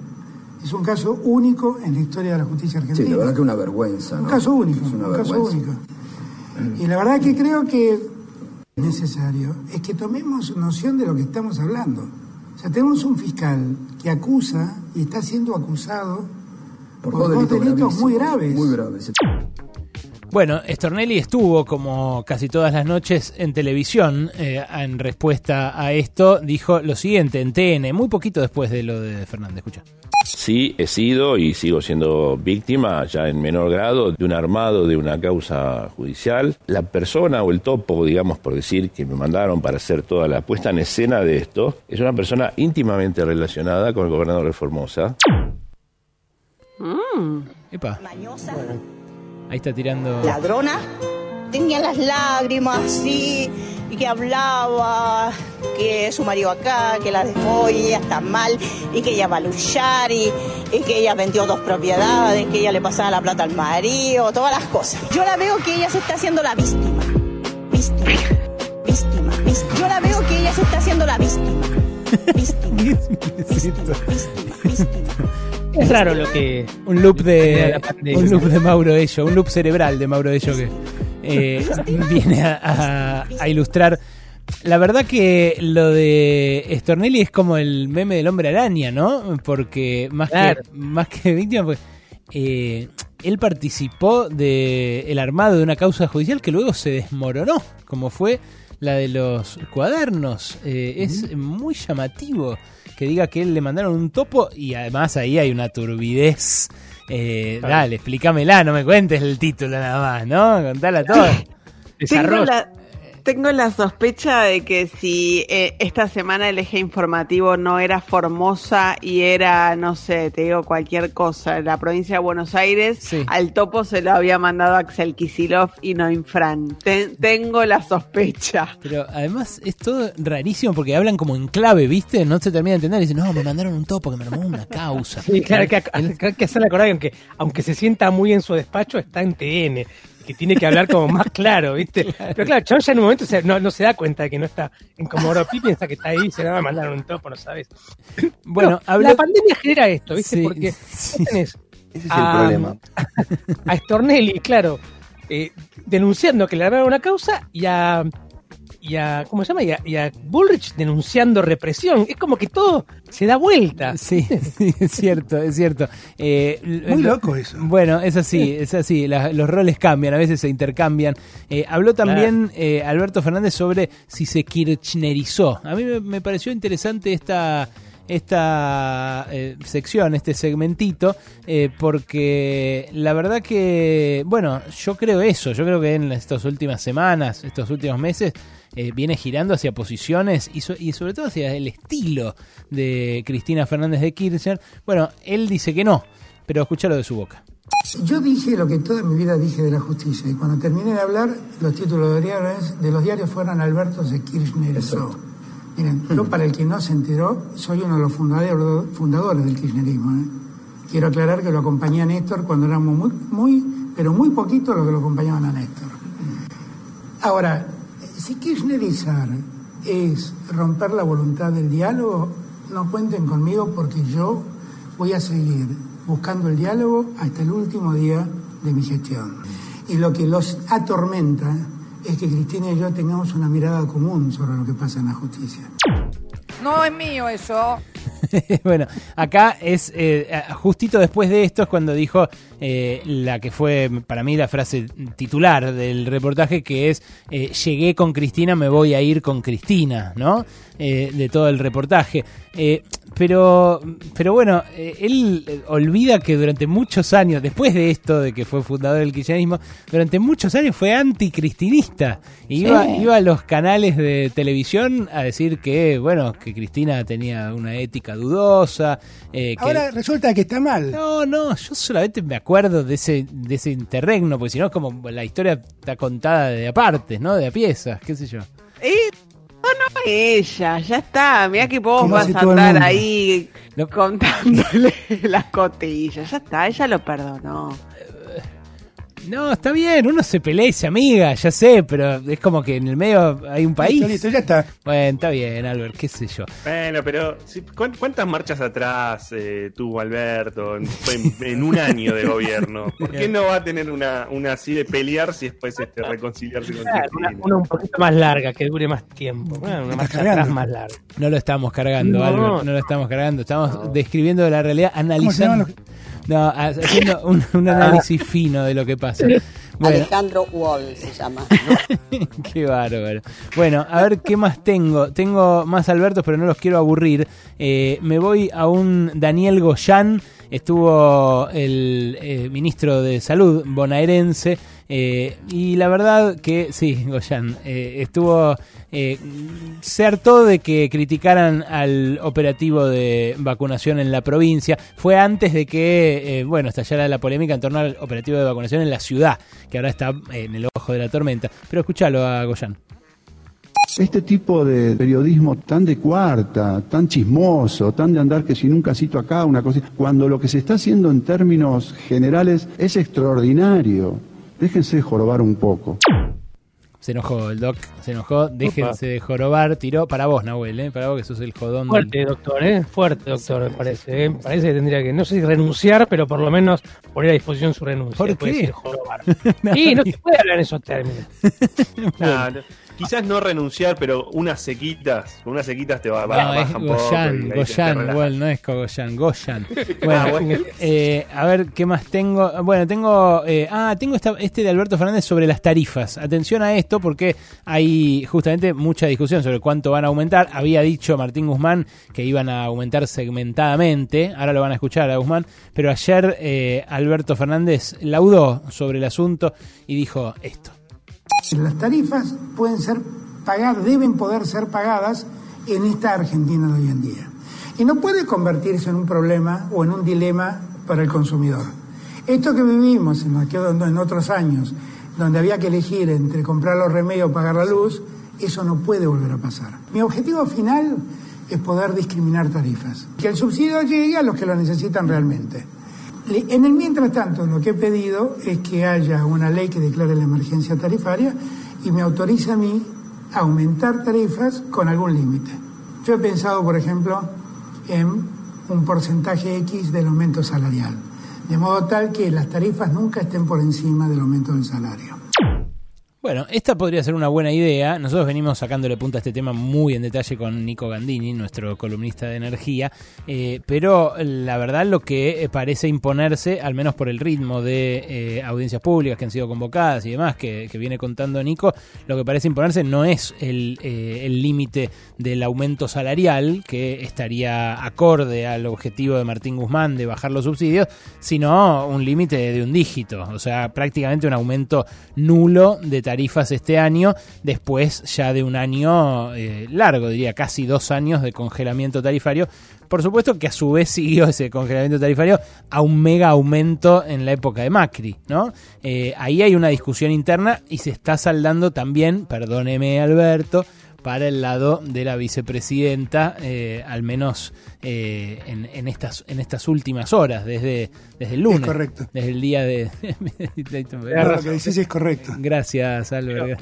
Es un caso único en la historia de la justicia argentina. Sí, la verdad que una vergüenza. Un caso único, Es una un caso único. Y la verdad que creo que es necesario es que tomemos noción de lo que estamos hablando. O sea, tenemos un fiscal que acusa y está siendo acusado por, dos delitos, gravísimos, muy graves. Muy graves. Bueno, Stornelli estuvo como casi todas las noches en televisión eh, en respuesta a esto. Dijo lo siguiente en TN, muy poquito después de lo de Fernández. Escucha. Sí, he sido y sigo siendo víctima, ya en menor grado, de un armado de una causa judicial. La persona o el topo, digamos por decir, que me mandaron para hacer toda la puesta en escena de esto, es una persona íntimamente relacionada con el gobernador de Formosa. Epa. Ahí está tirando. ladrona, tenía las lágrimas así, y que hablaba, que su marido acá, que la dejó y ella está mal, y que ella va a luchar, y, y que ella vendió dos propiedades, que ella le pasaba la plata al marido, todas las cosas. Yo la veo que ella se está haciendo la víctima, víctima, víctima, víctima. Yo la veo que ella se está haciendo la víctima, víctima, víctima, víctima, víctima. Es raro lo que. Un loop de, un loop de Mauro Ello, un loop cerebral de Mauro Ello que eh, viene a, a- a ilustrar. La verdad que lo de Stornelli es como el meme del hombre araña, ¿no? Porque más Claro. que más que víctima, pues, eh, él participó de el armado de una causa judicial que luego se desmoronó, como fue la de los cuadernos. Eh, Es muy llamativo que diga que él le mandaron un topo y además ahí hay una turbidez. Eh, Claro. Dale, explícamela, no me cuentes el título nada más, ¿no? Contala todo. Tengo la, tengo la sospecha de que si eh, esta semana el eje informativo no era Formosa y era, no sé, te digo cualquier cosa, la provincia de Buenos Aires, al topo se lo había mandado Axel Kisilov y no Infran. Te- tengo la sospecha. Pero además es todo rarísimo porque hablan como en clave, ¿viste? No se termina de entender. Y dicen, no, me mandaron un topo que me armó una causa. Sí, claro, que, que, que hacerle acordar que aunque, aunque se sienta muy en su despacho, está en TN, que tiene que hablar como más claro, ¿viste? Pero claro, Chon ya en un momento se- no, no se da cuenta de que no está en Comodoro Pi, piensa que está ahí y se le va a mandar un topo, no sabes. Bueno, habló- la pandemia genera esto, ¿viste? Sí, Porque sí. tenés Ese es el a, problema. a Stornelli, claro, eh, denunciando que le armaron una causa y a y a ¿cómo se llama? Y a, y a Bullrich denunciando represión. Es como que todo se da vuelta. Sí, sí, es cierto, es cierto. Eh, Muy lo- loco eso. Bueno, es así, es así. la- los roles cambian, a veces se intercambian. Eh, habló también eh, Alberto Fernández sobre si se kirchnerizó. A mí me, me pareció interesante esta esta eh, sección, este segmentito, eh, porque la verdad que, bueno, yo creo eso, yo creo que en estas últimas semanas, estos últimos meses, eh, viene girando hacia posiciones y, so- y sobre todo hacia el estilo de Cristina Fernández de Kirchner. Bueno, él dice que no, pero escúchalo de su boca. Yo dije lo que toda mi vida dije de la justicia y cuando terminé de hablar, los títulos de, diarios, de los diarios fueron Alberto se kirchnerizó. Miren, yo para el que no se enteró, soy uno de los fundadores, fundadores del kirchnerismo. ¿eh? Quiero aclarar que lo acompañé a Néstor cuando éramos muy, muy, pero muy poquito los que lo acompañaban a Néstor. Ahora, si kirchnerizar es romper la voluntad del diálogo, no cuenten conmigo porque yo voy a seguir buscando el diálogo hasta el último día de mi gestión. Y lo que los atormenta es que Cristina y yo tengamos una mirada común sobre lo que pasa en la justicia. No es mío eso. bueno, acá es eh, justito después de esto es cuando dijo eh, la que fue para mí la frase titular del reportaje que es eh, llegué con Cristina, me voy a ir con Cristina, ¿no? De todo el reportaje. Pero, pero bueno, eh, él eh, olvida que durante muchos años, después de esto, de que fue fundador del kirchnerismo, durante muchos años fue anticristinista. Y Iba, Sí. iba a los canales de televisión a decir que, bueno, que Cristina tenía una ética dudosa. eh, que- Ahora resulta que está mal. no, no, yo solamente me acuerdo de ese, de ese interregno, porque si no es como la historia está contada de apartes, ¿no? De a piezas, qué sé yo. Ella, ya está. Mira que vos vas a andar ahí contándole las cotillas. Ya está, ella lo perdonó. No, está bien, uno se pelea y se amiga, ya sé, pero es como que en el medio hay un país. Listo, listo, ya está. Bueno, está bien, Albert, qué sé yo. Bueno, pero si- ¿cuán- ¿cuántas marchas atrás eh, tuvo Alberto en, en- en un año de gobierno? ¿Por qué no va a tener una, una así de pelear si después este, reconciliarse con Claro, una, una un poquito más larga, que dure más tiempo. Bueno, una marcha cargando. atrás más larga. No lo estamos cargando, No. Albert, no lo estamos cargando. Estamos describiendo la realidad, analizando. No, haciendo un, un análisis fino de lo que pasa. Bueno, Alejandro Wall se llama. Qué bárbaro. Bueno, a ver qué más tengo. Tengo más Albertos, pero no los quiero aburrir. Eh, me voy a un Daniel Goyán. Estuvo el eh, ministro de Salud bonaerense. Eh, y la verdad que sí, Goyán. eh, estuvo. Eh, se de que criticaran al operativo de vacunación en la provincia. Fue antes de que, eh, bueno, estallara la polémica en torno al operativo de vacunación en la ciudad, que ahora está en el ojo de la tormenta. Pero escúchalo a Goyán. Este tipo de periodismo tan de cuarta, tan chismoso, tan de andar que si nunca cito acá una cosa, cuando lo que se está haciendo en términos generales es extraordinario. Déjense de jorobar un poco. Se enojó el doc, se enojó. Déjense de jorobar. Tiró para vos, Nahuel, ¿eh? para vos que sos el jodón. Fuerte, doctor, ¿eh? Fuerte, doctor, me parece. ¿eh? Parece que tendría que, no sé si renunciar, pero por lo menos poner a disposición su renuncia. ¿Por qué? decir jorobar. Y no se puede hablar en esos términos. Nah, no- quizás no renunciar, pero unas sequitas, con unas sequitas te va, va No, es poco y Goyan, Goyan, igual, no es Goyan, Goyan. Ah, Bueno, bueno. eh, a ver qué más tengo. Bueno, tengo. eh, ah, tengo esta- este de Alberto Fernández sobre las tarifas. Atención a esto porque hay justamente mucha discusión sobre cuánto van a aumentar. Había dicho Martín Guzmán que iban a aumentar segmentadamente. Ahora lo van a escuchar a Guzmán. Pero ayer eh, Alberto Fernández laudó sobre el asunto y dijo esto. Las tarifas pueden ser pagadas, deben poder ser pagadas en esta Argentina de hoy en día. Y no puede convertirse en un problema o en un dilema para el consumidor. Esto que vivimos en, otros años, donde había que elegir entre comprar los remedios o pagar la luz, eso no puede volver a pasar. Mi objetivo final es poder discriminar tarifas, que el subsidio llegue a los que lo necesitan realmente. En el mientras tanto, lo que he pedido es que haya una ley que declare la emergencia tarifaria y me autorice a mí aumentar tarifas con algún límite. Yo he pensado, por ejemplo, en un porcentaje X del aumento salarial, de modo tal que las tarifas nunca estén por encima del aumento del salario. Bueno, esta podría ser una buena idea. Nosotros venimos sacándole punta a este tema muy en detalle con Nico Gandini, nuestro columnista de energía, eh, pero la verdad lo que eh, parece imponerse, al menos por el ritmo de eh, audiencias públicas que han sido convocadas y demás que, viene contando Nico, lo que parece imponerse no es el el límite del aumento salarial, que estaría acorde al objetivo de Martín Guzmán de bajar los subsidios, sino un límite de un dígito, o sea, prácticamente un aumento nulo de tarifas este año, después ya de un año eh, largo, diría casi dos años de congelamiento tarifario. Por supuesto que a su vez siguió ese congelamiento tarifario a un mega aumento en la época de Macri, ¿no? Eh, ahí hay una discusión interna y se está saldando también, perdóneme Alberto, para el lado de la vicepresidenta, eh, al menos eh, en, en estas en estas últimas horas, desde, desde el lunes. correcto. Desde el día de... No, lo que decís es correcto. Gracias, Albert.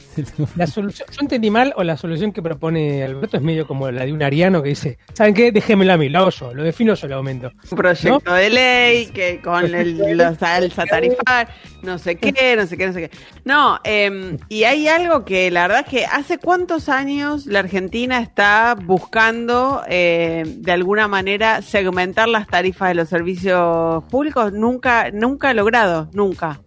La solución, yo entendí mal o la solución que propone Alberto es medio como la de un ariano que dice, ¿saben qué? Déjenmelo a mí, lo hago yo, lo defino yo el aumento. Un proyecto de ley que con el, los alza tarifar, no sé qué, no sé qué, no sé qué. No, eh, y hay algo que la verdad es que hace cuántos años la Argentina está buscando eh, de alguna manera segmentar las tarifas de los servicios públicos, nunca, nunca ha logrado, nunca.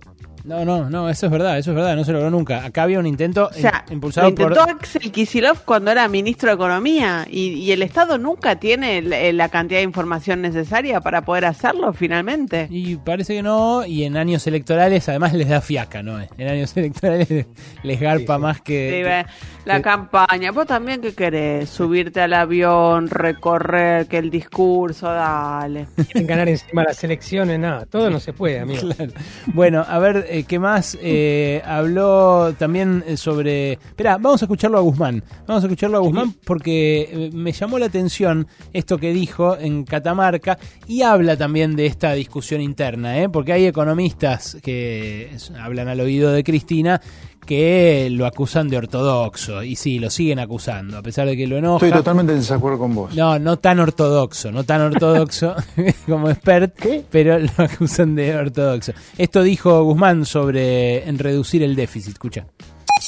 No, no, no, eso es verdad, eso es verdad, no se logró nunca. Acá había un intento O sea, impulsado lo intentó por... Axel Kicillof cuando era ministro de Economía y, y el Estado nunca tiene la cantidad de información necesaria para poder hacerlo finalmente. Y parece que no, y en años electorales además les da fiaca, ¿no? En años electorales les garpa más Sí, que... ve, la que- campaña. Vos también, ¿qué querés? Subirte al avión, recorrer, que el discurso, dale. Quieren ganar encima las elecciones, nada, todo no se puede, amigo. Claro. Bueno, a ver, eh, ¿qué más? Eh, habló también eh, sobre... Espera, vamos a escucharlo a Guzmán. Vamos a escucharlo a Guzmán porque eh, me llamó la atención esto que dijo en Catamarca y habla también de esta discusión interna, ¿eh? porque hay economistas que hablan al oído de Cristina que lo acusan de ortodoxo y sí, lo siguen acusando, a pesar de que lo enoja. Estoy totalmente en desacuerdo con vos. No, no tan ortodoxo, no tan ortodoxo como expert, pero lo acusan de ortodoxo. Esto dijo Guzmán sobre en reducir el déficit, escucha.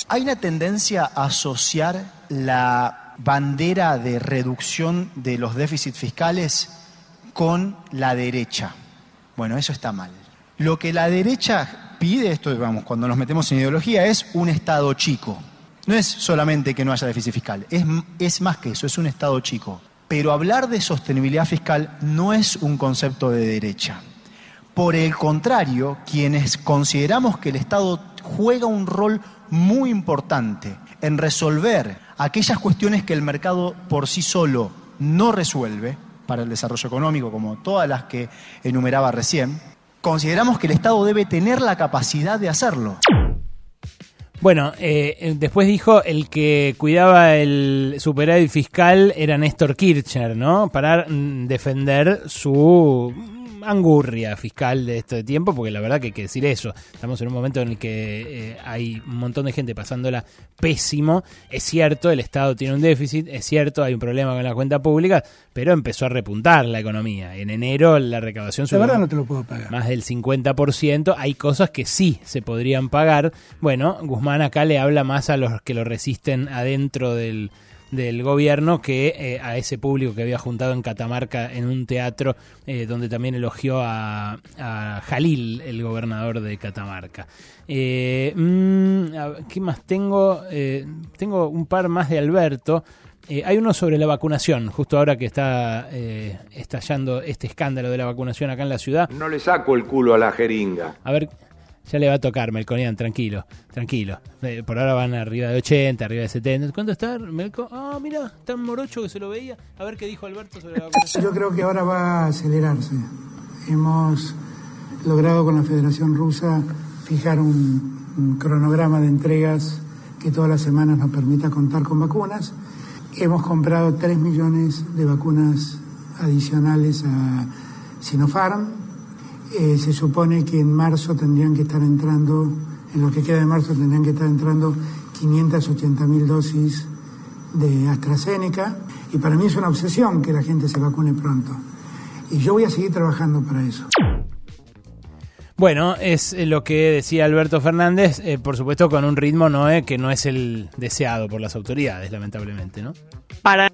Hay una tendencia a asociar la bandera de reducción de los déficits fiscales con la derecha. Bueno, eso está mal. Lo que la derecha pide, esto vamos, cuando nos metemos en ideología, es un Estado chico. No es solamente que no haya déficit fiscal, es, es más que eso, es un Estado chico. Pero hablar de sostenibilidad fiscal no es un concepto de derecha. Por el contrario, quienes consideramos que el Estado juega un rol muy importante en resolver aquellas cuestiones que el mercado por sí solo no resuelve para el desarrollo económico, como todas las que enumeraba recién, consideramos que el Estado debe tener la capacidad de hacerlo. Bueno, eh, después dijo el que cuidaba el superávit fiscal era Néstor Kirchner, ¿no? Para mm, defender su angurria fiscal de este tiempo, porque la verdad que hay que decir eso. Estamos en un momento en el que eh, hay un montón de gente pasándola pésimo. Es cierto, el Estado tiene un déficit, es cierto, hay un problema con la cuenta pública, pero empezó a repuntar la economía. En enero la recaudación La subió verdad no te lo puedo pagar. más del 50%. Hay cosas que sí se podrían pagar. Bueno, Guzmán acá le habla más a los que lo resisten adentro del, del gobierno que eh, a ese público que había juntado en Catamarca en un teatro eh, donde también elogió a, a Jalil, el gobernador de Catamarca. Eh, mm, ¿Qué más tengo? Eh, tengo un par más de Alberto. Eh, hay uno sobre la vacunación, justo ahora que está eh, estallando este escándalo de la vacunación acá en la ciudad. No le saco el culo a la jeringa. A ver, ya le va a tocar, Melconian, tranquilo, tranquilo. Eh, por ahora van arriba de 80, arriba de 70. ¿Cuánto está, Melco? Ah, mira, tan morocho que se lo veía. A ver qué dijo Alberto sobre la vacunación. Yo creo que ahora va a acelerarse. Hemos logrado con la Federación Rusa fijar un, cronograma de entregas que todas las semanas nos permita contar con vacunas. Hemos comprado 3 millones de vacunas adicionales a Sinopharm. Eh, se supone que en marzo tendrían que estar entrando, en lo que queda de marzo tendrían que estar entrando 580 mil dosis de AstraZeneca. Y para mí es una obsesión que la gente se vacune pronto. Y yo voy a seguir trabajando para eso. Bueno, es eh, lo que decía Alberto Fernández, eh, por supuesto con un ritmo no eh, que no es el deseado por las autoridades, lamentablemente, ¿no? para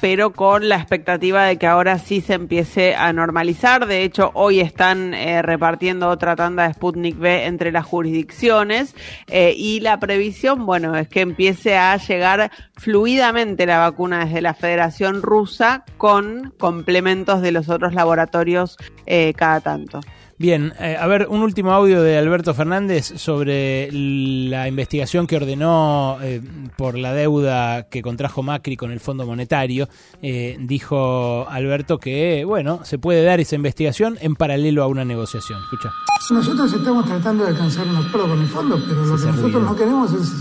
pero con la expectativa de que ahora sí se empiece a normalizar. De hecho, hoy están eh, repartiendo otra tanda de Sputnik B entre las jurisdicciones eh, y la previsión, bueno, es que empiece a llegar fluidamente la vacuna desde la Federación Rusa con complementos de los otros laboratorios eh, cada tanto. Bien, eh, a ver, un último audio de Alberto Fernández sobre la investigación que ordenó eh, por la deuda que contrajo Macri con el Fondo Monetario. Eh, dijo Alberto que, bueno, se puede dar esa investigación en paralelo a una negociación. Escucha. Nosotros estamos tratando de alcanzar un acuerdo con el fondo, pero lo que nosotros no queremos es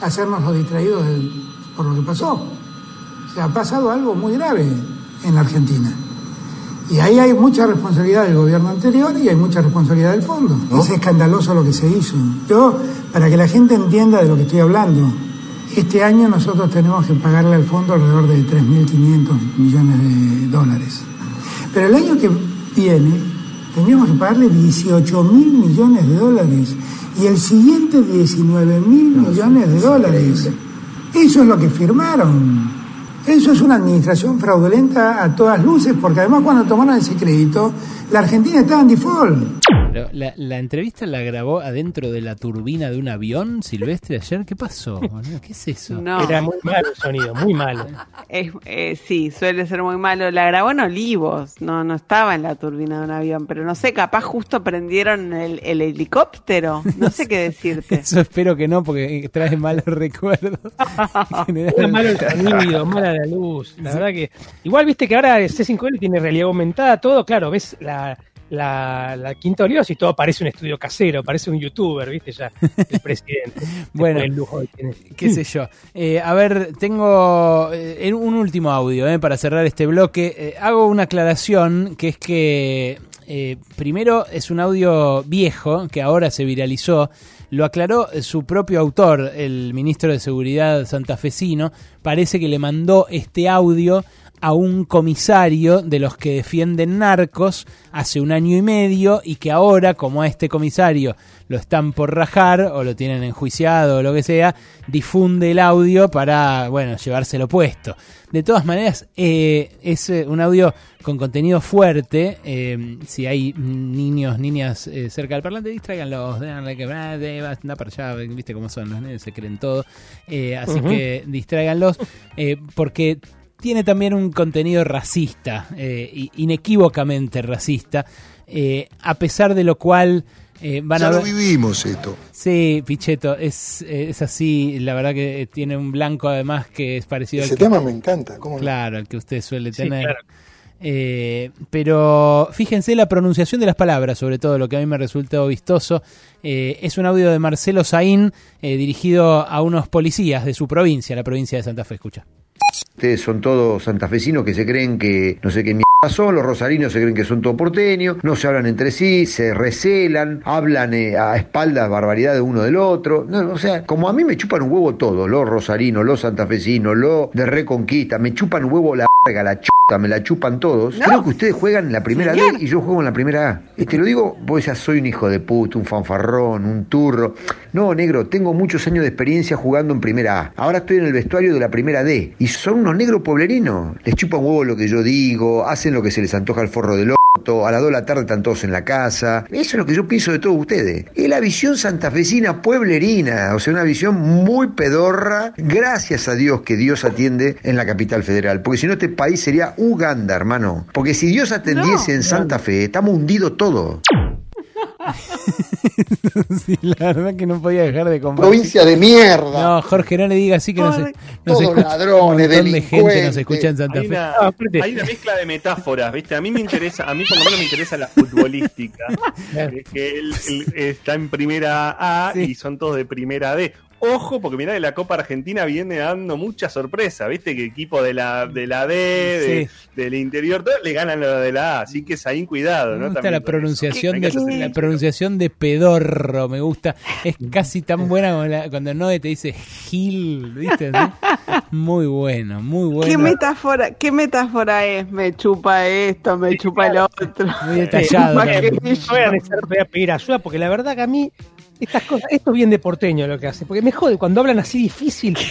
hacernos los distraídos del- por lo que pasó. O sea, ha pasado algo muy grave en la Argentina. Y ahí hay mucha responsabilidad del gobierno anterior y hay mucha responsabilidad del fondo. Es escandaloso lo que se hizo. Yo, para que la gente entienda de lo que estoy hablando, este año nosotros tenemos que pagarle al fondo alrededor de 3.500 millones de dólares. Pero el año que viene tendríamos que pagarle 18 mil millones de dólares y el siguiente 19 mil millones de dólares. Eso es lo que firmaron. Eso es una administración fraudulenta a todas luces, porque además cuando tomaron ese crédito, la Argentina estaba en default. La, la entrevista la grabó adentro de la turbina de un avión silvestre ayer. ¿Qué pasó? ¿Qué es eso? No. Era muy malo el sonido, muy malo. Es, eh, sí, suele ser muy malo. La grabó en Olivos, no, no estaba en la turbina de un avión, pero no sé, capaz justo prendieron el, el helicóptero. No sé qué decirte. Eso espero que no, porque trae malos recuerdos. Era malo el sonido, mala la luz. La verdad que. Igual viste que ahora C5L tiene realidad aumentada, todo, claro, ves la, la, la Quinta Olivos y todo parece un estudio casero, parece un youtuber, viste ya, el presidente. Bueno, del lujo qué sé yo. Eh, a ver, tengo eh, un último audio eh, para cerrar este bloque. Hago una aclaración que es que primero es un audio viejo que ahora se viralizó. Lo aclaró su propio autor, el ministro de Seguridad santafesino. Parece que le mandó este audio a un comisario de los que defienden narcos hace un año y medio y que ahora, como a este comisario lo están por rajar o lo tienen enjuiciado o lo que sea, difunde el audio para, bueno, llevárselo puesto. De todas maneras, eh, es eh, un audio con contenido fuerte. eh, si hay niños, niñas eh, cerca del parlante, distráiganlos. Anda para allá, viste cómo son los nenes, se creen todo. Así que distráiganlos, porque tiene también un contenido racista, eh, inequívocamente racista, eh, a pesar de lo cual eh, van ya a lo ver... vivimos esto. Sí, Pichetto, es, eh, es así, la verdad que tiene un blanco además que es parecido Ese al que, tema me encanta. ¿cómo? Claro, al que usted suele Sí, tener. claro. Eh, pero fíjense la pronunciación de las palabras, sobre todo lo que a mí me resultó vistoso. Eh, es un audio de Marcelo Saín eh, dirigido a unos policías de su provincia, la provincia de Santa Fe. Escucha. Ustedes son todos santafesinos que se creen que no sé qué mierda son, los rosarinos se creen que son todos porteños, no se hablan entre sí, se recelan, hablan eh, a espaldas barbaridad de uno del otro. No, o sea, como a mí me chupan un huevo todos, los rosarinos, los santafesinos, los de Reconquista, me chupan un huevo la la chuta, me la chupan todos. Creo que ustedes juegan en la primera D y yo juego en la primera A. Y te lo digo, vos ya soy un hijo de puta, un fanfarrón, un turro. No, negro, tengo muchos años de experiencia jugando en primera A. Ahora estoy en el vestuario de la primera D. Y son unos negros pueblerinos. Les chupan huevo lo que yo digo, hacen lo que se les antoja al forro del a las 2 de la tarde están todos en la casa. Eso es lo que yo pienso de todos ustedes. Es la visión santafesina pueblerina, o sea, una visión muy pedorra. Gracias a Dios que Dios atiende en la capital federal. Porque si no, este país sería Uganda, hermano. Porque si Dios atendiese en Santa Fe, estamos hundidos todos. sí, la verdad que no podía dejar de compartir. Provincia de mierda. No, Jorge, no le diga así que no se, no se Todos escucha. ladrones, un de gente nos escucha en Santa Hay Fe. una, Ah, hay una mezcla de metáforas, ¿viste? A mí me interesa, a mí por lo menos me interesa la futbolística. Es que él, él está en primera A y son todos de primera D. ojo, porque mirá que la Copa Argentina viene dando mucha sorpresa, ¿viste? Que equipo de la, de la D, de- del interior, todo, le ganan lo de la A, así que es ahí cuidado, Me ¿no? gusta También la pronunciación de la pronunciación de pedorro, me gusta. Es casi tan buena como la- cuando Noé te dice Gil, ¿viste? Muy bueno, muy bueno. ¿Qué metáfora, ¿Qué metáfora es? Me chupa esto, me chupa el otro. Muy detallado Más también. que No voy a necesitar voy a pedir ayuda porque la verdad que a mí estas cosas, esto es bien de porteño lo que hace, porque me jode cuando hablan así difícil.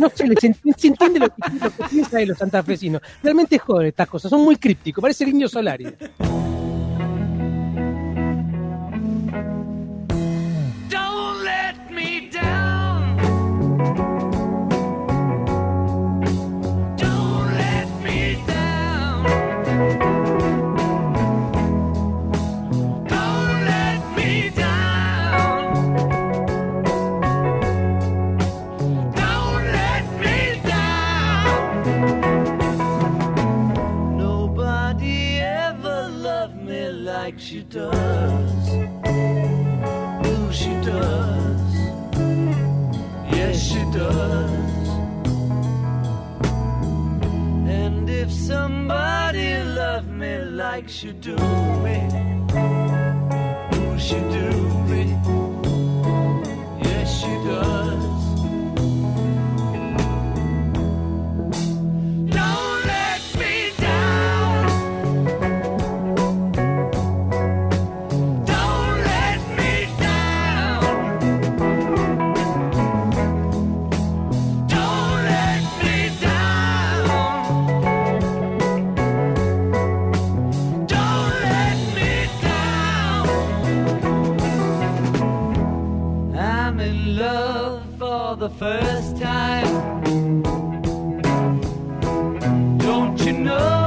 No se les ent- se entiende lo que, lo que piensa de los santafesinos. Realmente joden estas cosas, son muy crípticos, parece el indio Solari. Don't let me down. Like she does. Ooh, she does. Yes, she does. And if somebody loved me like she do me, ooh, she do me. Yes, she does. Don't for the first time. Don't you know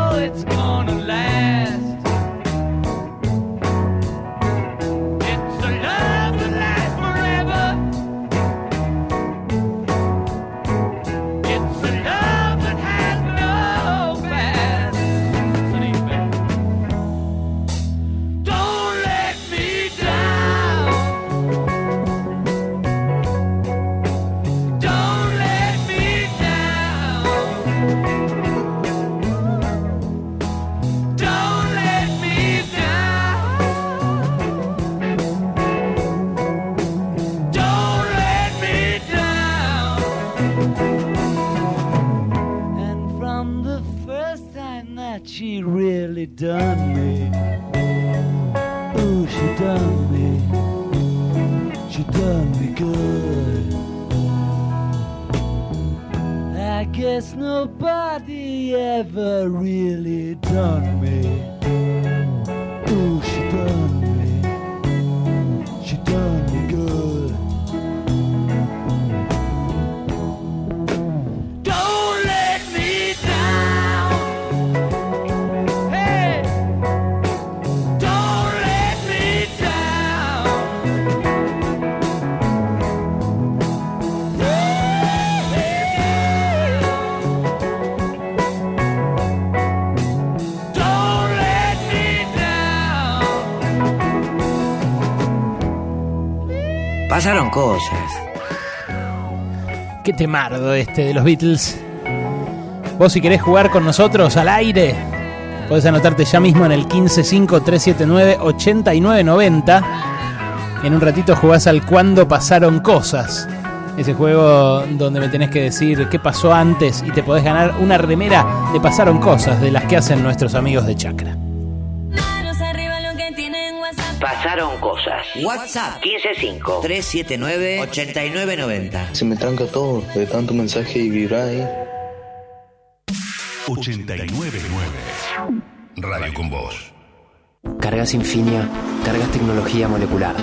guess nobody ever really done Pasaron cosas. Qué temardo este de los Beatles. Vos si querés jugar con nosotros al aire, podés anotarte ya mismo en el 155-379-8990. En un ratito jugás al Cuando pasaron cosas. Ese juego donde me tenés que decir qué pasó antes y te podés ganar una remera de Pasaron Cosas de las que hacen nuestros amigos de Chakra. Pasaron cosas. WhatsApp 155-379-8990. Se me tranca todo de tanto mensaje y vibrar ahí. 899 Radio con Voz. Cargas Infinia, cargas tecnología molecular.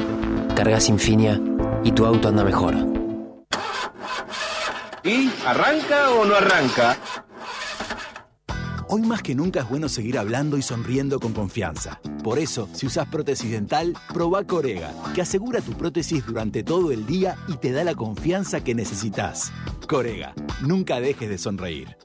Cargas Infinia y tu auto anda mejor. ¿Y arranca o no arranca? Hoy más que nunca es bueno seguir hablando y sonriendo con confianza. Por eso, si usas prótesis dental, proba Corega, que asegura tu prótesis durante todo el día y te da la confianza que necesitas. Corega, nunca dejes de sonreír.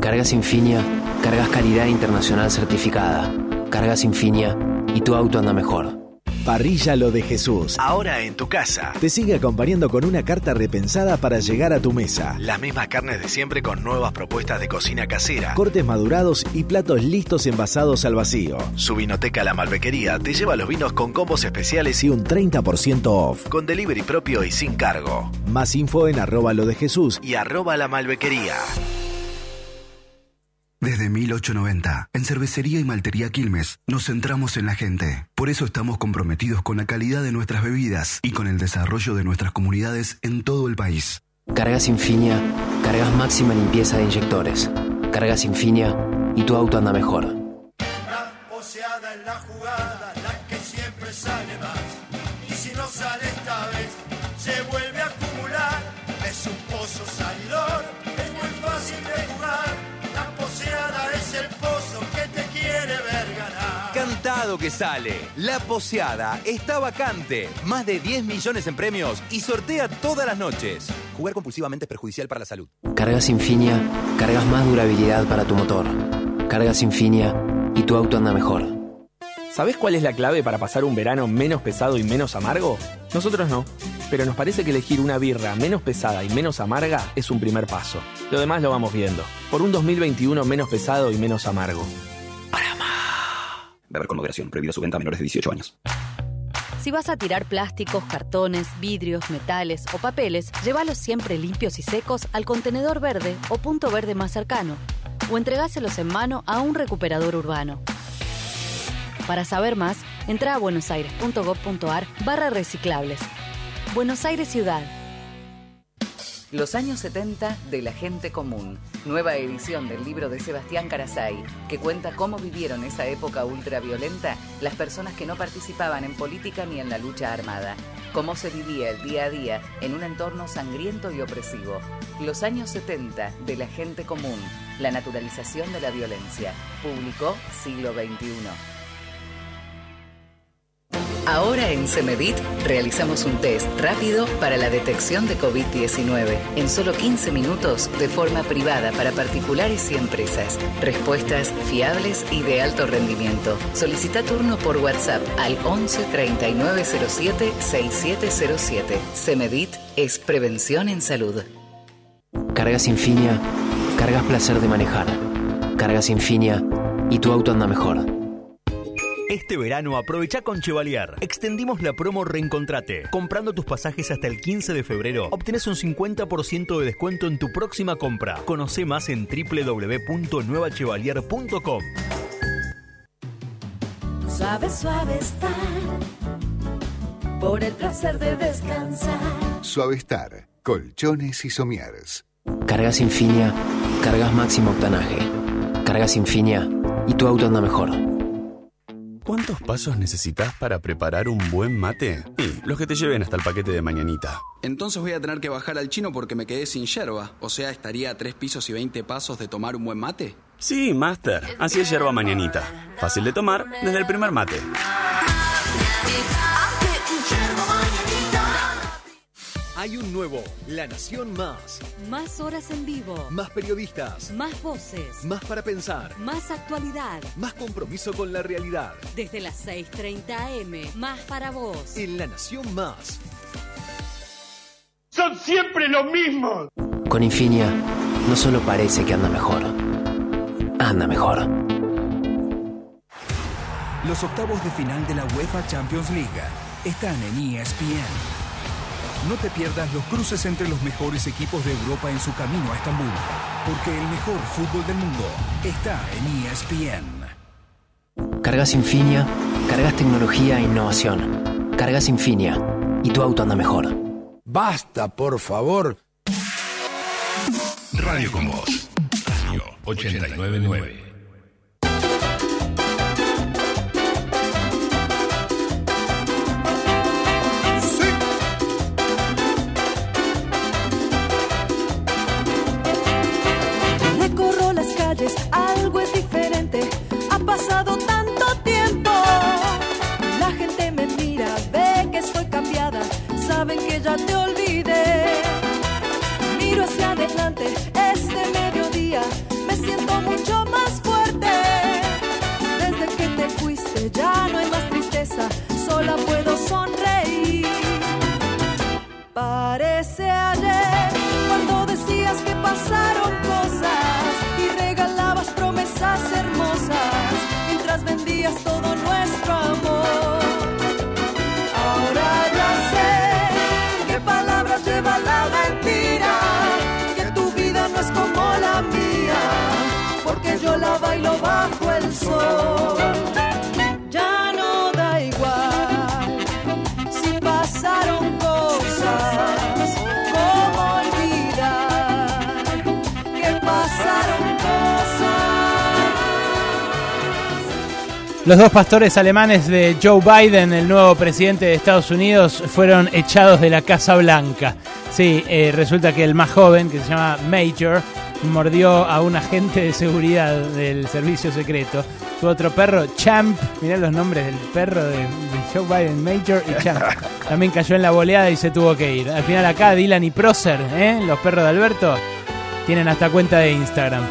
Cargas Infinia, cargas calidad internacional certificada. Cargas Infinia y tu auto anda mejor. Parrilla Lo de Jesús. Ahora en tu casa. Te sigue acompañando con una carta repensada para llegar a tu mesa. Las mismas carnes de siempre con nuevas propuestas de cocina casera. Cortes madurados y platos listos envasados al vacío. Su vinoteca La Malbequería te lleva los vinos con combos especiales y un 30% off. Con delivery propio y sin cargo. Más info en arroba lo de Jesús y arroba la malbequería. Desde 1890, en Cervecería y Maltería Quilmes, nos centramos en la gente. Por eso estamos comprometidos con la calidad de nuestras bebidas y con el desarrollo de nuestras comunidades en todo el país. Cargas Infinia, cargas máxima limpieza de inyectores. Cargas Infinia y tu auto anda mejor. En la jugada, Que sale. La poseada está vacante. Más de 10 millones en premios y sortea todas las noches. Jugar compulsivamente es perjudicial para la salud. Cargas Infinia, cargas más durabilidad para tu motor. Cargas Infinia y tu auto anda mejor. ¿Sabés cuál es la clave para pasar un verano menos pesado y menos amargo? Nosotros no, pero nos parece que elegir una birra menos pesada y menos amarga es un primer paso. Lo demás lo vamos viendo. Por un 2021 menos pesado y menos amargo. Beber con moderación. Prohibido su venta a menores de 18 años. Si vas a tirar plásticos, cartones, vidrios, metales o papeles, llévalos siempre limpios y secos al contenedor verde o punto verde más cercano. O entregáselos en mano a un recuperador urbano. Para saber más, entra a buenosaires.gov.ar barra reciclables. Buenos Aires Ciudad. Los años 70 de la gente común. Nueva edición del libro de Sebastián Carasay, que cuenta cómo vivieron esa época ultraviolenta las personas que no participaban en política ni en la lucha armada. Cómo se vivía el día a día en un entorno sangriento y opresivo. Los años 70 de la gente común. La naturalización de la violencia. Publicó Siglo XXI. Ahora en Semedit realizamos un test rápido para la detección de COVID-19 en solo 15 minutos de forma privada para particulares y empresas. Respuestas fiables y de alto rendimiento. Solicita turno por WhatsApp al 11 3907 6707. Semedit es prevención en salud. Cargas Infinia, cargas placer de manejar. Cargas Infinia y tu auto anda mejor. Este verano aprovecha con Chevalier. Extendimos la promo Reencontrate. Comprando tus pasajes hasta el 15 de febrero, obtenés un 50% de descuento en tu próxima compra. Conoce más en www.nuevachevalier.com. Suave, suave estar. Por el placer de descansar. Suavestar, colchones y somieres. Cargas Infinia, cargas máximo octanaje. Cargas Infinia y tu auto anda mejor. ¿Cuántos pasos necesitas para preparar un buen mate? Y los que te lleven hasta el paquete de mañanita. Entonces voy a tener que bajar al chino porque me quedé sin yerba. O sea, estaría a tres pisos y 20 pasos de tomar un buen mate. Sí, Master. Así es yerba mañanita. Fácil de tomar desde el primer mate. Hay un nuevo La Nación Más. Más horas en vivo. Más periodistas. Más voces. Más para pensar. Más actualidad. Más compromiso con la realidad. Desde las 6.30 am. Más para vos. En La Nación Más. ¡Son siempre lo mismo! Con Infinia, no solo parece que anda mejor, anda mejor. Los octavos de final de la UEFA Champions League están en ESPN. No te pierdas los cruces entre los mejores equipos de Europa en su camino a Estambul, porque el mejor fútbol del mundo está en ESPN. Cargas Infinia, cargas tecnología e innovación. Cargas Infinia y tu auto anda mejor. Basta, por favor. Radio con Voz. Radio 899. Pasado Los dos pastores alemanes de Joe Biden, el nuevo presidente de Estados Unidos, fueron echados de la Casa Blanca. Sí, eh, resulta que el más joven, que se llama Major, mordió a un agente de seguridad del servicio secreto. Su otro perro, Champ, mirá los nombres del perro de, de Joe Biden, Major y Champ. También cayó en la boleada y se tuvo que ir. Al final acá Dylan y Procer, ¿eh? los perros de Alberto, tienen hasta cuenta de Instagram.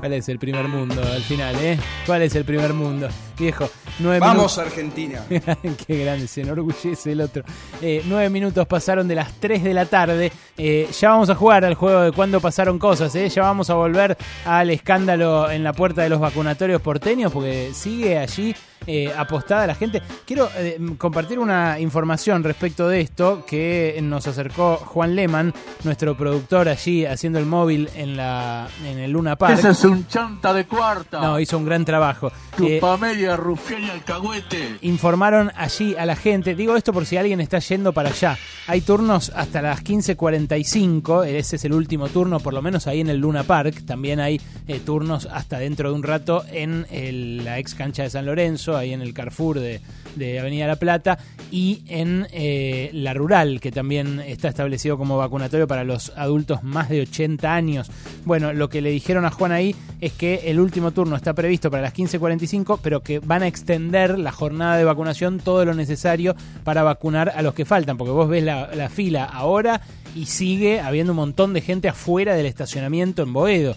¿Cuál es el primer mundo al final, eh? ¿Cuál es el primer mundo? Viejo, nueve Vamos, minutos. Argentina. Qué grande, se enorgullece el otro. Eh, nueve minutos pasaron de las 3 de la tarde. Eh, ya vamos a jugar al juego de cuando pasaron cosas, ¿eh? Ya vamos a volver al escándalo en la puerta de los vacunatorios porteños, porque sigue allí eh, apostada la gente. Quiero eh, compartir una información respecto de esto que nos acercó Juan Leman, nuestro productor allí haciendo el móvil en la en el Luna Park. Ese es un chanta de cuarta. No, hizo un gran trabajo. Eh, Chupamedia, rufián y alcahuete. informaron allí a la gente. Digo esto por si alguien está yendo para allá. Hay turnos hasta las 15.45. Ese es el último turno, por lo menos ahí en el Luna Park. También hay eh, turnos hasta dentro de un rato en el- la ex cancha de San Lorenzo, ahí en el Carrefour de, Avenida La Plata. Y en eh, la Rural, que también está establecido como vacunatorio para los adultos más de 80 años. Bueno, lo que le dijeron a Juan ahí es que el último turno está previsto para las 15.45, pero que van a extender la jornada de vacunación todo lo necesario para vacunar a los que faltan, porque vos ves la fila ahora y sigue habiendo un montón de gente afuera del estacionamiento en Boedo.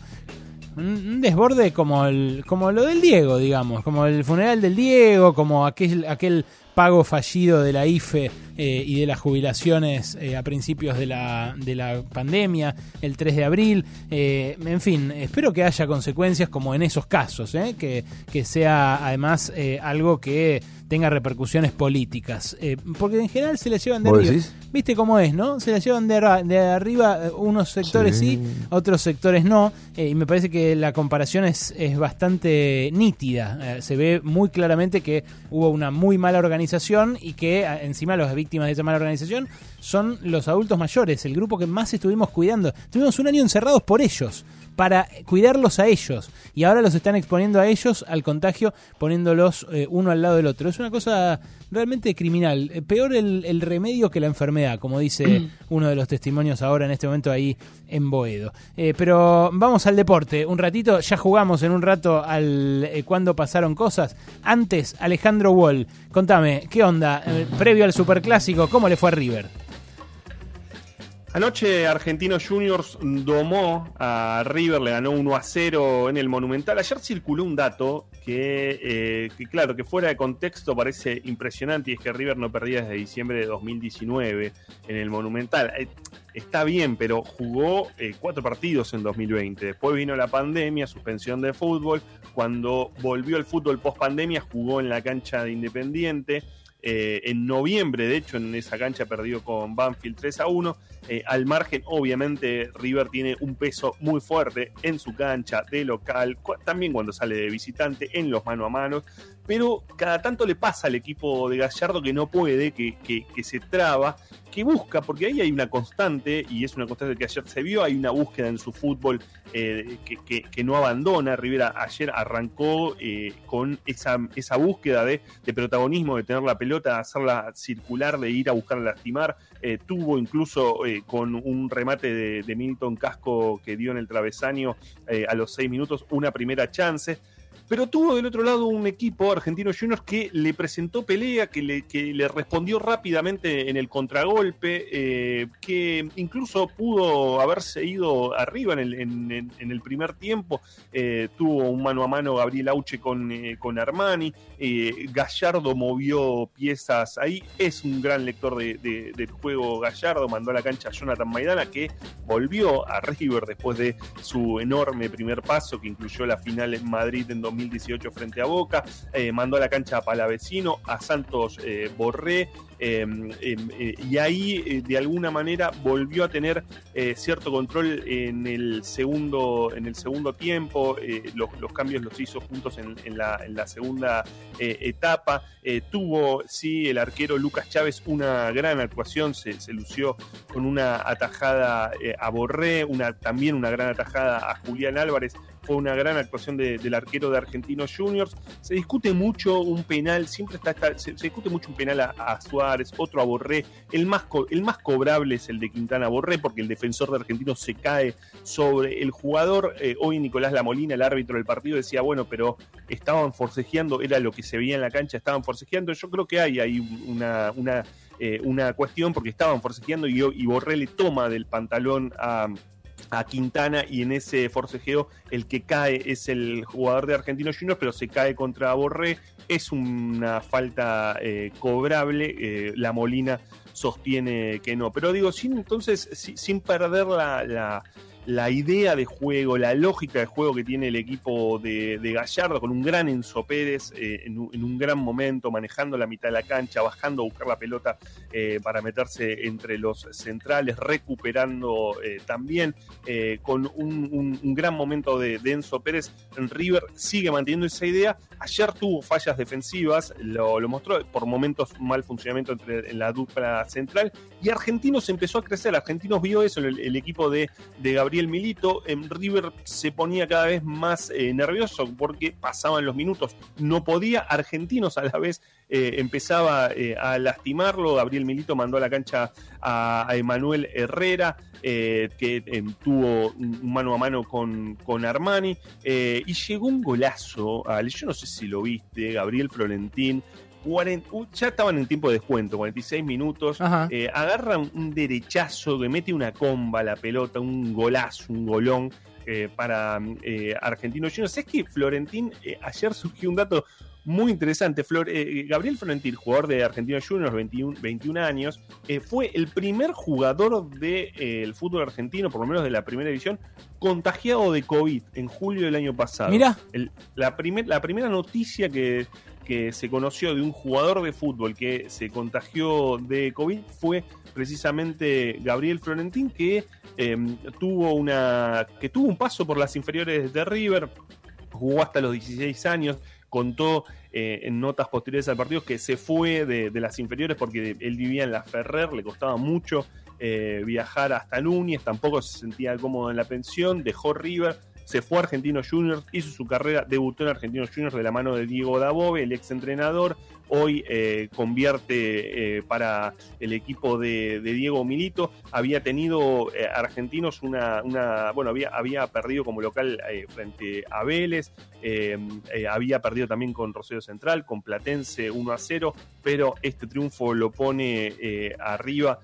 Un, desborde como el, como lo del Diego, digamos, como el funeral del Diego, como aquel, aquel pago fallido de la IFE eh, y de las jubilaciones eh, a principios de la, de la pandemia, el 3 de abril. Eh, en fin, espero que haya consecuencias como en esos casos, que, que sea además algo que tenga repercusiones políticas. Eh, porque en general se la llevan de ¿Vos arriba. decís? ¿Viste cómo es, no? Se la llevan de, de arriba eh, unos sectores sí, otros sectores no. eh, y me parece que la comparación es, es bastante nítida. Eh, se ve muy claramente que hubo una muy mala organización y que encima las víctimas de esa mala organización son los adultos mayores, el grupo que más estuvimos cuidando. Tuvimos un año encerrados por ellos para cuidarlos a ellos y ahora los están exponiendo a ellos al contagio poniéndolos eh, uno al lado del otro. Es una cosa realmente criminal. Eh, peor el, el remedio que la enfermedad, como dice uno de los testimonios ahora en este momento ahí en Boedo. Eh, pero vamos al deporte. Un ratito, ya jugamos en un rato al eh, cuando pasaron cosas. Antes, Alejandro Wall, contame, ¿qué onda? Previo al Superclásico, ¿cómo le fue a River? Anoche Argentinos Juniors domó a River, le ganó 1 a 0 en el Monumental. Ayer circuló un dato que, eh, que, claro, que fuera de contexto parece impresionante y es que River no perdía desde diciembre de 2019 en el Monumental. Eh, está bien, pero jugó eh, cuatro partidos en 2020. Después vino la pandemia, suspensión de fútbol. Cuando volvió el fútbol post pandemia, jugó en la cancha de Independiente. Eh, en noviembre, de hecho, en esa cancha perdió con Banfield 3 a 1. Eh, al margen, obviamente, River tiene un peso muy fuerte en su cancha de local, también cuando sale de visitante, en los mano a mano. Pero cada tanto le pasa al equipo de Gallardo que no puede, que, que- se traba, que busca, porque ahí hay una constante, y es una constante que ayer se vio, hay una búsqueda en su fútbol eh, que, que- no abandona. Rivera ayer arrancó eh, con esa, esa búsqueda de, de protagonismo, de tener la pelota, hacerla circular, de ir a buscar lastimar. Eh, tuvo incluso con un remate de, Milton Casco que dio en el travesaño a los seis minutos una primera chance. Pero tuvo del otro lado un equipo, Argentino Juniors, que le presentó pelea, que le, que le respondió rápidamente en el contragolpe, eh, que incluso pudo haberse ido arriba en el, en- el primer tiempo. Eh, tuvo un mano a mano Gabriel Auche con, eh, con Armani. Gallardo movió piezas ahí. Es un gran lector de- de- del juego Gallardo. Mandó a la cancha a Jonathan Maidana, que volvió a River después de su enorme primer paso, que incluyó la final en Madrid en 2018 frente a Boca. Eh, mandó a la cancha a Palavecino, a Santos eh, Borré. Eh, eh, eh, y ahí eh, de alguna manera volvió a tener eh, cierto control en el segundo, en el segundo tiempo, los, cambios los hizo juntos en, la, segunda etapa, tuvo, sí, el arquero Lucas Chávez una gran actuación, se, lució con una atajada a Borré, una, también una gran atajada a Julián Álvarez, fue una gran actuación de- del arquero de Argentinos Juniors. Se discute mucho un penal, siempre está, está- se, se discute mucho un penal a, a Suárez, otro a Borré. El más, el más cobrable es el de Quintana Borré, porque el defensor de Argentinos se cae sobre el jugador. Eh, hoy Nicolás Lamolina, el árbitro del partido, decía, bueno, pero estaban forcejeando, era lo que se veía en la cancha, estaban forcejeando. Yo creo que hay ahí una, una, eh, una cuestión, porque estaban forcejeando y, y Borré le toma del pantalón a a Quintana y en ese forcejeo el que cae es el jugador de Argentinos Juniors, pero se cae contra Borré. Es una falta eh, cobrable. eh, la Molina sostiene que no. Pero digo, sin entonces, si- sin perder la- la idea de juego, la lógica de juego que tiene el equipo de, de Gallardo, con un gran Enzo Pérez eh, en, un, gran momento, manejando la mitad de la cancha, bajando a buscar la pelota eh, para meterse entre los centrales, recuperando eh, también, eh, con un gran momento de, de Enzo Pérez. River sigue manteniendo esa idea. Ayer tuvo fallas defensivas, lo, mostró por momentos mal funcionamiento entre en la dupla central. Y Argentinos empezó a crecer. Argentinos vio eso, el, el equipo de, de Gabriel Milito. En River se ponía cada vez más eh, nervioso porque pasaban los minutos. No podía. Argentinos a la vez eh, empezaba eh, a lastimarlo. Gabriel Milito mandó a la cancha a, a Emanuel Herrera, eh, que tuvo un mano a mano con, con Armani. y llegó un golazo. al- yo no sé si lo viste, Gabriel Florentín. 40 uh, ya estaban en tiempo de descuento, 46 minutos. Agarra un, derechazo que mete una comba a la pelota, un golazo, un golón eh, para eh, Argentinos Juniors. Es que Florentín, eh, ayer surgió un dato muy interesante. Flor- eh, Gabriel Florentín, jugador de Argentinos Juniors, 21, 21 años, eh, fue el primer jugador del fútbol argentino, por lo menos de la primera división, contagiado de COVID en julio del año pasado. Mirá. El- la, primer- la primera noticia que, que se conoció de un jugador de fútbol que se contagió de COVID fue precisamente Gabriel Florentín, que eh, tuvo una. que tuvo un paso por las inferiores de River, jugó hasta los 16 años, contó eh, en notas posteriores al partido que se fue de, las inferiores porque él vivía en la Ferrer, le costaba mucho eh, viajar hasta Núñez, tampoco se sentía cómodo en la pensión, dejó River, se fue a Argentinos Juniors, hizo su carrera, debutó en Argentinos Juniors de la mano de Diego Dabove, el ex entrenador, hoy eh, convierte eh, para el equipo de, Diego Milito, había tenido eh, Argentinos una, bueno, había, perdido como local frente a Vélez, había perdido también con Rosario Central, con Platense 1 a 0, pero este triunfo lo pone arriba,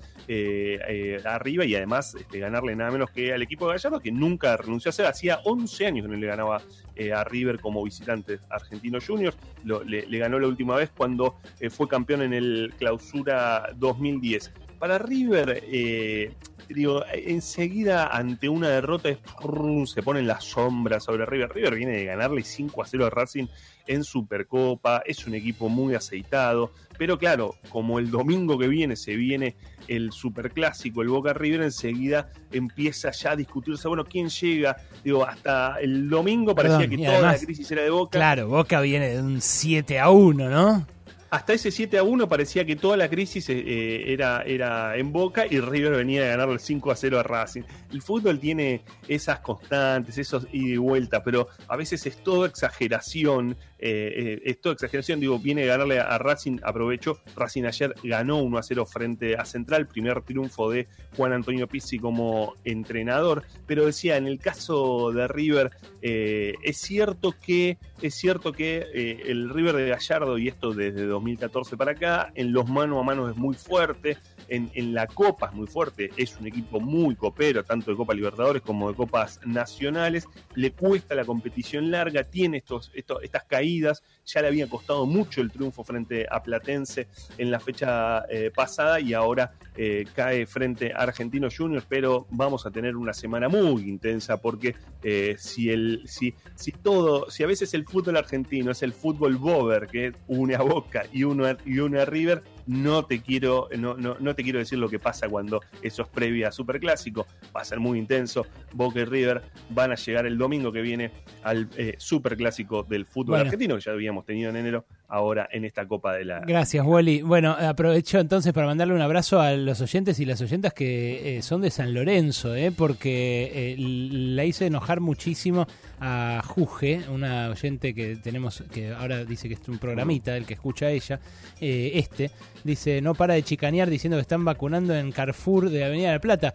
arriba y además este, ganarle nada menos que al equipo de Gallardo, que nunca renunció. A ser, hacía 11 años que no le ganaba eh, a River como visitante Argentino Juniors, Lo- le, le ganó la última vez cuando eh, fue campeón en el clausura 2010. Para River, eh, digo, enseguida ante una derrota es, prrr, se ponen las sombras sobre River. River viene de ganarle 5 a 0 a Racing en Supercopa, es un equipo muy aceitado, pero claro, como el domingo que viene se viene el Superclásico, el Boca River, enseguida empieza ya a discutirse, bueno, ¿quién llega? Digo, hasta el domingo parecía Perdón, que toda además- la crisis era de Boca. Claro, Boca viene de un 7 a 1, ¿no? Hasta ese 7 a 1 parecía que toda la crisis eh, era, era en Boca y River venía de ganarle 5 a 0 a Racing. El fútbol tiene esas constantes, esos ida y vuelta, pero a veces es todo exageración. eh, eh, es todo exageración, digo, viene de ganarle a Racing, aprovecho. Racing ayer ganó 1 a 0 frente a Central, primer triunfo de Juan Antonio Pizzi como entrenador. Pero decía, en el caso de River, eh, es cierto que, es cierto que eh, el River de Gallardo, y esto desde 2014 para acá, en los mano a mano es muy fuerte, en, la Copa es muy fuerte, es un equipo muy copero, tanto de Copa Libertadores como de Copas Nacionales, le cuesta la competición larga, tiene estos, estos, estas caídas, ya le había costado mucho el triunfo frente a Platense en la fecha eh, pasada y ahora eh, cae frente a Argentinos Juniors, pero vamos a tener una semana muy intensa porque eh, si, el, si, si todo, si a veces el fútbol argentino es el fútbol bober que une a Boca y uno y une a River, no te quiero, no, no, no te quiero decir lo que pasa cuando eso es previa a Superclásico, va a ser muy intenso. Boca y River van a llegar el domingo que viene al eh, Superclásico del fútbol Bueno. argentino, que ya habíamos tenido en enero, ahora en esta Copa de la... Gracias, Wally. Bueno, aprovecho entonces para mandarle un abrazo a los oyentes y las oyentas que eh, son de San Lorenzo, ¿eh? porque eh, la hice enojar muchísimo a Juge, una oyente que tenemos, que ahora dice que es un programita, el que escucha a ella, eh, este, dice, no para de chicanear diciendo que están vacunando en Carrefour de Avenida de la Plata.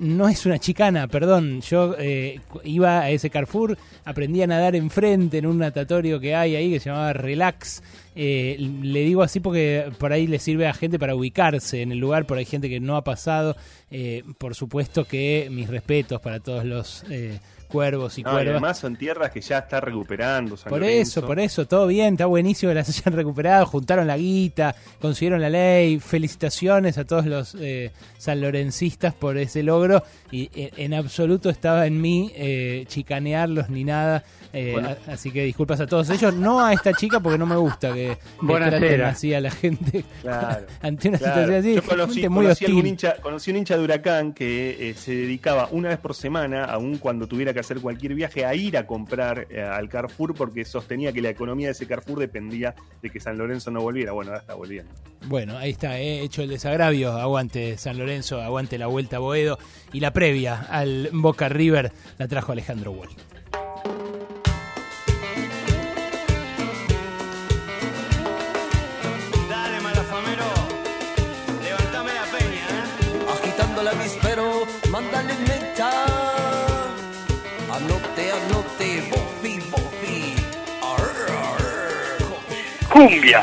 No es una chicana, perdón, yo eh, iba a ese Carrefour, aprendí a nadar enfrente en un natatorio que hay ahí que se llamaba Relax. Eh, le digo así porque por ahí le sirve a gente para ubicarse en el lugar, por ahí gente que no ha pasado. Eh, por supuesto que mis respetos para todos los eh, cuervos y No, y cuervas. además son tierras que ya está recuperando. San Por Lorenzo. eso, por eso, todo bien, está buenísimo que las hayan recuperado, juntaron la guita, consiguieron la ley, felicitaciones a todos los eh, sanlorencistas por ese logro y eh, en absoluto estaba en mí eh, chicanearlos ni nada, eh, Bueno. a- así que disculpas a todos ellos, no a esta chica porque no me gusta que, que traten así a la gente Claro. ante una Claro. situación así, Yo conocí, gente muy conocí hostil. hincha, conocí un hincha de Huracán que eh, se dedicaba una vez por semana, aun cuando tuviera que hacer cualquier viaje, a ir a comprar eh, al Carrefour porque sostenía que la economía de ese Carrefour dependía de que San Lorenzo no volviera. Bueno, ahora está volviendo. Bueno, ahí está, eh, hecho el desagravio. Aguante San Lorenzo, aguante la vuelta a Boedo. Y la previa al Boca River la trajo Alejandro Wall. Cumbia.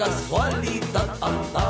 Ni por casualidad.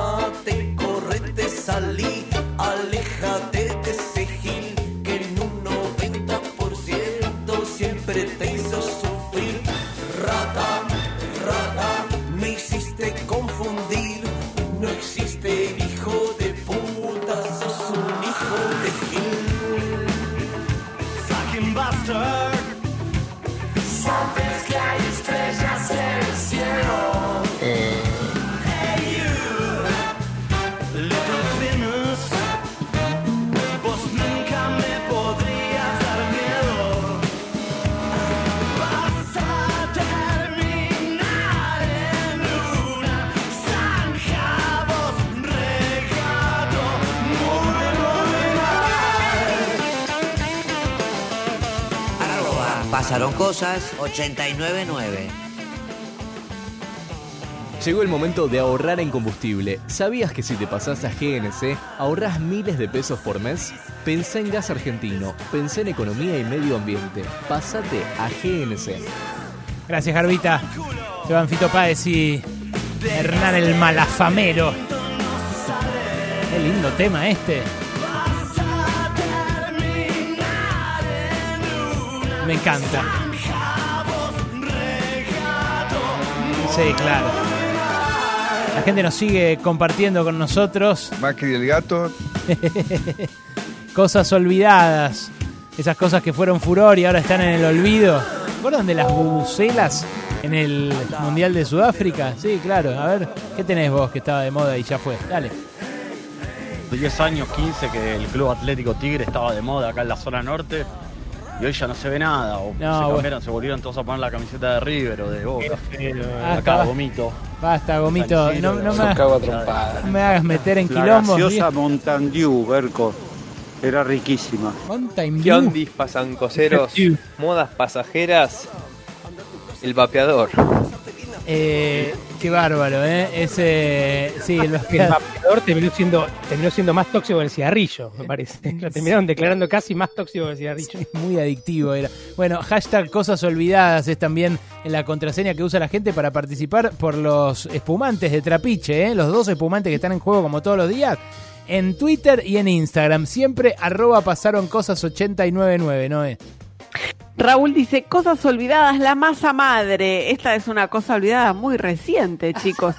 Pasaron cosas 899. Llegó el momento de ahorrar en combustible. ¿Sabías que si te pasás a GNC ahorrás miles de pesos por mes? Pensá en gas argentino, pensá en economía y medio ambiente. Pásate a GNC. Gracias, Garbita. Se van Fito Páez y Hernán el Malafamero. Qué lindo tema este. Me encanta. Sí, claro. La gente nos sigue compartiendo con nosotros. Macri el gato. cosas olvidadas. Esas cosas que fueron furor y ahora están en el olvido. ¿Se acuerdan de las bubucelas en el Mundial de Sudáfrica? Sí, claro. A ver, ¿qué tenés vos que estaba de moda y ya fue? Dale. De 10 años, 15, que el Club Atlético Tigre estaba de moda acá en la zona norte. Y hoy ya no se ve nada. O No, se bueno. cambiaron, se volvieron todos a poner la camiseta de River o de Boca. Ah, acá, gomito. Basta, gomito. No, no me, no me hagas meter en La quilombos. gaseosa Mountain Dew, Berco. Era riquísima. Mountain ¿Qué ondis pasancoceros? Modas pasajeras. El vapeador. Eh, qué bárbaro, ¿eh? Ese. Sí, el vapeador. terminó siendo, terminó siendo más tóxico que el cigarrillo, me parece. Lo terminaron declarando casi más tóxico que el cigarrillo. Muy adictivo era. Bueno, hashtag cosas olvidadas es también la contraseña que usa la gente para participar por los espumantes de Trapiche, ¿eh? los dos espumantes que están en juego como todos los días. En Twitter y en Instagram, siempre arroba pasaron cosas 899, ¿no es? Raúl dice, cosas olvidadas, la masa madre. Esta es una cosa olvidada muy reciente, chicos.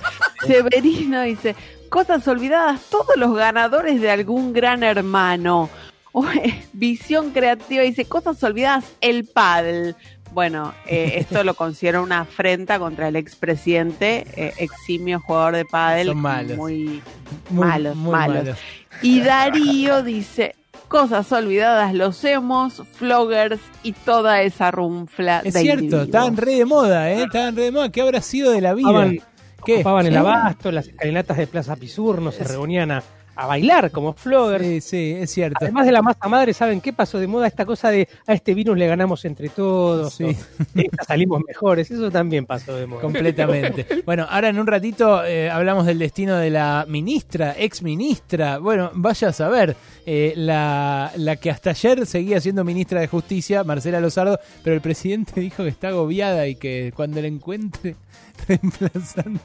Severino dice, cosas olvidadas, todos los ganadores de algún gran hermano. Visión creativa dice, cosas olvidadas, el paddle. Bueno, eh, esto lo considero una afrenta contra el expresidente, eh, eximio jugador de pádel. Son malos. Muy, Muy- malos, muy malos. malos. Y Darío dice, cosas olvidadas, los hemos, floggers y toda esa rumfla Es de cierto, estaban re de moda, ¿eh? Estaban re de moda. ¿Qué habrá sido de la vida? Ocupaban, ¿Qué? ocupaban el abasto, las escalinatas de Plaza Pisurno, se reunían a, a bailar como floggers. Sí, sí, es cierto. Además de la masa madre, ¿saben qué pasó de moda? Esta cosa de a este virus le ganamos entre todos, Sí. o, "Esta salimos mejores, eso también pasó de moda. Completamente. Bueno, ahora en un ratito eh, hablamos del destino de la ministra, ex ministra. Bueno, vaya a saber, eh, la, la que hasta ayer seguía siendo ministra de Justicia, Marcela Lozardo, pero el presidente dijo que está agobiada y que cuando la encuentre reemplazante.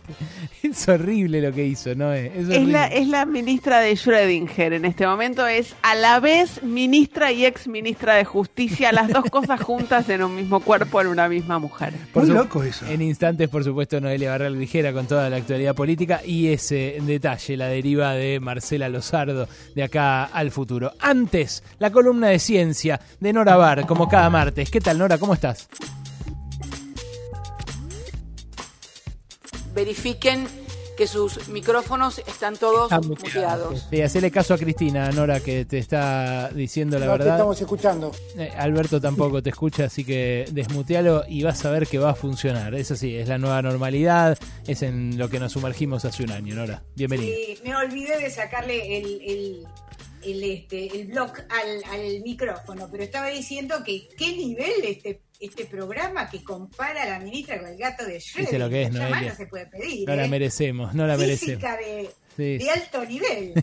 Es horrible lo que hizo, ¿no? Es, es la, es la ministra de Schrödinger en este momento, es a la vez ministra y ex ministra de Justicia, las dos cosas juntas en un mismo cuerpo, en una misma mujer. Por Muy su- loco eso. En instantes, por supuesto, Noelia Barral Ligera con toda la actualidad política y ese detalle, la deriva de Marcela Lozardo de acá al futuro. Antes, la columna de ciencia de Nora Bar, como cada martes. ¿Qué tal, Nora? ¿Cómo estás? Verifiquen que sus micrófonos están todos Están muteados. Sí, hacele caso a Cristina, Nora, que te está diciendo la No te verdad. estamos escuchando. Eh, Alberto tampoco te escucha, así que desmutealo y vas a ver que va a funcionar. Eso sí, es la nueva normalidad, es en lo que nos sumergimos hace un año, Nora. Bienvenida. Eh, me olvidé de sacarle el, el, el, este, el block al, al micrófono, pero estaba diciendo que qué nivel este, este programa que compara a la ministra con el gato de Schrödinger. Lo que es, Ya más Noelia. no se puede pedir. No la ¿eh? merecemos, no la merecemos. Física de, Sí. de alto nivel.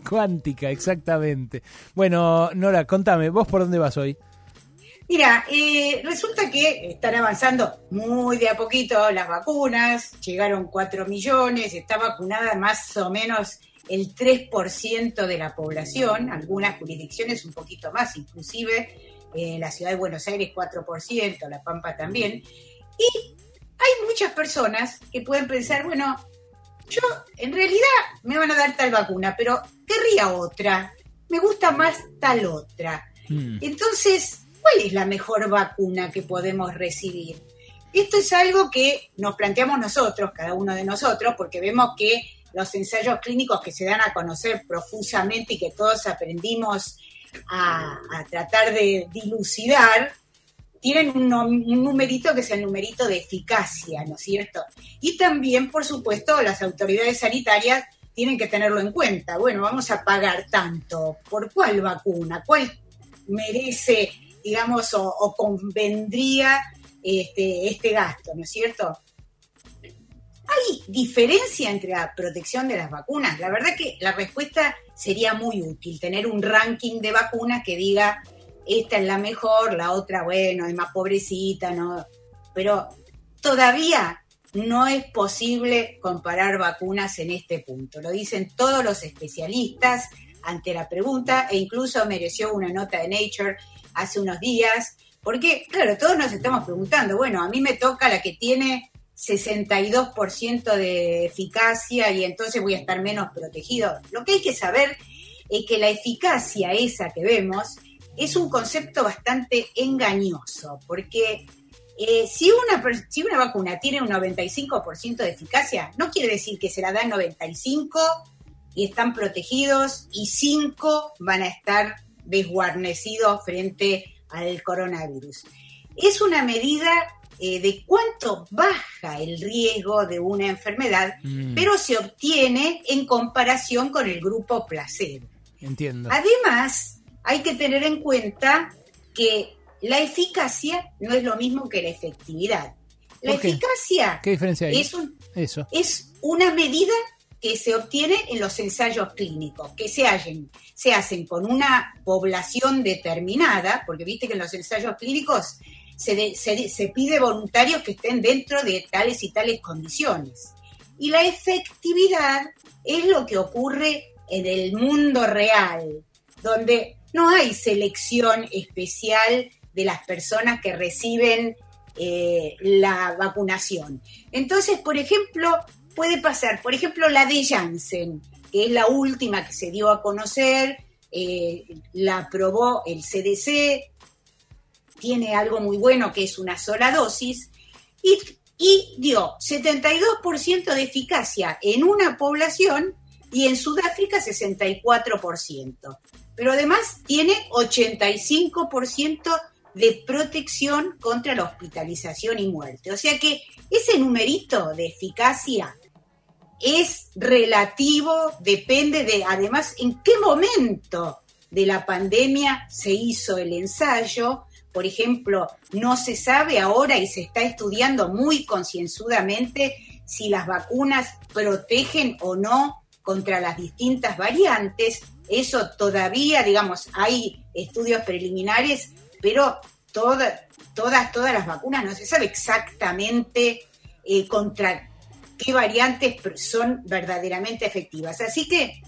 Cuántica, exactamente. Bueno, Nora, contame, ¿vos por dónde vas hoy? Mira, eh, resulta que están avanzando muy de a poquito las vacunas, llegaron 4 millones, está vacunada más o menos el 3% de la población, algunas jurisdicciones un poquito más, inclusive eh, la ciudad de Buenos Aires 4%, La Pampa también. Y hay muchas personas que pueden pensar, bueno, yo en realidad me van a dar tal vacuna, pero querría otra, me gusta más tal otra. Entonces, ¿cuál es la mejor vacuna que podemos recibir? Esto es algo que nos planteamos nosotros, cada uno de nosotros, porque vemos que los ensayos clínicos que se dan a conocer profusamente y que todos aprendimos a, tratar de dilucidar, tienen un, numerito que es el numerito de eficacia, ¿no es cierto? Y también, por supuesto, las autoridades sanitarias tienen que tenerlo en cuenta. Bueno, vamos a pagar tanto. ¿Por cuál vacuna? ¿Cuál merece, digamos, o, o convendría este, este gasto, ¿no es cierto? ¿Hay diferencia entre la protección de las vacunas? La verdad que la respuesta sería muy útil, tener un ranking de vacunas que diga, esta es la mejor, la otra, bueno, es más pobrecita, ¿no? Pero todavía no es posible comparar vacunas en este punto. Lo dicen todos los especialistas ante la pregunta e incluso mereció una nota de Nature hace unos días, porque, claro, todos nos estamos preguntando, bueno, a mí me toca la que tiene 62% de eficacia y entonces voy a estar menos protegido. Lo que hay que saber es que la eficacia esa que vemos es un concepto bastante engañoso, porque eh, si, una, si una vacuna tiene un 95% de eficacia, no quiere decir que se la dan 95 y están protegidos y 5 van a estar desguarnecidos frente al coronavirus. Es una medida eh, de cuánto baja el riesgo de una enfermedad, Mm. pero se obtiene en comparación con el grupo placebo. Entiendo. Además, hay que tener en cuenta que la eficacia no es lo mismo que la efectividad. La eficacia ¿Qué diferencia hay? es, un- Eso. es una medida que se obtiene en los ensayos clínicos, que se hacen, se hacen con una población determinada, porque viste que en los ensayos clínicos se, de- se de- se pide voluntarios que estén dentro de tales y tales condiciones. Y la efectividad es lo que ocurre en el mundo real, donde no hay selección especial de las personas que reciben eh, la vacunación. Entonces, por ejemplo, puede pasar, por ejemplo, la de Janssen, que es la última que se dio a conocer, eh, la aprobó el CDC, tiene algo muy bueno que es una sola dosis, y, y dio 72% de eficacia en una población y en Sudáfrica 64%. Pero además tiene 85% de protección contra la hospitalización y muerte. O sea que ese numerito de eficacia es relativo, depende de además en qué momento de la pandemia se hizo el ensayo. Por ejemplo, no se sabe ahora y se está estudiando muy concienzudamente si las vacunas protegen o no contra las distintas variantes. Eso todavía, digamos, hay estudios preliminares, pero toda- todas, todas las vacunas no se sabe exactamente eh, contra qué variantes son verdaderamente efectivas. Así que,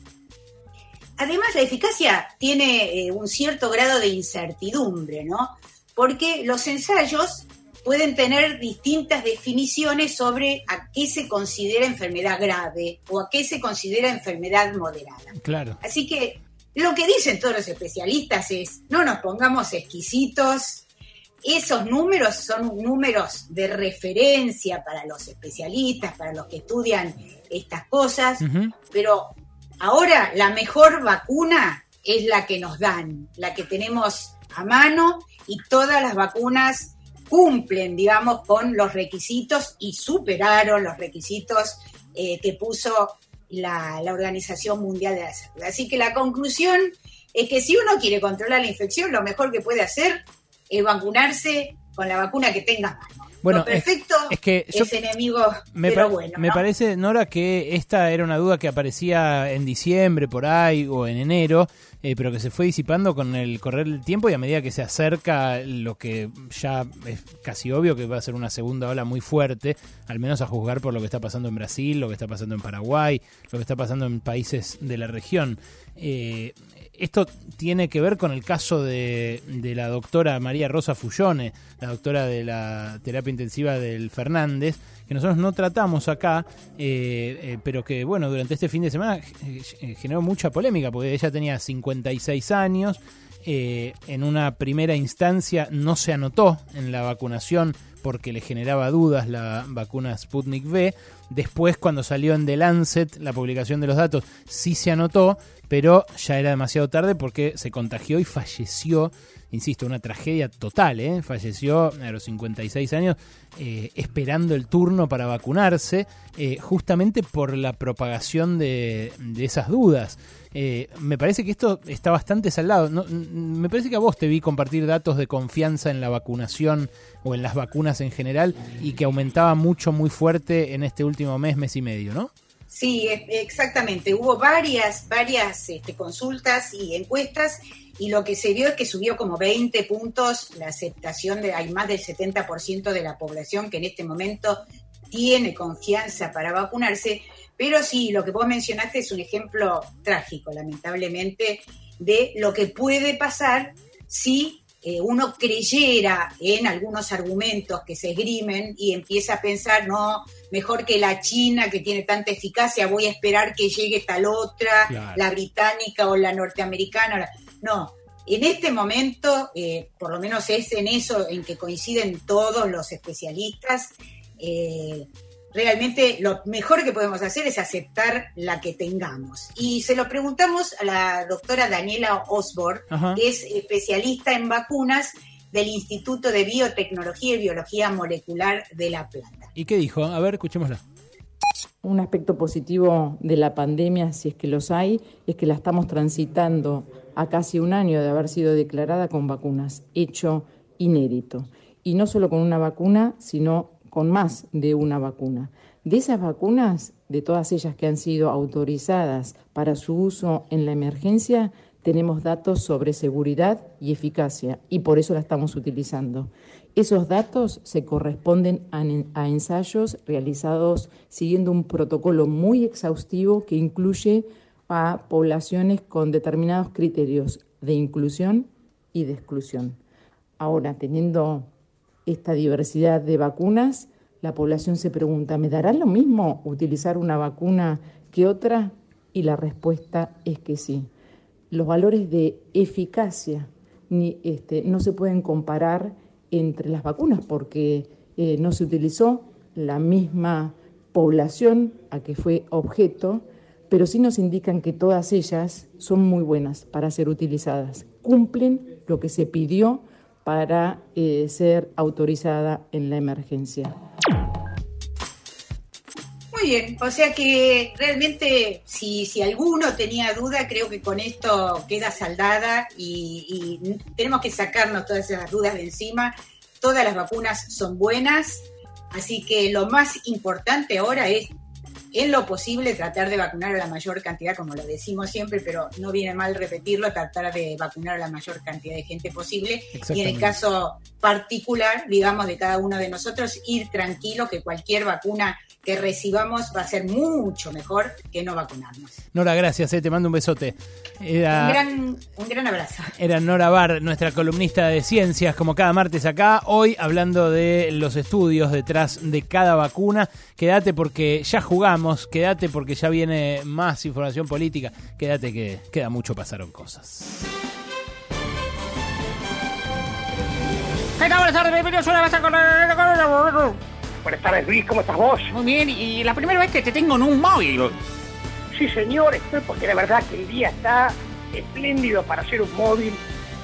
además, la eficacia tiene eh, un cierto grado de incertidumbre, ¿no? Porque los ensayos pueden tener distintas definiciones sobre a qué se considera enfermedad grave o a qué se considera enfermedad moderada. Claro. Así que lo que dicen todos los especialistas es, no nos pongamos exquisitos, esos números son números de referencia para los especialistas, para los que estudian estas cosas, pero ahora la mejor vacuna es la que nos dan, la que tenemos a mano y todas las vacunas cumplen, digamos, con los requisitos y superaron los requisitos eh, que puso la, la Organización Mundial de la Salud. Así que la conclusión es que si uno quiere controlar la infección, lo mejor que puede hacer es vacunarse con la vacuna que tenga mano. Bueno, lo perfecto es que yo- es enemigo, Me, pero bueno. me ¿no? parece, Nora, que esta era una duda que aparecía en diciembre, por ahí, o en enero, eh, pero que se fue disipando con el correr del tiempo y a medida que se acerca lo que ya es casi obvio que va a ser una segunda ola muy fuerte, al menos a juzgar por lo que está pasando en Brasil, lo que está pasando en Paraguay, lo que está pasando en países de la región. Eh, esto tiene que ver con el caso de, la doctora María Rosa Fullone, la doctora de la terapia intensiva del Fernández, que nosotros no tratamos acá, eh, eh, pero que, bueno, durante este fin de semana eh, generó mucha polémica, porque ella tenía 56 años, en una primera instancia no se anotó en la vacunación porque le generaba dudas la vacuna Sputnik V. Después, cuando salió en The Lancet la publicación de los datos, sí se anotó, pero ya era demasiado tarde porque se contagió y falleció. Insisto, una tragedia total, ¿eh? Falleció a los 56 años eh, esperando el turno para vacunarse, eh, justamente por la propagación de, esas dudas. Eh, me parece que esto está bastante saldado. No, n- me parece que a vos te vi compartir datos de confianza en la vacunación o en las vacunas en general y que aumentaba mucho, muy fuerte en este último mes, mes y medio, ¿no? Sí, exactamente. Hubo varias, varias este, consultas y encuestas y lo que se vio es que subió como 20 puntos la aceptación de, hay más del 70% de la población que en este momento tiene confianza para vacunarse, pero sí, lo que vos mencionaste es un ejemplo trágico, lamentablemente, de lo que puede pasar si eh, uno creyera en algunos argumentos que se esgrimen y empieza a pensar, no, mejor que la China que tiene tanta eficacia, voy a esperar que llegue tal otra, Claro. la británica o la norteamericana. No, en este momento, eh, por lo menos es en eso en que coinciden todos los especialistas, eh, realmente lo mejor que podemos hacer es aceptar la que tengamos. Y se lo preguntamos a la doctora Daniela Osborne, Ajá. que es especialista en vacunas del Instituto de Biotecnología y Biología Molecular de La Plata. ¿Y qué dijo? A ver, escuchémosla. Un aspecto positivo de la pandemia, si es que los hay, es que la estamos transitando a casi un año de haber sido declarada con vacunas, hecho inédito. Y no solo con una vacuna, sino con más de una vacuna. De esas vacunas, de todas ellas que han sido autorizadas para su uso en la emergencia, tenemos datos sobre seguridad y eficacia y por eso la estamos utilizando. Esos datos se corresponden a, en- a ensayos realizados siguiendo un protocolo muy exhaustivo que incluye a poblaciones con determinados criterios de inclusión y de exclusión. Ahora, teniendo esta diversidad de vacunas, la población se pregunta, ¿me dará lo mismo utilizar una vacuna que otra? Y la respuesta es que sí. Los valores de eficacia ni, este, no se pueden comparar entre las vacunas porque eh, no se utilizó la misma población a que fue objeto, pero sí nos indican que todas ellas son muy buenas para ser utilizadas, cumplen lo que se pidió para eh, ser autorizada en la emergencia. Muy bien, o sea que realmente si, si alguno tenía duda, creo que con esto queda saldada y, y tenemos que sacarnos todas esas dudas de encima. Todas las vacunas son buenas, así que lo más importante ahora es, en lo posible, tratar de vacunar a la mayor cantidad, como lo decimos siempre, pero no viene mal repetirlo, tratar de vacunar a la mayor cantidad de gente posible. Y en el caso particular, digamos, de cada uno de nosotros, ir tranquilo que cualquier vacuna que recibamos va a ser mucho mejor que no vacunarnos. Nora, gracias, eh, te mando un besote. Un gran, un gran abrazo. era Nora Bar, nuestra columnista de ciencias, como cada martes acá, hoy hablando de los estudios detrás de cada vacuna. Quédate porque ya jugamos, quédate porque ya viene más información política, quédate que queda mucho, pasaron cosas. ¿Qué tal? Buenas tardes, bienvenidos una vez a con Buenas tardes, Luis, ¿cómo estás vos? Muy bien, y la primera vez que te tengo en un móvil. Sí, señor, estoy porque la verdad que el día está espléndido para hacer un móvil.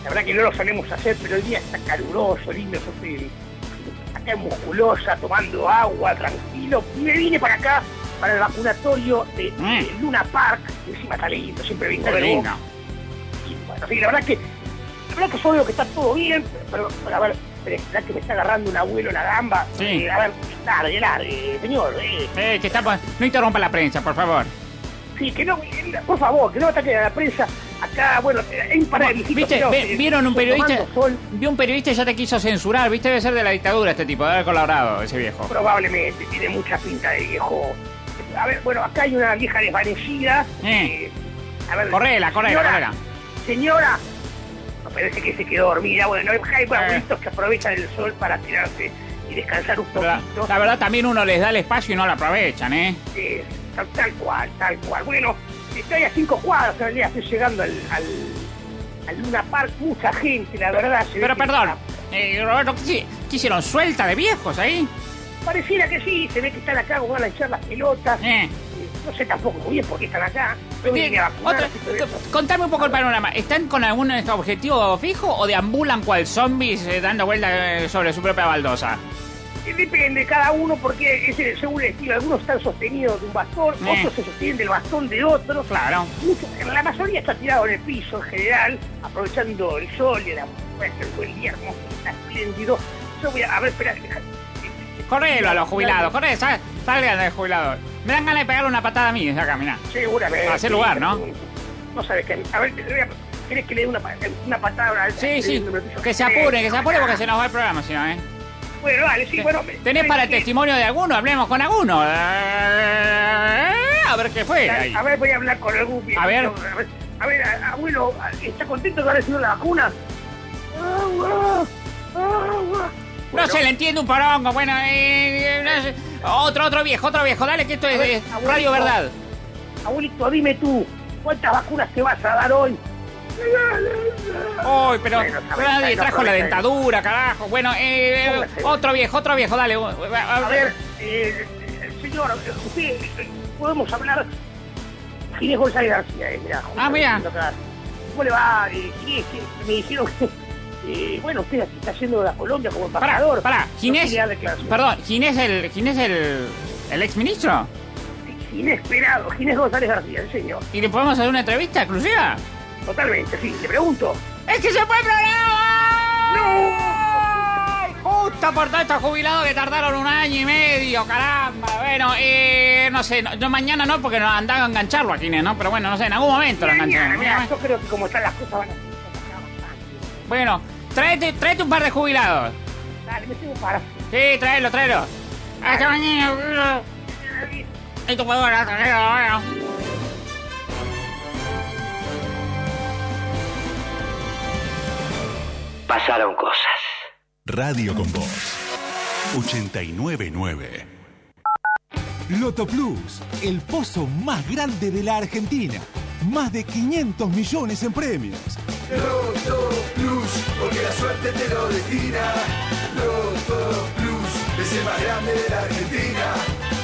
La verdad que no lo solemos hacer, pero el día está caluroso, lindo, yo estoy acá en musculosa, tomando agua, tranquilo. Y me vine para acá, para el vacunatorio de, de Luna Park, encima está lindo, siempre de lindo. Y bueno, sí, la verdad que, la verdad que yo veo que está todo bien, pero, pero a ver, pero que me está agarrando un abuelo en la gamba. Sí. Eh, a ver, largue, largue, señor, eh. Eh, que está, no interrumpa la prensa, por favor. Sí, que no, por favor, que no ataque a la prensa. Acá, bueno, hay un par de visitas, ¿Viste? pero, Ve- ¿Vieron un periodista? Vio un periodista y ya te quiso censurar, ¿viste? Debe ser de la dictadura este tipo, de haber colaborado, ese viejo. probablemente, tiene mucha pinta de viejo. A ver, bueno, acá hay una vieja desvanecida. Eh. a ver, Correla, correla, señora, correla. Señora, no, parece que se quedó dormida. Bueno, hay Eh. abuelitos que aprovechan el sol para tirarse y descansar un poquito. la verdad también uno les da el espacio y no lo aprovechan, ¿eh? Eh, tal, tal cual, tal cual. Bueno, estoy a cinco cuadras, en realidad estoy llegando al, al, Park, mucha gente, la verdad. Pero que perdón, eh, Roberto, ¿qué, hici- qué hicieron? ¿Suelta de viejos ahí? Pareciera que sí, se ve que están acá, van a echar las pelotas. Eh. No sé tampoco muy bien por qué están acá. Yo Bien, vacunar, otra- contame un poco el panorama. ¿Están con algún objetivo fijo o deambulan cual zombies eh, dando vueltas eh, sobre su propia baldosa? Eh, Depende cada uno porque es eh, según el estilo. Algunos están sostenidos de un bastón, Eh. otros se sostienen del bastón de otros. Claro. Muchos- la mayoría está tirado en el piso en general, aprovechando el sol y el día hermoso, está espléndido. Yo voy a, a ver, espera, Correlo a los jubilados, corre, sal- salgan de jubilados. Me dan ganas de pegarle una patada a mí desde acá, mirá. Seguramente. Para hacer lugar, ¿no? No sabes qué. A ver, a- ¿querés que le dé una, una patada al Sí, sí. Que se apure, que se apure porque se nos va el programa, si no, ¿eh? Bueno, dale, sí, bueno. ¿Tenés para el testimonio de alguno? Hablemos con alguno. Eh, A ver qué fue. ahí. A ver, voy a hablar con algún A ver. A ver, a ver, a- abuelo, ¿está contento de haber recibido la vacuna? Ah, agua, No se le entiende un porongo. Bueno, eh, eh, otro, otro viejo, otro viejo. Dale que esto es, A abuelito. Radio Verdad. Abuelito, dime tú, ¿cuántas vacunas te vas a dar hoy? Uy, pero Bueno, pero nadie trajo la dentadura, carajo. Bueno, eh, eh, otro viejo, otro viejo, dale. A ver, eh, señor, usted, eh, podemos hablar. Ginés González García, eh, justo Ah, mira. ¿Cómo le va, eh, Ginés? Que Me dijeron que, eh, bueno, usted aquí está yendo a Colombia como Pará, embajador. pará, No Ginés. Perdón, Ginés el. Ginés el. el exministro. Inesperado, Ginés González García, el señor. ¿Y le podemos hacer una entrevista exclusiva? Totalmente, sí, le pregunto. ¡Es que se fue el programa! Justo por todos estos jubilados que tardaron un año y medio, caramba. Bueno, eh, no sé, no, no, mañana no, porque nos andaba a engancharlo aquí, ¿no? Pero bueno, no sé, en algún momento lo enganchamos. mira, yo creo que como están las cosas van a Bueno, tráete, tráete un par de jubilados. Dale, me tengo para. Sí, tráelo, tráelo. Hasta mañana. Bueno. Pasaron cosas. Radio con Voz. 899. Loto Plus, el pozo más grande de la Argentina. Más de 500 millones en premios. Loto Plus, porque la suerte te lo destina. Loto Plus, es el más grande de la Argentina.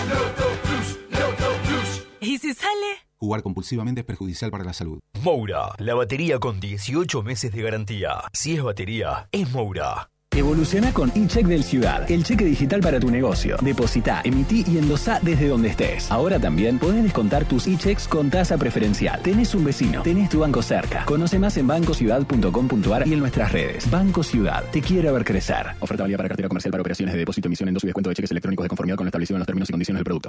Loto Plus, Loto Plus. ¿Y si sale? Jugar compulsivamente es perjudicial para la salud. Moura, la batería con 18 meses de garantía. Si es batería, es Moura. Evoluciona con eCheck del Ciudad, el cheque digital para tu negocio. Deposita, emití y endosá desde donde estés. Ahora también podés descontar tus e-checks con tasa preferencial. Tenés un vecino, tenés tu banco cerca. Conoce más en bancociudad.com.ar y en nuestras redes. Banco Ciudad, te quiere ver crecer. Oferta válida para cartera comercial para operaciones de depósito, emisión, endoso y descuento de cheques electrónicos de conformidad con lo establecido en los términos y condiciones del producto.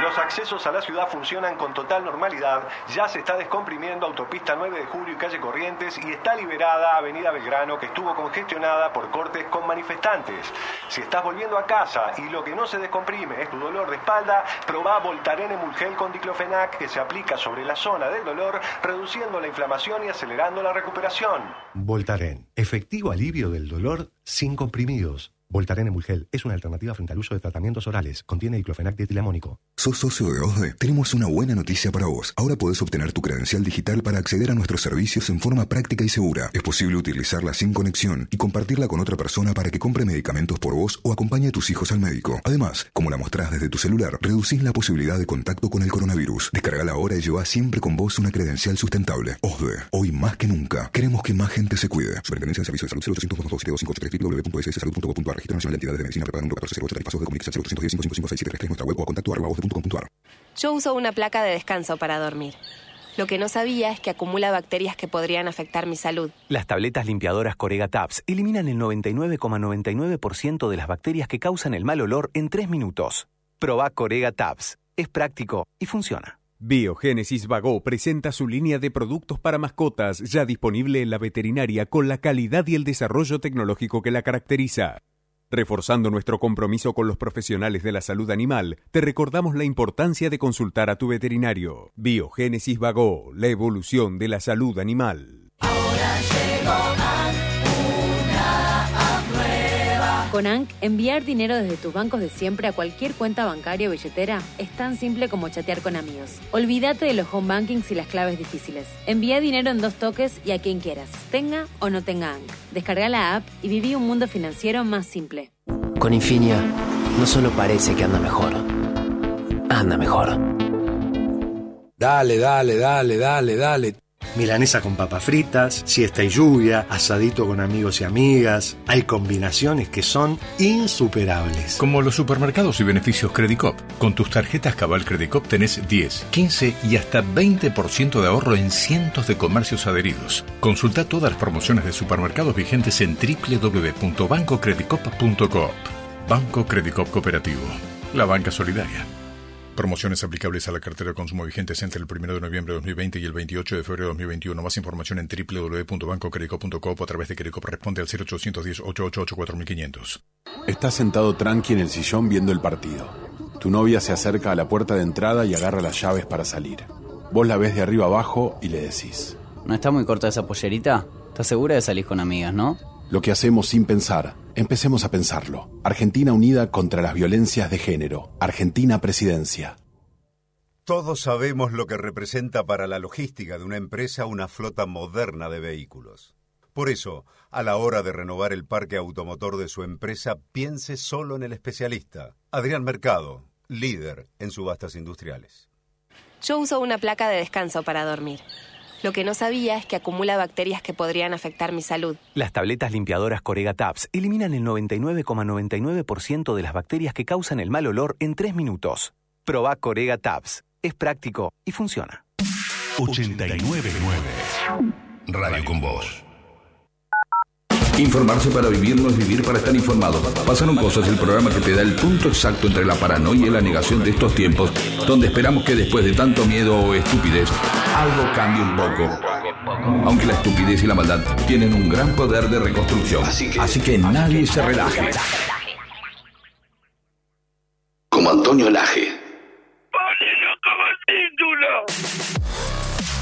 Los accesos a la ciudad funcionan con total normalidad. Ya se está descomprimiendo autopista 9 de julio y calle Corrientes y está liberada Avenida Belgrano que estuvo congestionada por cortes con manifestantes. Si estás volviendo a casa y lo que no se descomprime es tu dolor de espalda, probá Voltaren Emulgel con diclofenac que se aplica sobre la zona del dolor, reduciendo la inflamación y acelerando la recuperación. Voltaren, efectivo alivio del dolor sin comprimidos. Voltaren Emulgel es una alternativa frente al uso de tratamientos orales. Contiene diclofenac dietilamónico. ¿Sos socio de OSDE? Tenemos una buena noticia para vos. Ahora podés obtener tu credencial digital para acceder a nuestros servicios en forma práctica y segura. Es posible utilizarla sin conexión y compartirla con otra persona para que compre medicamentos por vos o acompañe a tus hijos al médico. Además, como la mostrás desde tu celular, reducís la posibilidad de contacto con el coronavirus. Descargala ahora y lleva siempre con vos una credencial sustentable. OSDE, hoy más que nunca, queremos que más gente se cuide. Superintendencia de Servicios de Salud 0800 227 www.sssalud.gov.ar Registro Nacional de Entidades de Medicina Prepaga número 1408 Tarifazos de Comunicación 0810 555 nuestra web o a contacto arroba Yo uso una placa de descanso para dormir. Lo que no sabía es que acumula bacterias que podrían afectar mi salud. Las tabletas limpiadoras Corega Tabs eliminan el 99,99% de las bacterias que causan el mal olor en 3 minutos. Proba Corega Tabs. Es práctico y funciona. Biogénesis Vago presenta su línea de productos para mascotas ya disponible en la veterinaria con la calidad y el desarrollo tecnológico que la caracteriza. Reforzando nuestro compromiso con los profesionales de la salud animal, te recordamos la importancia de consultar a tu veterinario. Biogénesis Vago, la evolución de la salud animal. Con ANC, enviar dinero desde tus bancos de siempre a cualquier cuenta bancaria o billetera es tan simple como chatear con amigos. Olvídate de los home bankings y las claves difíciles. Envía dinero en dos toques y a quien quieras, tenga o no tenga ANC. Descarga la app y viví un mundo financiero más simple. Con Infinia, no solo parece que anda mejor, anda mejor. Dale, dale, dale, dale, dale. Milanesa con papas fritas, siesta y lluvia, asadito con amigos y amigas. Hay combinaciones que son insuperables. Como los supermercados y beneficios Credicop. Con tus tarjetas Cabal Credicop tenés 10, 15 y hasta 20% de ahorro en cientos de comercios adheridos. Consulta todas las promociones de supermercados vigentes en www.bancocredicop.coop. Banco Credicop Cooperativo. La banca solidaria. Promociones aplicables a la cartera de consumo vigentes entre el 1 de noviembre de 2020 y el 28 de febrero de 2021. Más información en www.bancocredico.com o a través de Credico responde al 0810 888 4500. Estás sentado tranqui en el sillón viendo el partido. Tu novia se acerca a la puerta de entrada y agarra las llaves para salir. Vos la ves de arriba abajo y le decís. ¿No está muy corta esa pollerita? ¿Estás segura de salir con amigas, no? Lo que hacemos sin pensar, empecemos a pensarlo. Argentina unida contra las violencias de género. Argentina Presidencia. Todos sabemos lo que representa para la logística de una empresa una flota moderna de vehículos. Por eso, a la hora de renovar el parque automotor de su empresa, piense solo en el especialista, Adrián Mercado, líder en subastas industriales. Yo uso una placa de descanso para dormir. Lo que no sabía es que acumula bacterias que podrían afectar mi salud. Las tabletas limpiadoras Corega Tabs eliminan el 99,99% de las bacterias que causan el mal olor en 3 minutos. Proba Corega Tabs. Es práctico y funciona. 899 Radio con Voz. Informarse para vivir no es vivir para estar informado. Pasaron cosas, el programa que te da el punto exacto entre la paranoia y la negación de estos tiempos, donde esperamos que después de tanto miedo o estupidez, algo cambie un poco. Aunque la estupidez y la maldad tienen un gran poder de reconstrucción. Así que, nadie se relaje. Como Antonio Laje.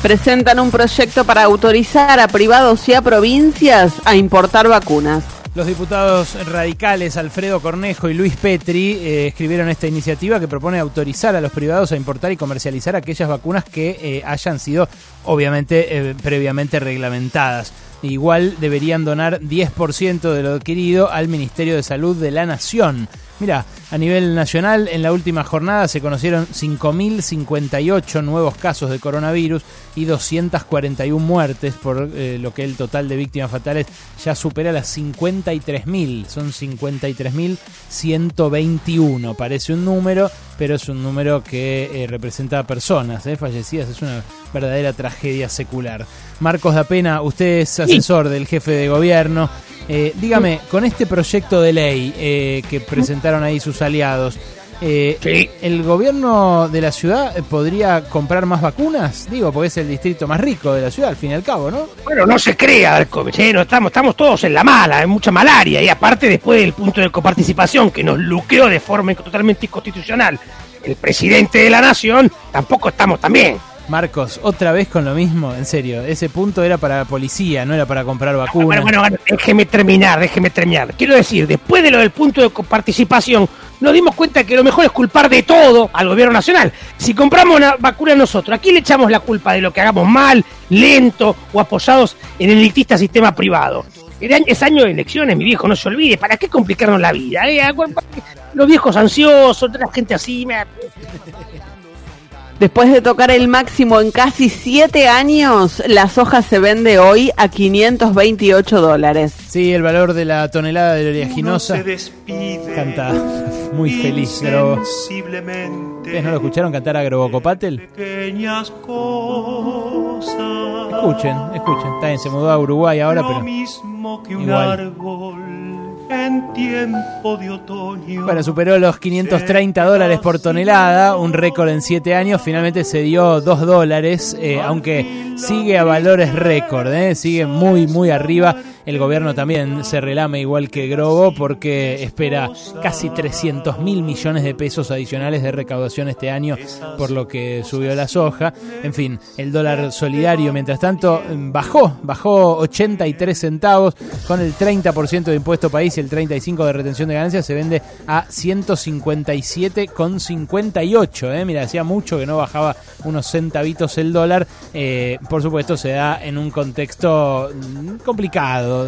Presentan un proyecto para autorizar a privados y a provincias a importar vacunas. Los diputados radicales Alfredo Cornejo y Luis Petri eh, escribieron esta iniciativa que propone autorizar a los privados a importar y comercializar aquellas vacunas que eh, hayan sido obviamente eh, previamente reglamentadas. Igual deberían donar 10% de lo adquirido al Ministerio de Salud de la Nación. Mira, a nivel nacional, en la última jornada se conocieron 5.058 nuevos casos de coronavirus y 241 muertes, por eh, lo que el total de víctimas fatales ya supera las 53.000. Son 53.121. Parece un número, pero es un número que eh, representa personas eh, fallecidas. Es una verdadera tragedia secular. Marcos da Pena, usted es asesor del jefe de gobierno. Eh, dígame, con este proyecto de ley que presentaron ahí sus aliados, eh, ¿el gobierno de la ciudad podría comprar más vacunas? Digo, porque es el distrito más rico de la ciudad, al fin y al cabo, ¿no? Bueno, no se crea, no estamos, estamos todos en la mala, hay mucha malaria, y aparte después del punto de coparticipación que nos luqueó de forma totalmente inconstitucional el presidente de la nación, tampoco estamos tan bien. Marcos, otra vez con lo mismo, en serio. Ese punto era para la policía, no era para comprar vacunas. Bueno, bueno, bueno, déjeme terminar, déjeme terminar. Quiero decir, después de lo del punto de participación, nos dimos cuenta que lo mejor es culpar de todo al gobierno nacional. Si compramos una vacuna nosotros, ¿a quién le echamos la culpa de lo que hagamos mal, lento o apoyados en el elitista sistema privado? Es año de elecciones, mi viejo, no se olvide. ¿Para qué complicarnos la vida? eh? Los viejos ansiosos, la gente así. Me... Después de tocar el máximo en casi 7 años, la soja se vende hoy a 528 dólares. Sí, el valor de la tonelada de oleaginosa canta muy feliz, pero ¿Ustedes no lo escucharon cantar a Grobocopatel? Pequeñas cosas. Escuchen, escuchen. Está bien, se mudó a Uruguay ahora, Lo pero mismo que un igual. En tiempo de otoño. Bueno, superó los 530 dólares por tonelada, un récord en 7 años. Finalmente se dio 2 dólares, eh, aunque sigue a valores récord, eh, sigue muy, muy arriba. El gobierno también se relame igual que Grobo porque espera casi 300 mil millones de pesos adicionales de recaudación este año por lo que subió la soja. En fin, el dólar solidario mientras tanto bajó, bajó 83 centavos con el 30% de impuesto país y el 35% de retención de ganancias se vende a 157,58. Eh. Mira, hacía mucho que no bajaba unos centavitos el dólar. Eh, por supuesto se da en un contexto mm,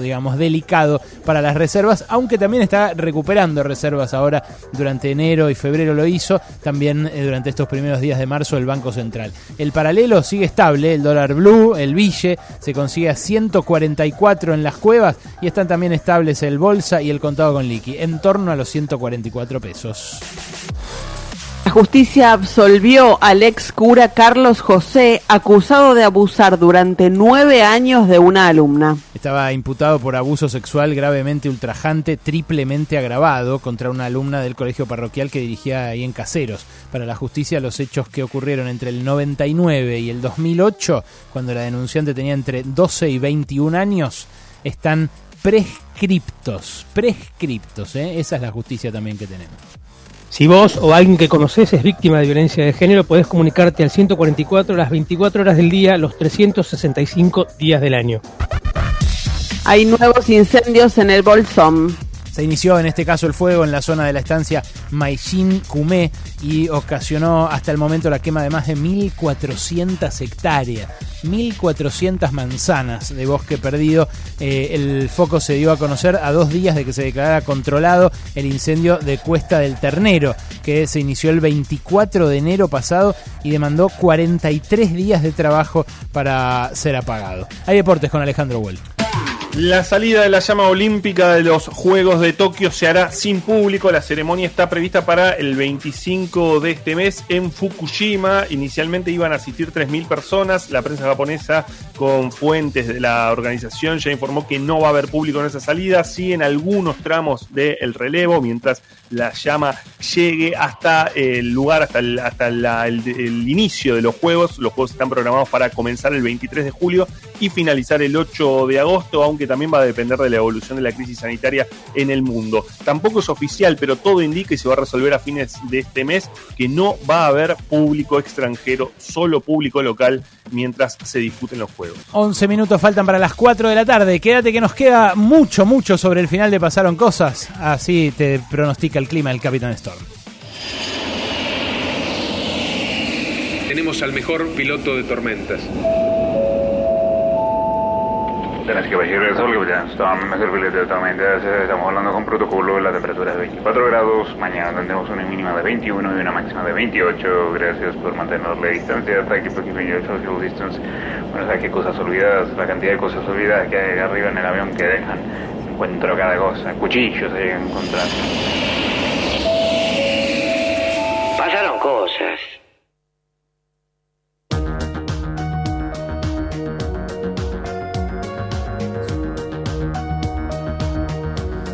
digamos, delicado para las reservas, aunque también está recuperando reservas ahora durante enero y febrero lo hizo, también eh, durante estos primeros días de marzo el Banco Central. El paralelo sigue estable, el dólar blue, el bille, se consigue a 144 en las cuevas y están también estables el bolsa y el contado con liqui, en torno a los 144 pesos. Justicia absolvió al ex cura Carlos José, acusado de abusar durante nueve años de una alumna. Estaba imputado por abuso sexual gravemente ultrajante, triplemente agravado contra una alumna del colegio parroquial que dirigía ahí en Caseros. Para la justicia, los hechos que ocurrieron entre el 99 y el 2008, cuando la denunciante tenía entre 12 y 21 años, están prescriptos. Prescriptos, ¿eh? Esa es la justicia también que tenemos. Si vos o alguien que conoces es víctima de violencia de género, podés comunicarte al 144 las 24 horas del día, los 365 días del año. Hay nuevos incendios en el Bolsón. Se inició en este caso el fuego en la zona de la estancia Maishin Kumé y ocasionó hasta el momento la quema de más de 1.400 hectáreas, 1.400 manzanas de bosque perdido. Eh, el foco se dio a conocer a dos días de que se declarara controlado el incendio de Cuesta del Ternero, que se inició el 24 de enero pasado y demandó 43 días de trabajo para ser apagado. Hay deportes con Alejandro Huel. La salida de la llama olímpica de los Juegos de Tokio se hará sin público. La ceremonia está prevista para el 25 de este mes en Fukushima. Inicialmente iban a asistir 3.000 personas. La prensa japonesa, con fuentes de la organización, ya informó que no va a haber público en esa salida. Sí en algunos tramos del relevo, mientras la llama llegue hasta el lugar, hasta, el, hasta el inicio de los Juegos. Los Juegos están programados para comenzar el 23 de julio y finalizar el 8 de agosto, aunque también va a depender de la evolución de la crisis sanitaria en el mundo. Tampoco es oficial, pero todo indica y se va a resolver a fines de este mes que no va a haber público extranjero, solo público local mientras se disputen los Juegos. 11 minutos faltan para las 4 de la tarde. Quédate que nos queda mucho, mucho sobre el final de Pasaron Cosas. Así te pronostica el clima el Capitán Storm. Tenemos al mejor piloto de tormentas. Tenés que bajar el sol, que ya está mejor piloto de tormenta. Estamos hablando con protocolo, la temperatura de 24 grados. Mañana tendremos una mínima de 21 y una máxima de 28. Gracias por mantener la distancia. For keeping your social distance. Bueno, ¿sabes qué cosas olvidadas? La cantidad de cosas olvidadas que hay arriba en el avión que dejan. Encuentro cada cosa. Cuchillos llegan a encontrar. Pasaron cosas.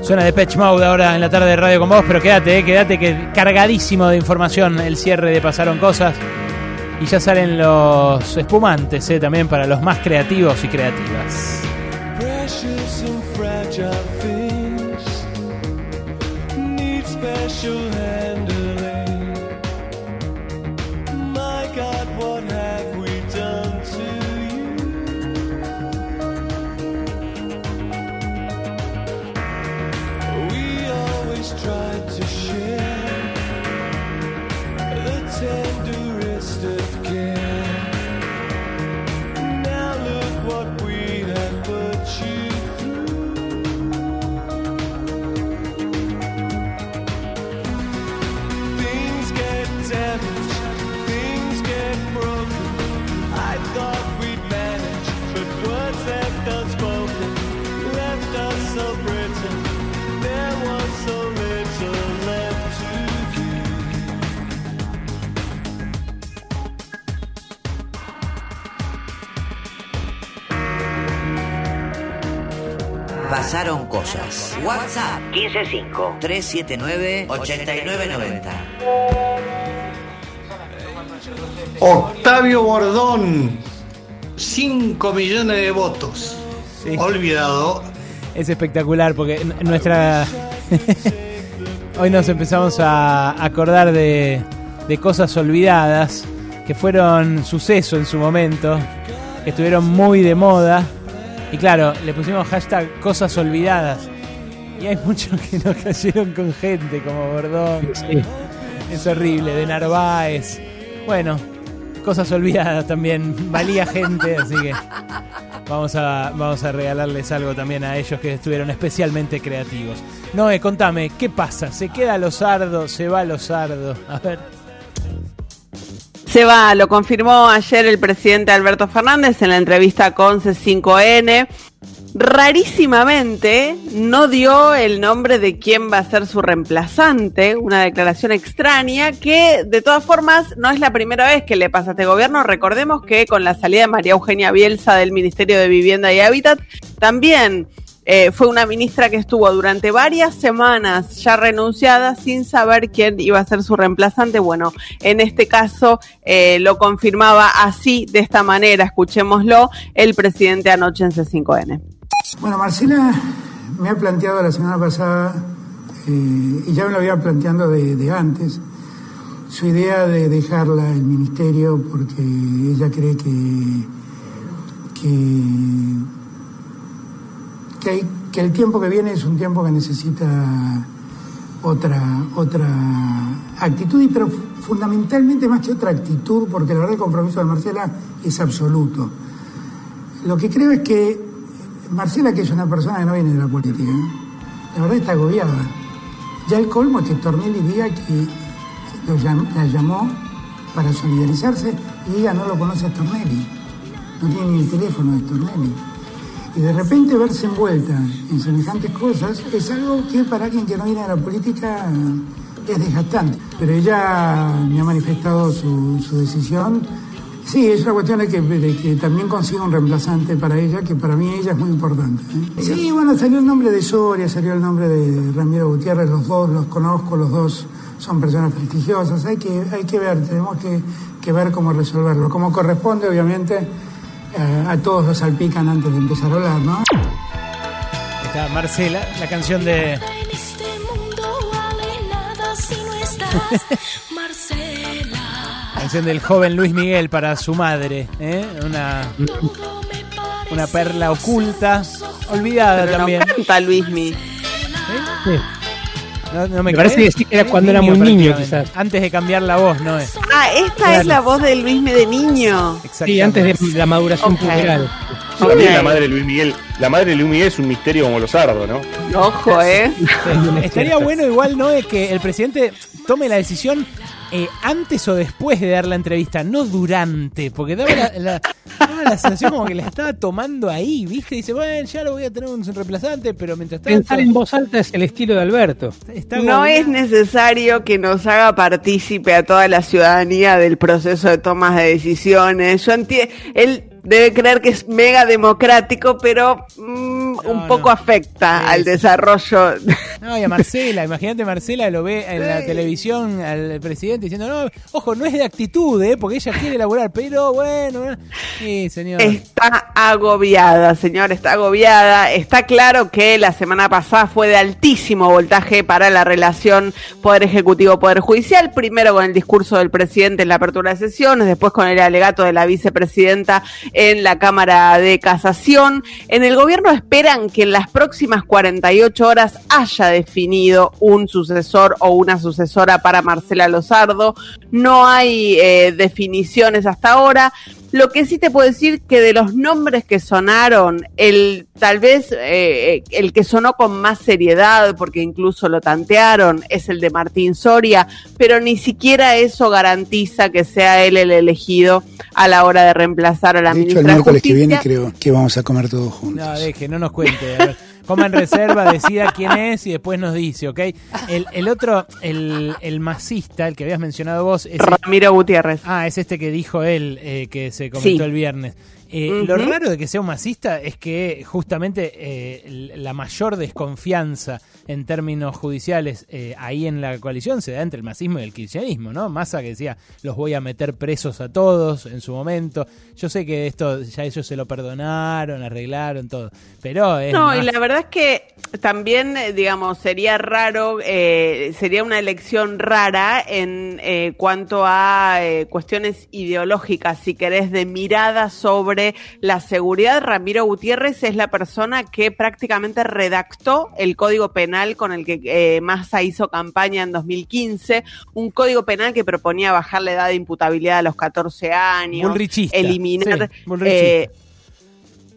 Suena de Patch Mode ahora en la tarde de radio con vos, pero quédate, eh, quédate que cargadísimo de información el cierre de Pasaron Cosas. Y ya salen los espumantes eh, también para los más creativos y creativas. Cosas. WhatsApp 155 379 8990. Octavio Bordón, 5 millones de votos. Olvidado. Es espectacular porque nuestra. Hoy nos empezamos a acordar de, de cosas olvidadas que fueron suceso en su momento, que estuvieron muy de moda. Y claro, le pusimos hashtag cosas olvidadas. Y hay muchos que nos cayeron con gente como Bordón. Es horrible, de Narváez. Bueno, cosas olvidadas también. Valía gente, así que vamos a, vamos a regalarles algo también a ellos que estuvieron especialmente creativos. Noé, contame, ¿qué pasa? ¿Se queda Lozardo? ¿Se va Lozardo? A ver. Se va, lo confirmó ayer el presidente Alberto Fernández en la entrevista con C5N. Rarísimamente no dio el nombre de quién va a ser su reemplazante, una declaración extraña que de todas formas no es la primera vez que le pasa a este gobierno. Recordemos que con la salida de María Eugenia Bielsa del Ministerio de Vivienda y Hábitat, también eh, fue una ministra que estuvo durante varias semanas ya renunciada sin saber quién iba a ser su reemplazante. Bueno, en este caso eh, lo confirmaba así, de esta manera, escuchémoslo, el presidente anoche en C5N. Bueno, Marcela me ha planteado la semana pasada, eh, y ya me lo había planteando de, de antes, su idea de dejarla el ministerio porque ella cree que, que, que, el tiempo que viene es un tiempo que necesita otra, otra actitud, y pero fundamentalmente más que otra actitud, porque la verdad el compromiso de Marcela es absoluto. Lo que creo es que Marcela, que es una persona que no viene de la política, la verdad está agobiada. Ya el colmo es que Tornelli diga que la llamó para solidarizarse y ella no lo conoce a Tornelli. No tiene ni el teléfono de Tornelli. Y de repente verse envuelta en semejantes cosas es algo que para alguien que no viene de la política es desgastante. Pero ella me ha manifestado su, su decisión. Sí, es una cuestión de que, de que también consiga un reemplazante para ella, que para mí ella es muy importante. ¿eh? Sí, bueno, salió el nombre de Soria, salió el nombre de Ramiro Gutiérrez, los dos los conozco, los dos son personas prestigiosas. Hay que, hay que ver, tenemos que, que ver cómo resolverlo. Como corresponde, obviamente, eh, a todos los salpican antes de empezar a hablar, ¿no? Está Marcela, la canción de. este Nada si no estás, Marcela. Canción del joven Luis Miguel para su madre, ¿eh? Una, una perla oculta, olvidada Pero no también. canta Luismi. No, no me Me parece que sí, que era cuando era muy niño, prácticamente. Antes de cambiar la voz, ¿no es? Ah, esta es la voz de Luismi de niño. Sí, antes de la maduración Ok. puberal. También la madre de Luis Miguel. La madre de Luis Miguel es un misterio como los sardos, ¿no? Ojo, ¿eh? Estaría bueno igual, ¿no? Es que el presidente tome la decisión eh, antes o después de dar la entrevista, no durante, porque daba la, la- daba la sensación como que la estaba tomando ahí, ¿viste? Dice, bueno, ya lo voy a tener un reemplazante, pero mientras tanto... Pensar en voz alta es el estilo de Alberto. No es necesario que nos haga partícipe a toda la ciudadanía del proceso de tomas de decisiones. Yo entiendo, él debe creer que es mega democrático, pero mm, un poco afecta al desarrollo. No, y a Marcela, imagínate Marcela lo ve en la televisión al presidente diciendo, no, ojo, no es de actitud, ¿eh? Porque ella quiere elaborar, pero bueno, ¿no? sí, señor. Está agobiada, señor, está agobiada. Está claro que la semana pasada fue de altísimo voltaje para la relación Poder Ejecutivo-Poder Judicial. Primero con el discurso del presidente en la apertura de sesiones, después con el alegato de la vicepresidenta en la Cámara de Casación. En el gobierno esperan que en las próximas 48 horas haya definido un sucesor o una sucesora para Marcela No hay eh, definiciones hasta ahora. Lo que sí te puedo decir que de los nombres que sonaron, el tal vez eh, el que sonó con más seriedad, porque incluso lo tantearon, es el de Martín Soria, pero ni siquiera eso garantiza que sea él el elegido a la hora de reemplazar a la De hecho, ministra el de miércoles que viene creo que vamos a comer todos juntos. No, deje, no nos cuente. A ver, coma en reserva, decida quién es y después nos dice, ¿ok? El, el otro, el, el masista, el que habías mencionado vos, es Ramiro Gutiérrez. Ah, es este que dijo él, eh, que se comentó Sí. el viernes. Eh, Lo raro de que sea un masista es que justamente eh, la mayor desconfianza en términos judiciales eh, ahí en la coalición se da entre el masismo y el kirchnerismo, ¿no? Massa que decía, los voy a meter presos a todos en su momento. Yo sé que esto ya ellos se lo perdonaron, arreglaron todo, pero es No, más- y la verdad es que también, digamos, sería raro, sería una elección rara en cuanto a cuestiones ideológicas, si querés, de mirada sobre la seguridad. Ramiro Gutiérrez es la persona que prácticamente redactó el código penal con el que eh, Massa hizo campaña en 2015, un código penal que proponía bajar la edad de imputabilidad a los 14 años, eliminar... sí, eh,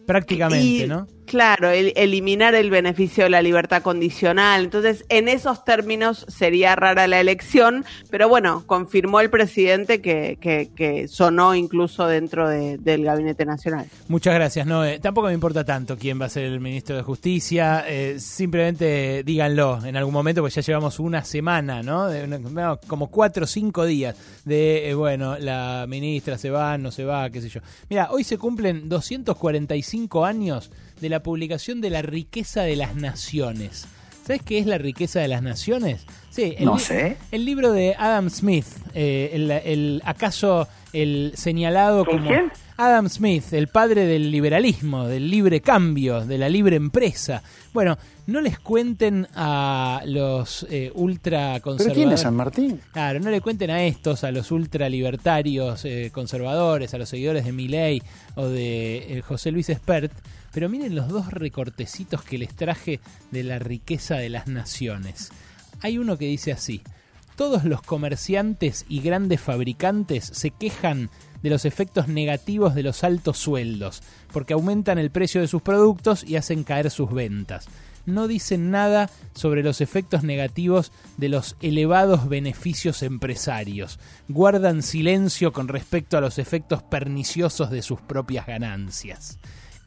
prácticamente, y- ¿no? Claro, el- eliminar el beneficio de la libertad condicional. Entonces, en esos términos sería rara la elección, pero bueno, confirmó el presidente que, que, que sonó incluso dentro de- del Gabinete Nacional. Muchas gracias, Noé. Tampoco me importa tanto quién va a ser el ministro de Justicia. eh, simplemente díganlo en algún momento, porque ya llevamos una semana, ¿no? De no, como cuatro o cinco días de, eh, bueno, la ministra se va, no se va, qué sé yo. Mira, hoy se cumplen 245 años de la publicación de la riqueza de las naciones. ¿Sabes qué es la riqueza de las naciones? Sí, el, No sé. el libro de Adam Smith, eh, el, el- acaso el señalado ¿Con como quién? Adam Smith, el padre del liberalismo, del libre cambio, de la libre empresa. Bueno, no les cuenten a los eh, ultraconservadores. ¿Pero quién es San Martín? Claro, no le cuenten a estos, a los ultralibertarios eh, conservadores, a los seguidores de Milley o de eh, José Luis Espert, pero miren los dos recortecitos que les traje de la riqueza de las naciones. Hay uno que dice así, todos los comerciantes y grandes fabricantes se quejan de los efectos negativos de los altos sueldos, porque aumentan el precio de sus productos y hacen caer sus ventas. No dicen nada sobre los efectos negativos de los elevados beneficios empresarios. Guardan silencio con respecto a los efectos perniciosos de sus propias ganancias.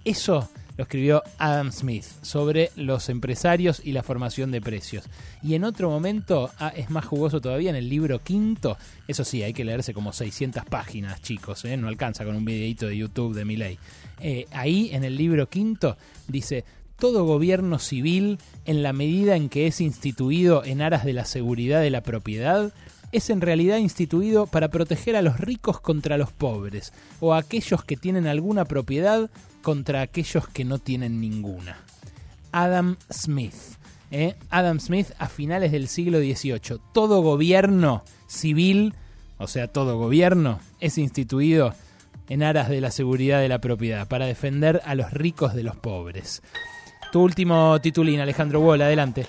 Eso lo escribió Adam Smith sobre los empresarios y la formación de precios. Y en otro momento, ah, es más jugoso todavía, en el libro quinto, eso sí, hay que leerse como 600 páginas, chicos, ¿eh? no alcanza con un videito de YouTube de Miley. Eh, ahí, en el libro quinto, dice, todo gobierno civil, en la medida en que es instituido en aras de la seguridad de la propiedad, es en realidad instituido para proteger a los ricos contra los pobres, o a aquellos que tienen alguna propiedad contra aquellos que no tienen ninguna. Adam Smith. ¿eh? Adam Smith a finales del siglo XVIII. Todo gobierno civil, o sea, todo gobierno, es instituido en aras de la seguridad de la propiedad, para defender a los ricos de los pobres. Tu último titulín, Alejandro Wall, adelante.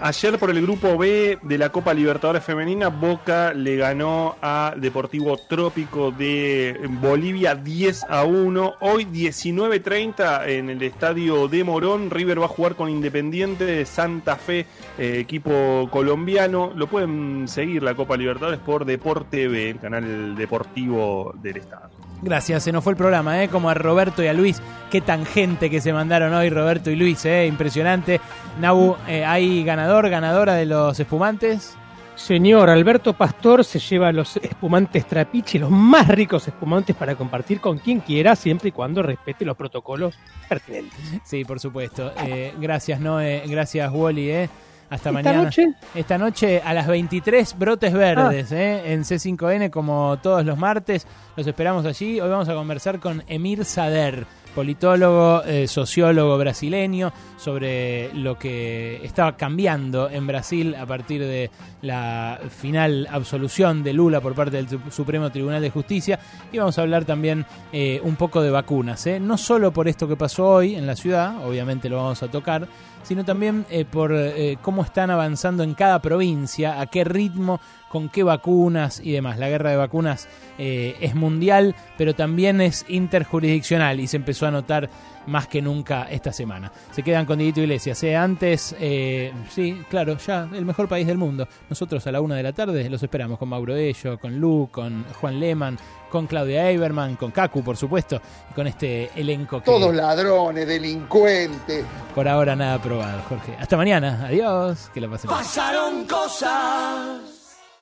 Ayer por el grupo B de la Copa Libertadores Femenina, Boca le ganó a Deportivo Trópico de Bolivia 10 a 1. Hoy 19.30 en el estadio de Morón, River va a jugar con Independiente de Santa Fe, eh, equipo colombiano. Lo pueden seguir la Copa Libertadores por Deporte B, el canal deportivo del estado. Gracias, se nos fue el programa, ¿eh? como a Roberto y a Luis. Qué tangente que se mandaron hoy Roberto y Luis, ¿eh? impresionante. Nabu, eh, ¿hay ganador, ganadora de los espumantes? Señor Alberto Pastor se lleva los espumantes Trapiche, los más ricos espumantes para compartir con quien quiera, siempre y cuando respete los protocolos pertinentes. Sí, por supuesto. Eh, gracias, Noé. Gracias, Wally. ¿eh? Hasta ¿Esta mañana. noche? Esta noche a las 23, Brotes Verdes, Ah. ¿eh? en C5N, como todos los martes. Los esperamos allí. Hoy vamos a conversar con Emir Sader, politólogo, eh, sociólogo brasileño, sobre lo que estaba cambiando en Brasil a partir de la final absolución de Lula por parte del Su- Supremo Tribunal de Justicia. Y vamos a hablar también eh, un poco de vacunas, ¿eh? no solo por esto que pasó hoy en la ciudad, obviamente lo vamos a tocar, sino también eh, por eh, cómo están avanzando en cada provincia, a qué ritmo, con qué vacunas y demás. La guerra de vacunas eh, es mundial, pero también es interjurisdiccional y se empezó a notar más que nunca esta semana. Se quedan con Dieguito Iglesias. ¿eh? Antes, eh, sí, claro, ya el mejor país del mundo. Nosotros a la una de la tarde los esperamos con Mauro Ello, con Lu, con Juan Lehmann, con Claudia Eiberman, con Kaku, por supuesto, y con este elenco que Todos ladrones, delincuentes. por ahora nada probado, Jorge. Hasta mañana. Adiós. Que la pasen. Pasaron cosas